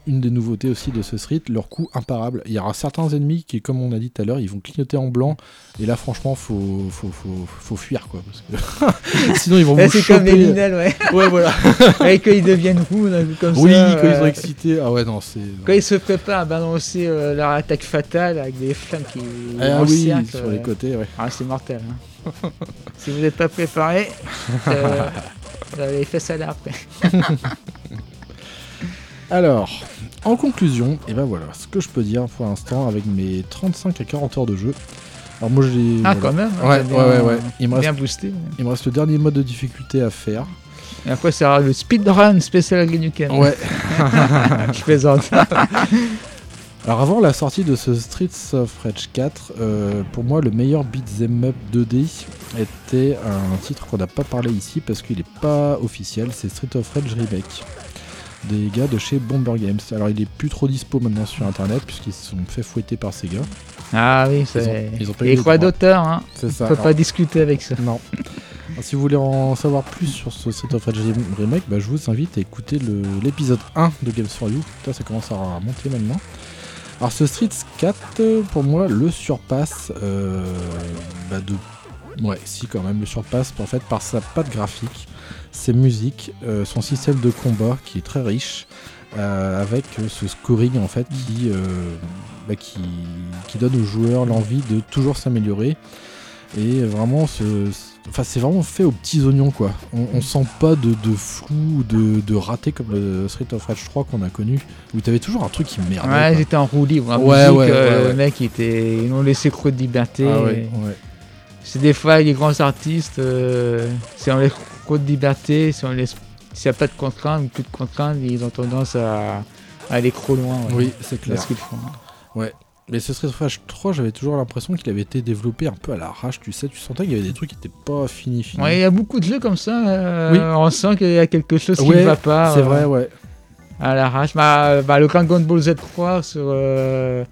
une des nouveautés aussi de ce street, leur coup imparable. Il y aura certains ennemis qui, comme on a dit tout à l'heure, ils vont clignoter en blanc. Et là, franchement, faut, faut, faut, faut fuir, quoi. Parce que [LAUGHS] sinon, ils vont vous c'est comme les ouais. [LAUGHS] Ouais, voilà. [LAUGHS] et quand ils deviennent roux, là, comme oui, ça. quand ils sont excités. Ah ouais, non, c'est. Quand ils se préparent à balancer euh, leur attaque fatale avec des flammes qui. Ah oui, cercle, sur les côtés, ouais. Ah, c'est mortel. hein. si vous n'êtes pas préparé, euh, vous avez les fesses à l'air après. Alors, en conclusion, et ben voilà, ce que je peux dire pour l'instant avec mes 35 à 40 heures de jeu. Alors moi, j'ai. Ah, voilà. quand même. hein, Ouais, bien- ouais, ouais, ouais. Il me, reste, Bien boosté. il me reste le dernier mode de difficulté à faire. Et après, ça le speedrun spécial Gnuken. Ouais. [LAUGHS] Je plaisante. [LAUGHS] Alors avant la sortie de ce Streets of Rage 4, euh, pour moi le meilleur beat'em up 2D était un titre qu'on n'a pas parlé ici parce qu'il n'est pas officiel, c'est Street of Rage Remake des gars de chez Bomber Games. Alors il est plus trop dispo maintenant sur internet puisqu'ils se sont fait fouetter par ces gars. Ah oui, c'est. Les droits d'auteur, hein. C'est ça. On peut pas discuter avec ça. Non. Alors, si vous voulez en savoir plus sur ce Street of Rage Remake, bah, je vous invite à écouter l'épisode 1 de Games for You. Putain, ça commence à remonter maintenant. Alors ce Street 4, euh, pour moi, le surpasse euh, bah, de... Ouais, si quand même, le surpasse en fait par sa patte graphique, ses musiques, euh, son système de combat qui est très riche, euh, avec euh, ce scoring en fait qui, bah, qui, qui donne aux joueurs l'envie de toujours s'améliorer. Et vraiment, ce, enfin, c'est vraiment fait aux petits oignons quoi. On, on sent pas de, de flou, ou de, de raté comme le Street of Rage 3 qu'on a connu, où t'avais toujours un truc qui merdait. Ouais, j'étais en roue libre. En Ouais, musique, ouais, ouais, ouais. Les mecs, ils, étaient... ils ont laissé trop de liberté. Ah Et. C'est des fois, les grands artistes, euh, si on laisse de liberté, si on laisse. S'il n'y a pas de contraintes ou plus de contraintes, ils ont tendance à, à aller trop loin. ouais, Oui, c'est clair. ce qu'ils font. Mais ce Street Rage 3, j'avais toujours l'impression qu'il avait été développé un peu à l'arrache, tu sais, tu sentais qu'il y avait des trucs qui étaient pas finis finis. Ouais, il y a beaucoup de jeux comme ça. euh, Oui. On sent qu'il y a quelque chose qui Ouais, ne va pas. c'est euh, vrai, ouais. À l'arrache. Bah, bah, le Dragon Ball Z 3 sur. euh,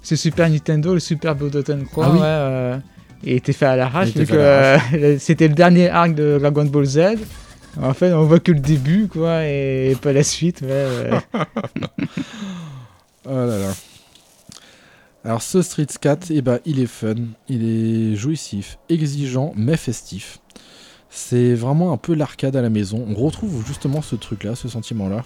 c'est Super Nintendo, le Super Budokan 3. Ah oui. ouais, il était fait à l'arrache. Vu que, euh, [LAUGHS] C'était le dernier arc de Dragon Ball Z. En fait, on voit que le début, quoi, et pas la suite. Ouais. [LAUGHS] Oh là là. Alors ce Street 4, eh ben, il est fun, il est jouissif, exigeant, mais festif. C'est vraiment un peu l'arcade à la maison. On retrouve justement ce truc-là, ce sentiment-là.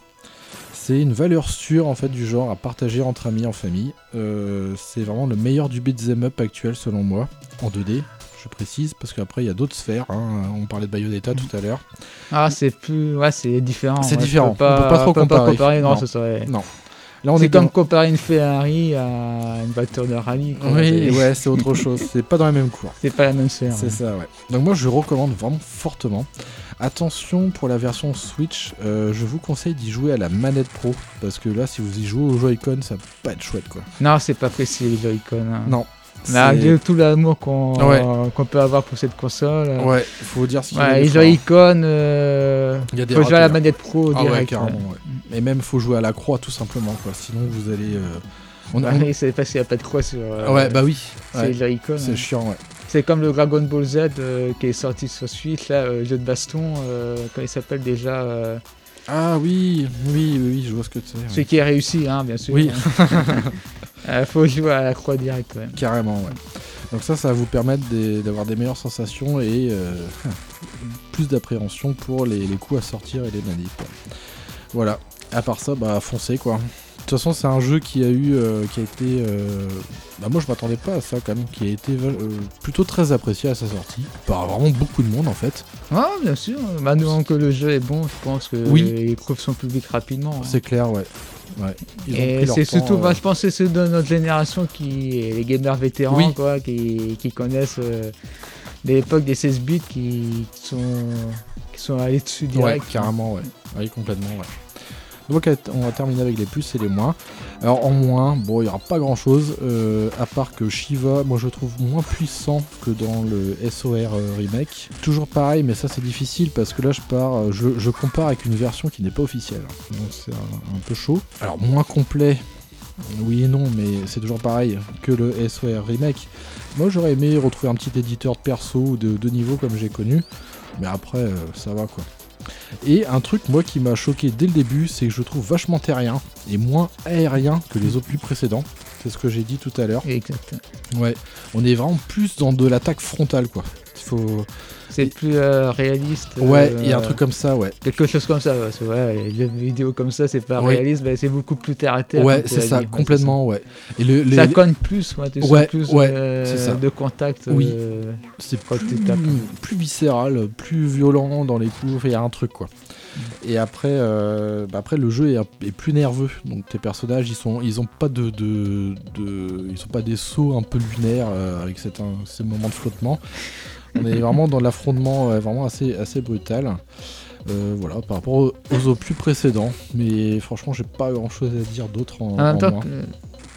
C'est une valeur sûre en fait du genre à partager entre amis, en famille. Euh, c'est vraiment le meilleur du beat'em up actuel selon moi, en 2D. Je précise parce qu'après il y a d'autres sphères. hein. On parlait de Bayonetta tout à l'heure. Ah, c'est plus. Ouais, c'est différent. C'est ouais, différent. Pas, On peut pas trop on peut comparer. non, Non. ce serait. Non. Là on C'est est comme dans- comparer une Ferrari à une voiture de rallye. quoi. Oui, C'est- ouais, c'est autre chose. [LAUGHS] C'est pas dans la même cour. C'est pas la même sphère. C'est ouais. ça, ouais. Donc moi, je recommande vraiment fortement. Attention pour la version Switch, euh, je vous conseille d'y jouer à la manette pro parce que là, si vous y jouez au Joy-Con, ça va pas être chouette, quoi. Non, c'est pas précis les Joy-Con. hein. Non. Malgré tout l'amour qu'on Ouais. peut avoir pour cette console. euh, Ouais, faut dire ce qu'il a Ouais, les. Joy-Con, euh, a faut jouer à la ratés, manette pro Ah direct. ouais. Et même, faut jouer à la croix, tout simplement, quoi. Sinon, vous allez... euh, On a... Ouais, c'est n'y a pas de croix sur euh, Ouais, bah oui. Joy-Con. C'est hein. chiant, ouais. C'est comme le Dragon Ball Z euh, qui est sorti sur Switch, là, euh, jeu de baston, euh, comment il s'appelle déjà euh, Ah oui, oui, oui, oui, je vois ce que c'est. ouais. Celui qui est réussi, hein, bien sûr. Oui. [LAUGHS] Euh, faut jouer à la croix direct quand même. Carrément, ouais. Donc ça, ça va vous permettre d'avoir des meilleures sensations et euh, [LAUGHS] plus d'appréhension pour les, les coups à sortir et les manips. quoi. Voilà. À part ça, bah foncez quoi. De toute façon, c'est un jeu qui a eu, euh, qui a été, euh, bah moi je m'attendais pas à ça quand même, qui a été plutôt très apprécié à sa sortie par vraiment beaucoup de monde en fait. Ah, bien sûr. Maintenant que le jeu est bon, je pense que Oui. il prouve son public rapidement. hein. C'est clair, ouais. Ouais. Ils Et c'est surtout, euh, bah, je pense que c'est ceux de notre génération qui, les gamers vétérans, Oui. quoi, qui, qui connaissent euh, l'époque des 16 bits, qui sont, qui sont allés dessus Ouais, direct. carrément, ouais. Oui, complètement, ouais. On va terminer avec les plus et les moins. Alors en moins, bon, il n'y aura pas grand chose, à part que Shiva, moi je trouve moins puissant que dans le SOR euh, remake. Toujours pareil, mais ça c'est difficile parce que là je pars, euh, je, compare avec une version qui n'est pas officielle. Donc c'est un, peu chaud. Alors moins complet, oui et non, mais c'est toujours pareil que le SOR remake. Moi j'aurais aimé retrouver un petit éditeur de perso ou de, niveau comme j'ai connu, mais après euh, ça va quoi. Et un truc, moi, qui m'a choqué dès le début, c'est que je trouve vachement terrien et moins aérien que les opus précédents. C'est ce que j'ai dit tout à l'heure. Exact. Ouais, on est vraiment plus dans de l'attaque frontale, quoi. Il faut. C'est plus euh, réaliste. Ouais, euh, il y a un truc comme ça, ouais. Quelque chose comme ça, ouais, c'est vrai, les jeux vidéo comme ça, c'est pas réaliste, mais c'est beaucoup plus terre à terre. Ouais, c'est as ça, ouais, complètement, ouais. Et le, les- Ça. cogne plus, ouais, tu Ouais, plus ouais, euh, ça. de contact. Oui. euh, c'est plus, plus viscéral, plus violent dans les coups. Il y a un truc, quoi. Et après, euh, bah après le jeu est, plus nerveux. Donc tes personnages, ils sont, ils ont pas de, de, de- ils sont pas des sauts un peu lunaires euh, avec cet, un- ces moments de flottement. On est vraiment dans l'affrontement euh, vraiment assez, assez brutal. Euh, voilà, par rapport aux, aux opus précédents. Mais franchement, j'ai pas grand chose à dire d'autre en, En même en temps, moins. que-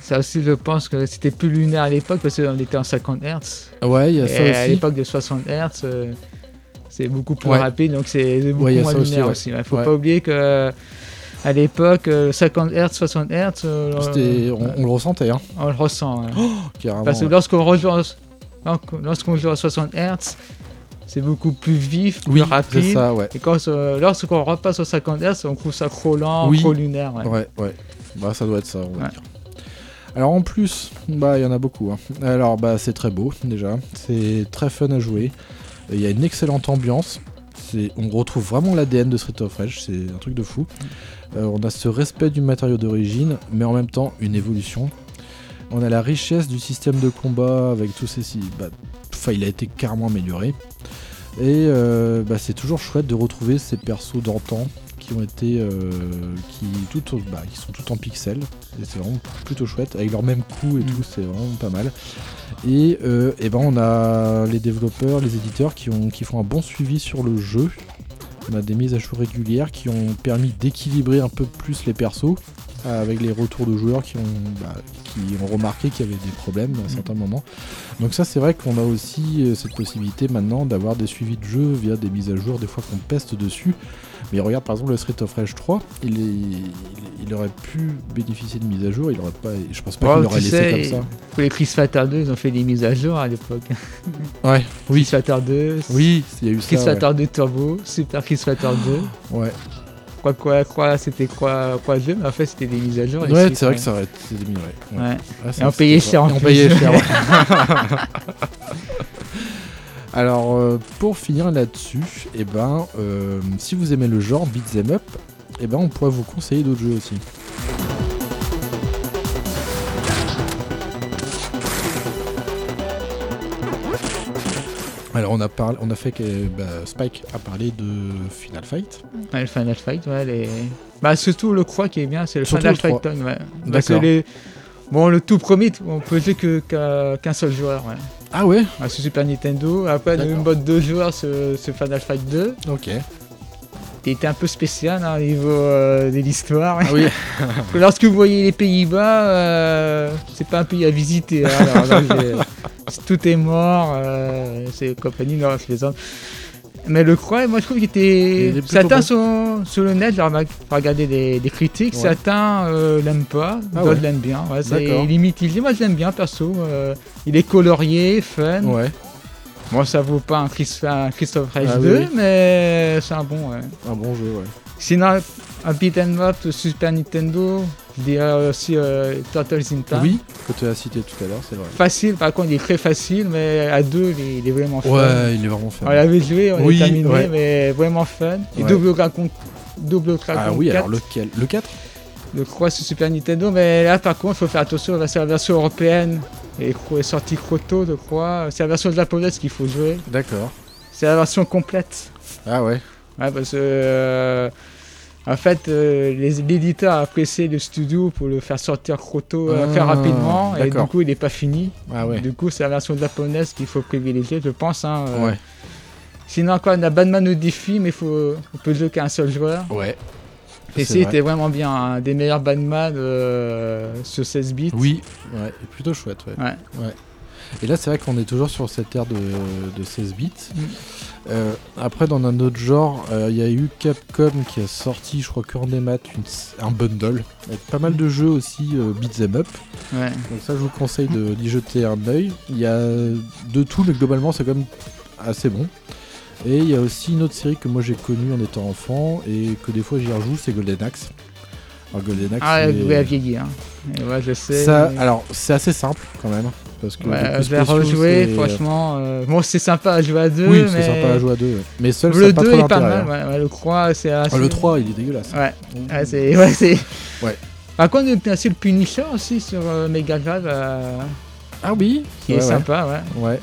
Ça aussi, je pense que c'était plus lunaire à l'époque parce qu'on était en 50 Hz. Ouais, il y a ça Et à aussi. l'époque de 60 Hz, euh, c'est beaucoup plus Ouais. rapide, donc c'est beaucoup Ouais, moins ça aussi, lunaire aussi. Il faut Ouais. pas oublier que à l'époque, euh, 50 Hz, 60 Hz, euh, on, on le ressentait, hein, on le ressent. carrément. Parce que lorsqu'on rejoue, en- lorsqu'on joue à 60 Hz, c'est beaucoup plus vif, plus Oui, rapide. ça, ouais. Et quand, euh, lorsqu'on repasse au 50 Hz, on trouve ça trop lent, Oui. trop lunaire. ouais. Ouais, ouais. Bah, ça doit être ça, on va Ouais. dire. Alors en plus, bah il y en a beaucoup. hein. Alors bah c'est très beau déjà, c'est très fun à jouer. Il y a une excellente ambiance. C'est, on retrouve vraiment l'ADN de Street of Rage, c'est un truc de fou. Euh, on a ce respect du matériau d'origine, mais en même temps une évolution. On a la richesse du système de combat avec tous ces. Bah, enfin, il a été carrément amélioré. Et euh, bah, c'est toujours chouette de retrouver ces persos d'antan qui ont été. euh, qui, tout, au- bah, qui sont tout en pixels. Et c'est vraiment plutôt chouette. Avec leur même coup et Mm. tout, c'est vraiment pas mal. Et, euh, et ben on a les développeurs, les éditeurs qui, ont, qui font un bon suivi sur le jeu. On a des mises à jour régulières qui ont permis d'équilibrer un peu plus les persos avec les retours de joueurs qui ont, bah, qui ont remarqué qu'il y avait des problèmes à certains moments. Donc ça c'est vrai qu'on a aussi euh, cette possibilité maintenant d'avoir des suivis de jeu via des mises à jour, des fois qu'on peste dessus. Mais regarde par exemple le Street of Rage 3, il, est, il, il aurait pu bénéficier de mise à jour, il aurait pas, je pense pas Oh, qu'il l'aurait laissé sais, comme ça. Pour les Chris Fatter 2, ils ont fait des mises à jour à l'époque. Ouais, oui, Chris Fatter 2, oui, il y a eu Chris ça. ouais. Fatter 2 Turbo, Super Chris Fatter 2. Ouais, Quoi, quoi, quoi, c'était quoi, quoi jeu, mais en fait, c'était des mises à jour. ouais c'est vrai que ça aurait été mis, ouais. Ouais. Ouais. Ah, Et on payait cher en on payait cher. [LAUGHS] Alors, euh, pour finir là-dessus, eh ben, euh, si vous aimez le genre beat'em up, eh ben, on pourrait vous conseiller d'autres jeux aussi. Alors, on a, parlé, on a fait que bah, Spike a parlé de Final Fight. Ouais, le Final Fight, ouais. Les... Bah, surtout le 3 qui est bien, c'est le Surtout Final le 3. Fight Tone, ouais. Parce que les... Bon, le tout premier, on peut jouer que- qu'un seul joueur, ouais. Ah ouais? Ah, sur Super Nintendo. Après, D'accord. mode deux joueurs sur, sur Final Fight 2. Ok. Qui était un peu spécial hein, au niveau euh, de l'histoire. Ah oui, [LAUGHS] Lorsque vous voyez les Pays-Bas, euh, c'est pas un pays à visiter. hein. Alors [LAUGHS] tout est mort, euh, c'est compagnie, non, je plaisante. Mais le croix, moi je trouve qu'il Il était. Certains bon. sont sur le net, j'ai remar- regardé des, des critiques, Ouais. certains euh, l'aiment pas, Ah d'autres ouais. l'aiment bien. Ouais, c'est D'accord. limite, moi je l'aime bien perso. euh, il est colorié, fun. ouais, Bon, ça vaut pas un, Chris- un Christophe Rage Ah 2, oui. mais c'est un bon. ouais. un bon jeu, ouais. Sinon, un beat'em up Super Nintendo, je dirais aussi euh, Turtles in Time. Oui, que tu as cité tout à l'heure, c'est vrai. Facile, par contre, il est très facile, mais à deux, il est, il vraiment fun. Ouais, il est vraiment fun. On l'avait joué, on Oui, est terminé, ouais. mais vraiment fun. Et Ouais. Double Dragon, Double Dragon Ah oui, 4, alors lequel? Le 4 je crois sur Super Nintendo, mais là, par contre, il faut faire attention, c'est la version européenne. Et est sorti Kroto, je crois. C'est la version japonaise qu'il faut jouer. D'accord. C'est la version complète. Ah ouais. Ouais, parce que euh, en fait, euh, les- l'éditeur a pressé le studio pour le faire sortir Kroto euh, Ah, très rapidement, et du coup, il n'est pas fini. Ah ouais. Du coup, c'est la version japonaise qu'il faut privilégier, je pense. hein, euh. Ouais. Sinon, encore, on a Batman au défi, mais faut, on peut jouer qu'à un seul joueur. Ouais. Et vrai. c'était vraiment bien, un des meilleurs Batman euh, sur 16 bits. Oui, ouais, plutôt chouette, ouais. Ouais. Et là, c'est vrai qu'on est toujours sur cette ère de, de 16 bits. Mm. Euh, après, dans un autre genre, euh, il y a eu Capcom qui a sorti, je crois qu'en démat, une- un bundle avec pas mal de jeux aussi euh, beat'em up. Ouais. Donc ça, je vous conseille de- d'y jeter un œil. Il y a de tout, mais globalement, c'est quand même assez bon. Et il y a aussi une autre série que moi j'ai connue en étant enfant et que des fois j'y rejoue, c'est Golden Axe. Alors Golden Axe, Ah, vous avez vieilli. Hein. Et ouais, je sais. ça, mais- alors c'est assez simple quand même, parce que Ouais, je vais rejouer, franchement. euh, Bon, c'est sympa à jouer à deux, Oui, mais... c'est sympa à jouer à deux. ouais. Mais seul, Le a pas 2 trop est pas mal, hein. ouais, ouais, le 3 c'est assez... Ah, le 3, il est dégueulasse. Ouais, ouais, c'est... [LAUGHS] Ouais, c'est... Ouais. Par contre, il y a aussi le Punisher aussi sur euh, Mega Drive, euh, Ah oui, qui est sympa, ouais. Ouais.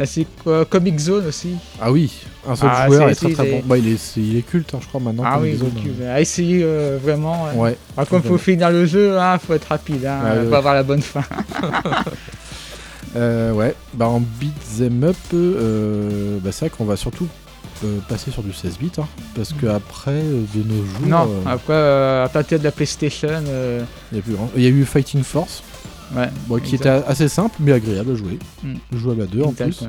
Là, c'est euh, Comic Zone aussi. Ah oui, un seul Ah, joueur est très très bon. Bah, il, est, il est culte, hein, je crois, maintenant. ah comme oui, Zone, donc, euh, à essayer euh, vraiment. Ouais. Ouais. Par contre, faut finir le jeu, il faut être rapide, hein, Ah, faut ouais. avoir la bonne fin. [LAUGHS] Euh, ouais, bah en beat'em up, euh, bah, c'est vrai qu'on va surtout euh, passer sur du 16 bits, hein, parce que après de nos jours, non, après, à partir de la PlayStation, il y a plus grand. Il y a eu Fighting Force, Ouais. Bon, qui exact. était assez simple mais agréable à jouer. Mm. Jouable à deux en plus. ouais.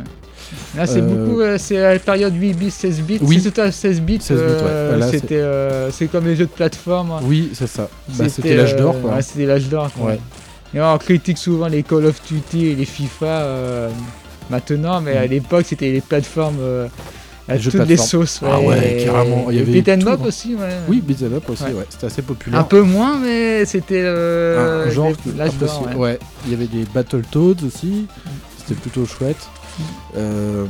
Là, c'est Euh, beaucoup, euh, c'est à la période 8 bits, 16 bits. Oui. C'est tout à 16 bits. 16 bits, ouais. euh, Là, c'est- c'était, euh, c'est comme les jeux de plateforme. Oui, c'est ça. Bah, c'était l'âge euh, d'or quoi. Ouais, c'était l'âge d'or. quoi. Ouais. Et on critique souvent les Call of Duty et les FIFA euh, maintenant, mais à Mm. l'époque, c'était les plateformes de toutes les sauces. Ah ouais, et- carrément. Il y avait Beat tout, up aussi, ouais. Oui, Beat'em Up aussi, Ouais. ouais. C'était assez populaire. Un peu moins, mais c'était euh, genre si- ouais. ouais. Il y avait des Battletoads aussi. C'était plutôt chouette. Euh,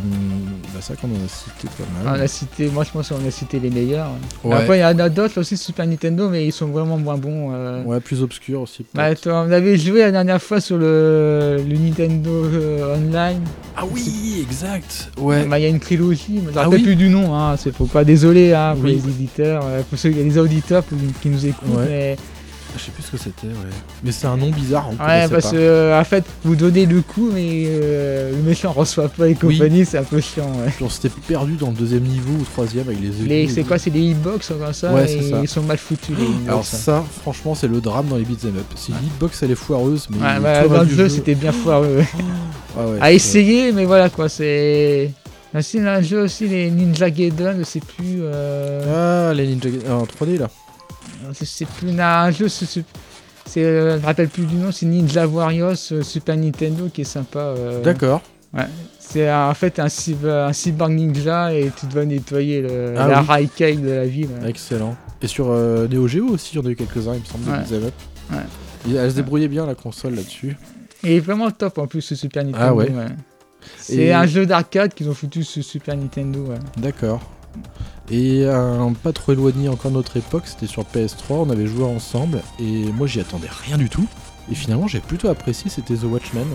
bah, c'est vrai qu'on en a cité pas On mal. a cité, moi je pense qu'on a cité les meilleurs. Ouais. Après, il y en a d'autres aussi Super Nintendo, mais ils sont vraiment moins bons. euh. Ouais, plus obscur aussi. Bah, toi, on avait joué la dernière fois sur le, le Nintendo euh, Online. ah oui, exact. Ouais. Bah, Il y a une trilogie, mais je Ah rappelle oui. plus du nom. Hein. C'est faut pas désolé hein, pour Oui. les éditeurs, euh, pour ceux, les auditeurs pour- qui nous écoutent. Ouais. Mais, Je sais plus ce que c'était, ouais. Mais c'est un nom bizarre, on ouais, parce que euh, en fait, vous donnez le coup, mais euh, le méchant reçoit pas et Oui. compagnie, c'est un peu chiant. Ouais. Puis on s'était perdu dans le deuxième niveau ou troisième avec les Les- C'est quoi C'est des hitbox comme ça Ouais, c'est et ça. Ils sont mal foutus les hitbox. Alors hein. ça, franchement, c'est le drame dans les beat'em up. Si l'hitbox elle est foireuse, mais Ouais, bah, dans le jeu, c'était bien foireux. [LAUGHS] ouais. Ah ouais, à essayer, mais voilà quoi, c'est. Aussi, dans le jeu aussi, les Ninja Gaiden, je sais plus. Euh... Ah, les Ninja Gaiden en 3D là. Je sais plus, un jeu, c'est. c'est- c'est, euh, je me rappelle plus du nom, c'est Ninja Warriors euh, Super Nintendo qui est sympa. euh. D'accord. C'est un- en fait un, cyber, un cyborg ninja et tu dois nettoyer le, Ah la oui. de la ville. Excellent. Et sur euh, Neo Geo aussi, il y en a eu quelques-uns, il me semble, Ouais. des. Ouais. Elle se débrouillait bien la console là-dessus. Et vraiment top en plus ce Super Nintendo. Ah ouais. C'est Et- un jeu d'arcade qu'ils ont foutu sur Super Nintendo. ouais. D'accord. Et un pas trop éloigné encore de notre époque, c'était sur PS3, on avait joué ensemble et moi j'y attendais rien du tout. Et finalement j'ai plutôt apprécié, c'était The Watchmen.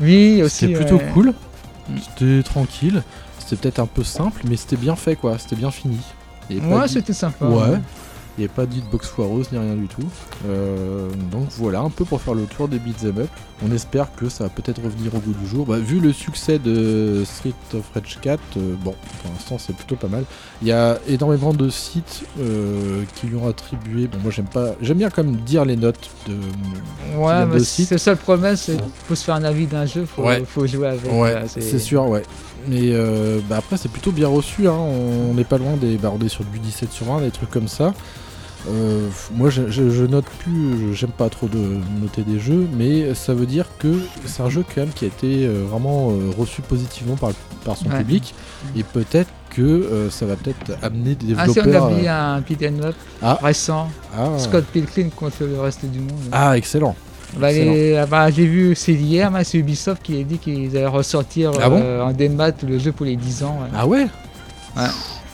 Oui, aussi. C'était plutôt ouais. cool, Mm. c'était tranquille, c'était peut-être un peu simple, mais c'était bien fait quoi, c'était bien fini. Pas Ouais, c'était sympa. Ouais. Il n'y avait pas foireuse ni rien du tout. Euh, donc voilà, un peu pour faire le tour des beat'em up. On espère que ça va peut-être revenir au goût du jour. Bah, vu le succès de Street of Rage 4, euh, bon, pour l'instant c'est plutôt pas mal. Il y a énormément de sites euh, qui lui ont attribué. Bon, moi j'aime pas, j'aime bien quand même dire les notes de. Ouais, mais c'est ça le problème, c'est faut se faire un avis d'un jeu, faut, Ouais. faut jouer avec. Ouais, c'est sûr, ouais. Mais euh, bah après, c'est plutôt bien reçu. Hein. On n'est pas loin des. Bah, on est sur du 17 sur 20, des trucs comme ça. Euh, moi, je, je- je note plus. J'aime pas trop de noter des jeux, mais ça veut dire que c'est un jeu quand même qui a été euh, vraiment euh, reçu positivement par, par son Ouais. public. Et peut-être que euh, ça va peut-être amener des Ah si, on développeurs. a mis un beat'em up Ah. récent, ah, Scott Pilgrim contre le reste du monde. ah, excellent. Bah, les- ah bah, j'ai vu, c'est hier, c'est Ubisoft qui a dit qu'ils allaient ressortir Ah bon euh, en démat le jeu pour les 10 ans. ouais. Ah ouais. Ouais.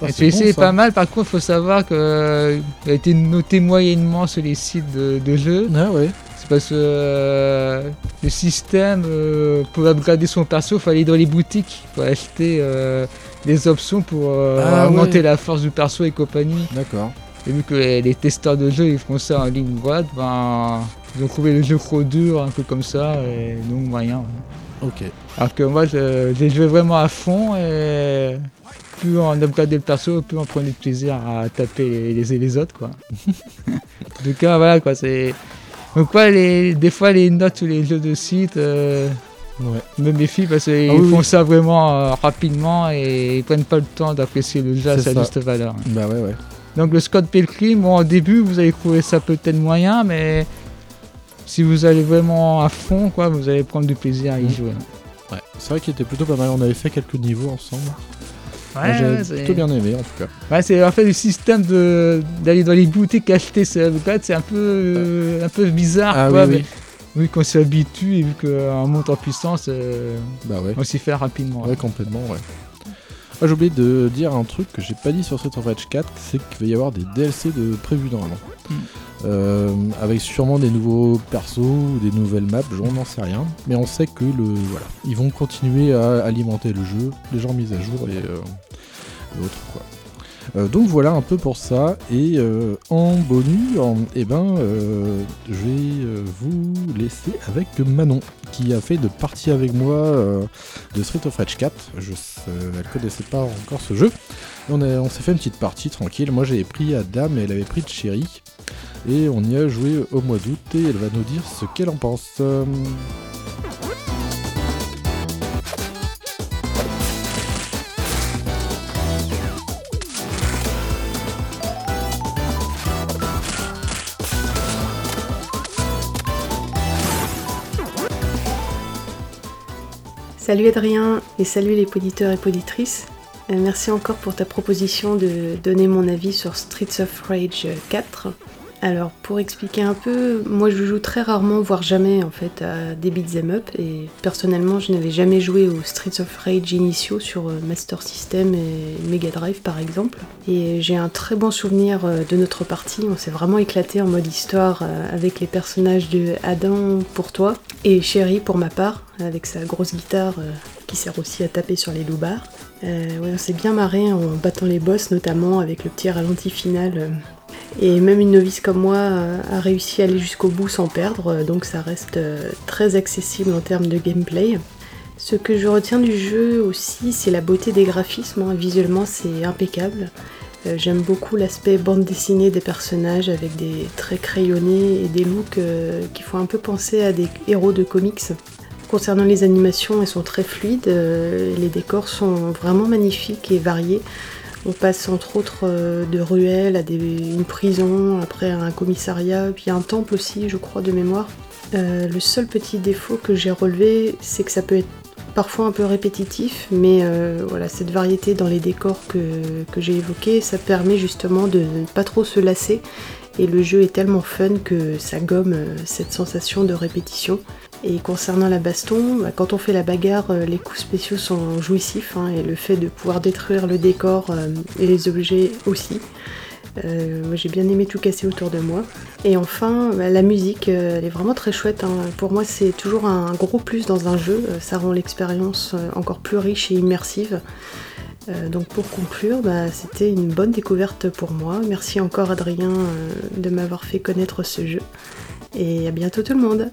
Et c'est PC bon, est ça. pas mal, par contre, faut savoir qu'il a été noté moyennement sur les sites de, de jeux. Ah ouais. C'est parce que euh, le système, euh, pour upgrader son perso, il faut aller dans les boutiques pour acheter euh, des options pour euh, Ah augmenter ouais. la force du perso et compagnie. D'accord. Et vu que les, les testeurs de jeux ils font ça en ligne droite, ben, ils ont trouvé le jeu trop dur, un peu comme ça, et donc moyen. ouais. Ok. Alors que moi, j'ai joué vraiment à fond et plus on upgradait le perso, plus on prenait de plaisir à taper les, les, les autres, quoi. [LAUGHS] en tout cas, voilà, quoi, c'est... Donc ouais, les, des fois, les notes sur les jeux de site, euh, Ouais. me méfie parce qu'ils Ah oui, font oui. ça vraiment euh, rapidement et ils prennent pas le temps d'apprécier le jeu à sa juste valeur. Bah ouais, ouais. Donc le Scott Pilgrim, bon, au début, vous allez trouver ça peut-être moyen, mais si vous allez vraiment à fond, quoi, vous allez prendre du plaisir à y Mm. jouer. Ouais. C'est vrai qu'il était plutôt pas mal. On avait fait quelques niveaux ensemble. Ouais, J'ai plutôt bien aimé en tout cas. Ouais, c'est en fait le système de d'aller dans les boutiques acheter ce c'est un peu euh, un peu bizarre Ah quoi, oui, mais vu qu'on s'habitue et vu qu'on monte en puissance, euh, Bah ouais. on s'y fait rapidement. Ouais, complètement, ouais. Ah, j'ai oublié de dire un truc que j'ai pas dit sur Street of Rage 4, c'est qu'il va y avoir des DLC de prévus normalement. Mm. Euh, avec sûrement des nouveaux persos ou des nouvelles maps, on n'en sait rien. Mais on sait que le voilà, ils vont continuer à alimenter le jeu, les gens mis à jour et, euh, et autres quoi. Euh, donc voilà un peu pour ça. Et euh, en bonus, en- eh ben, euh, je vais vous laisser avec Manon, qui a fait de partie avec moi de Street of Rage 4. Je, elle connaissait pas encore ce jeu. Et on, on s'est fait une petite partie tranquille. Moi j'avais pris à Dame et elle avait pris Chéri. Et on y a joué au mois d'août et elle va nous dire ce qu'elle en pense. Salut Adrien et salut les poditeurs et poditrices. Euh, merci encore pour ta proposition de donner mon avis sur Streets of Rage 4. Alors pour expliquer un peu, moi je joue très rarement, voire jamais en fait à des beat'em up et personnellement je n'avais jamais joué aux Streets of Rage initiaux sur euh, Master System et Mega Drive par exemple. Et j'ai un très bon souvenir euh, de notre partie, on s'est vraiment éclaté en mode histoire avec les personnages de Adam pour toi et Sherry pour ma part avec sa grosse guitare qui sert aussi à taper sur les loupards. Euh, on s'est bien marré en battant les boss, notamment avec le petit ralenti final. Et même une novice comme moi a réussi à aller jusqu'au bout sans perdre, donc ça reste euh, très accessible en termes de gameplay. Ce que je retiens du jeu aussi, c'est la beauté des graphismes. Hein. Visuellement, c'est impeccable. Euh, j'aime beaucoup l'aspect bande dessinée des personnages avec des traits crayonnés et des looks qui font un peu penser à des héros de comics. Concernant les animations, elles sont très fluides, euh, les décors sont vraiment magnifiques et variés. On passe entre autres euh, de ruelles à une prison, après un commissariat, puis un temple aussi, je crois, de mémoire. Euh, le seul petit défaut que j'ai relevé, c'est que ça peut être parfois un peu répétitif, mais voilà, cette variété dans les décors que j'ai évoqués, ça permet justement de ne pas trop se lasser. Et le jeu est tellement fun que ça gomme cette sensation de répétition. Et concernant la baston, bah, quand on fait la bagarre, euh, les coups spéciaux sont jouissifs hein, et le fait de pouvoir détruire le décor euh, et les objets aussi. Euh, j'ai bien aimé tout casser autour de moi. Et enfin, bah, la musique, elle est vraiment très chouette. Hein. Pour moi, c'est toujours un gros plus dans un jeu. Ça rend l'expérience encore plus riche et immersive. donc pour conclure, bah, c'était une bonne découverte pour moi. Merci encore Adrien de m'avoir fait connaître ce jeu. Et à bientôt tout le monde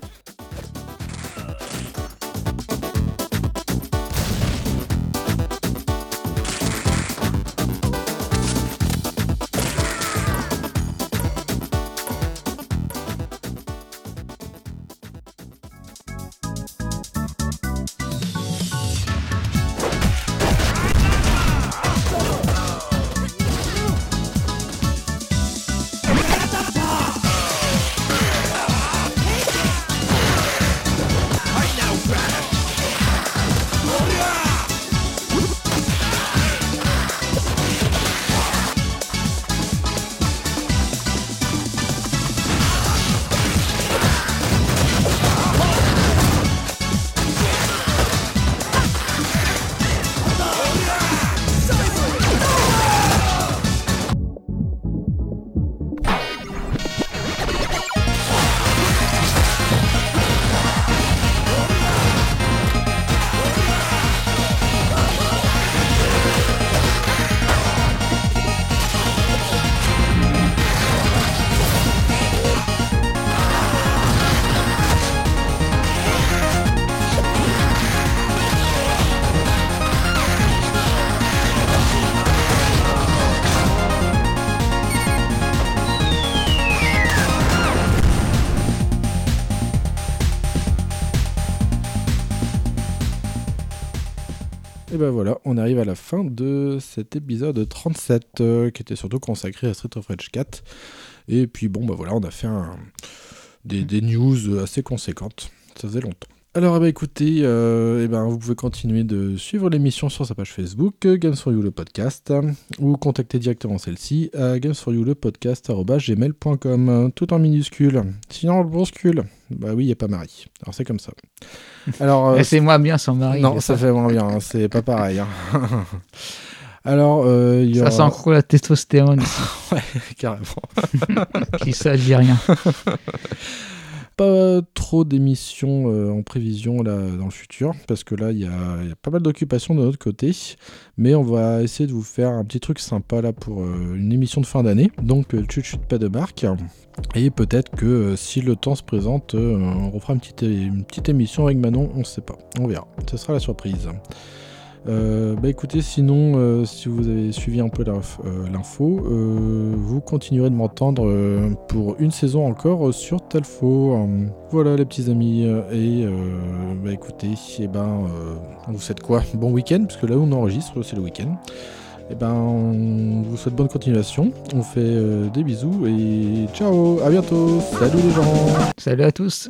ben voilà, on arrive à la fin de cet épisode 37 euh, qui était surtout consacré à Street of Rage 4. Et puis bon, bah voilà, on a fait des, news assez conséquentes. Ça faisait longtemps. Alors, eh ben, écoutez, euh, eh ben, vous pouvez continuer de suivre l'émission sur sa page Facebook, Games for You le podcast, ou contacter directement celle-ci à gamesforyoulepodcast.gmail.com, tout en minuscule. Sinon, le bronscule. Bah oui, il n'y a pas Marie. Alors, c'est comme ça. Alors, euh, c'est moins bien sans Marie. Non, ça, fait moins bien, hein, c'est pas pareil. Hein. [LAUGHS] Alors, euh, y aura... Ça sent trop la testostérone. [LAUGHS] ouais, carrément. [LAUGHS] Qui ça dit rien. Pas trop d'émissions euh, en prévision là dans le futur, parce que là il y, a, pas mal d'occupations de notre côté, mais on va essayer de vous faire un petit truc sympa là pour euh, une émission de fin d'année. Donc euh, chut chut pas de marque. Et peut-être que si le temps se présente, on refera une petite, une petite émission avec Manon, on sait pas, on verra. Ce sera la surprise. Euh, bah écoutez, sinon, euh, si vous avez suivi un peu l'info, vous continuerez de m'entendre pour une saison encore sur Talfo. voilà les petits amis. Et bah écoutez, et eh ben, vous faites quoi? Bon week-end, parce que là où on enregistre, c'est le week-end. Et eh ben, on vous souhaite bonne continuation. On fait des bisous et ciao, à bientôt. Salut les gens. Salut à tous.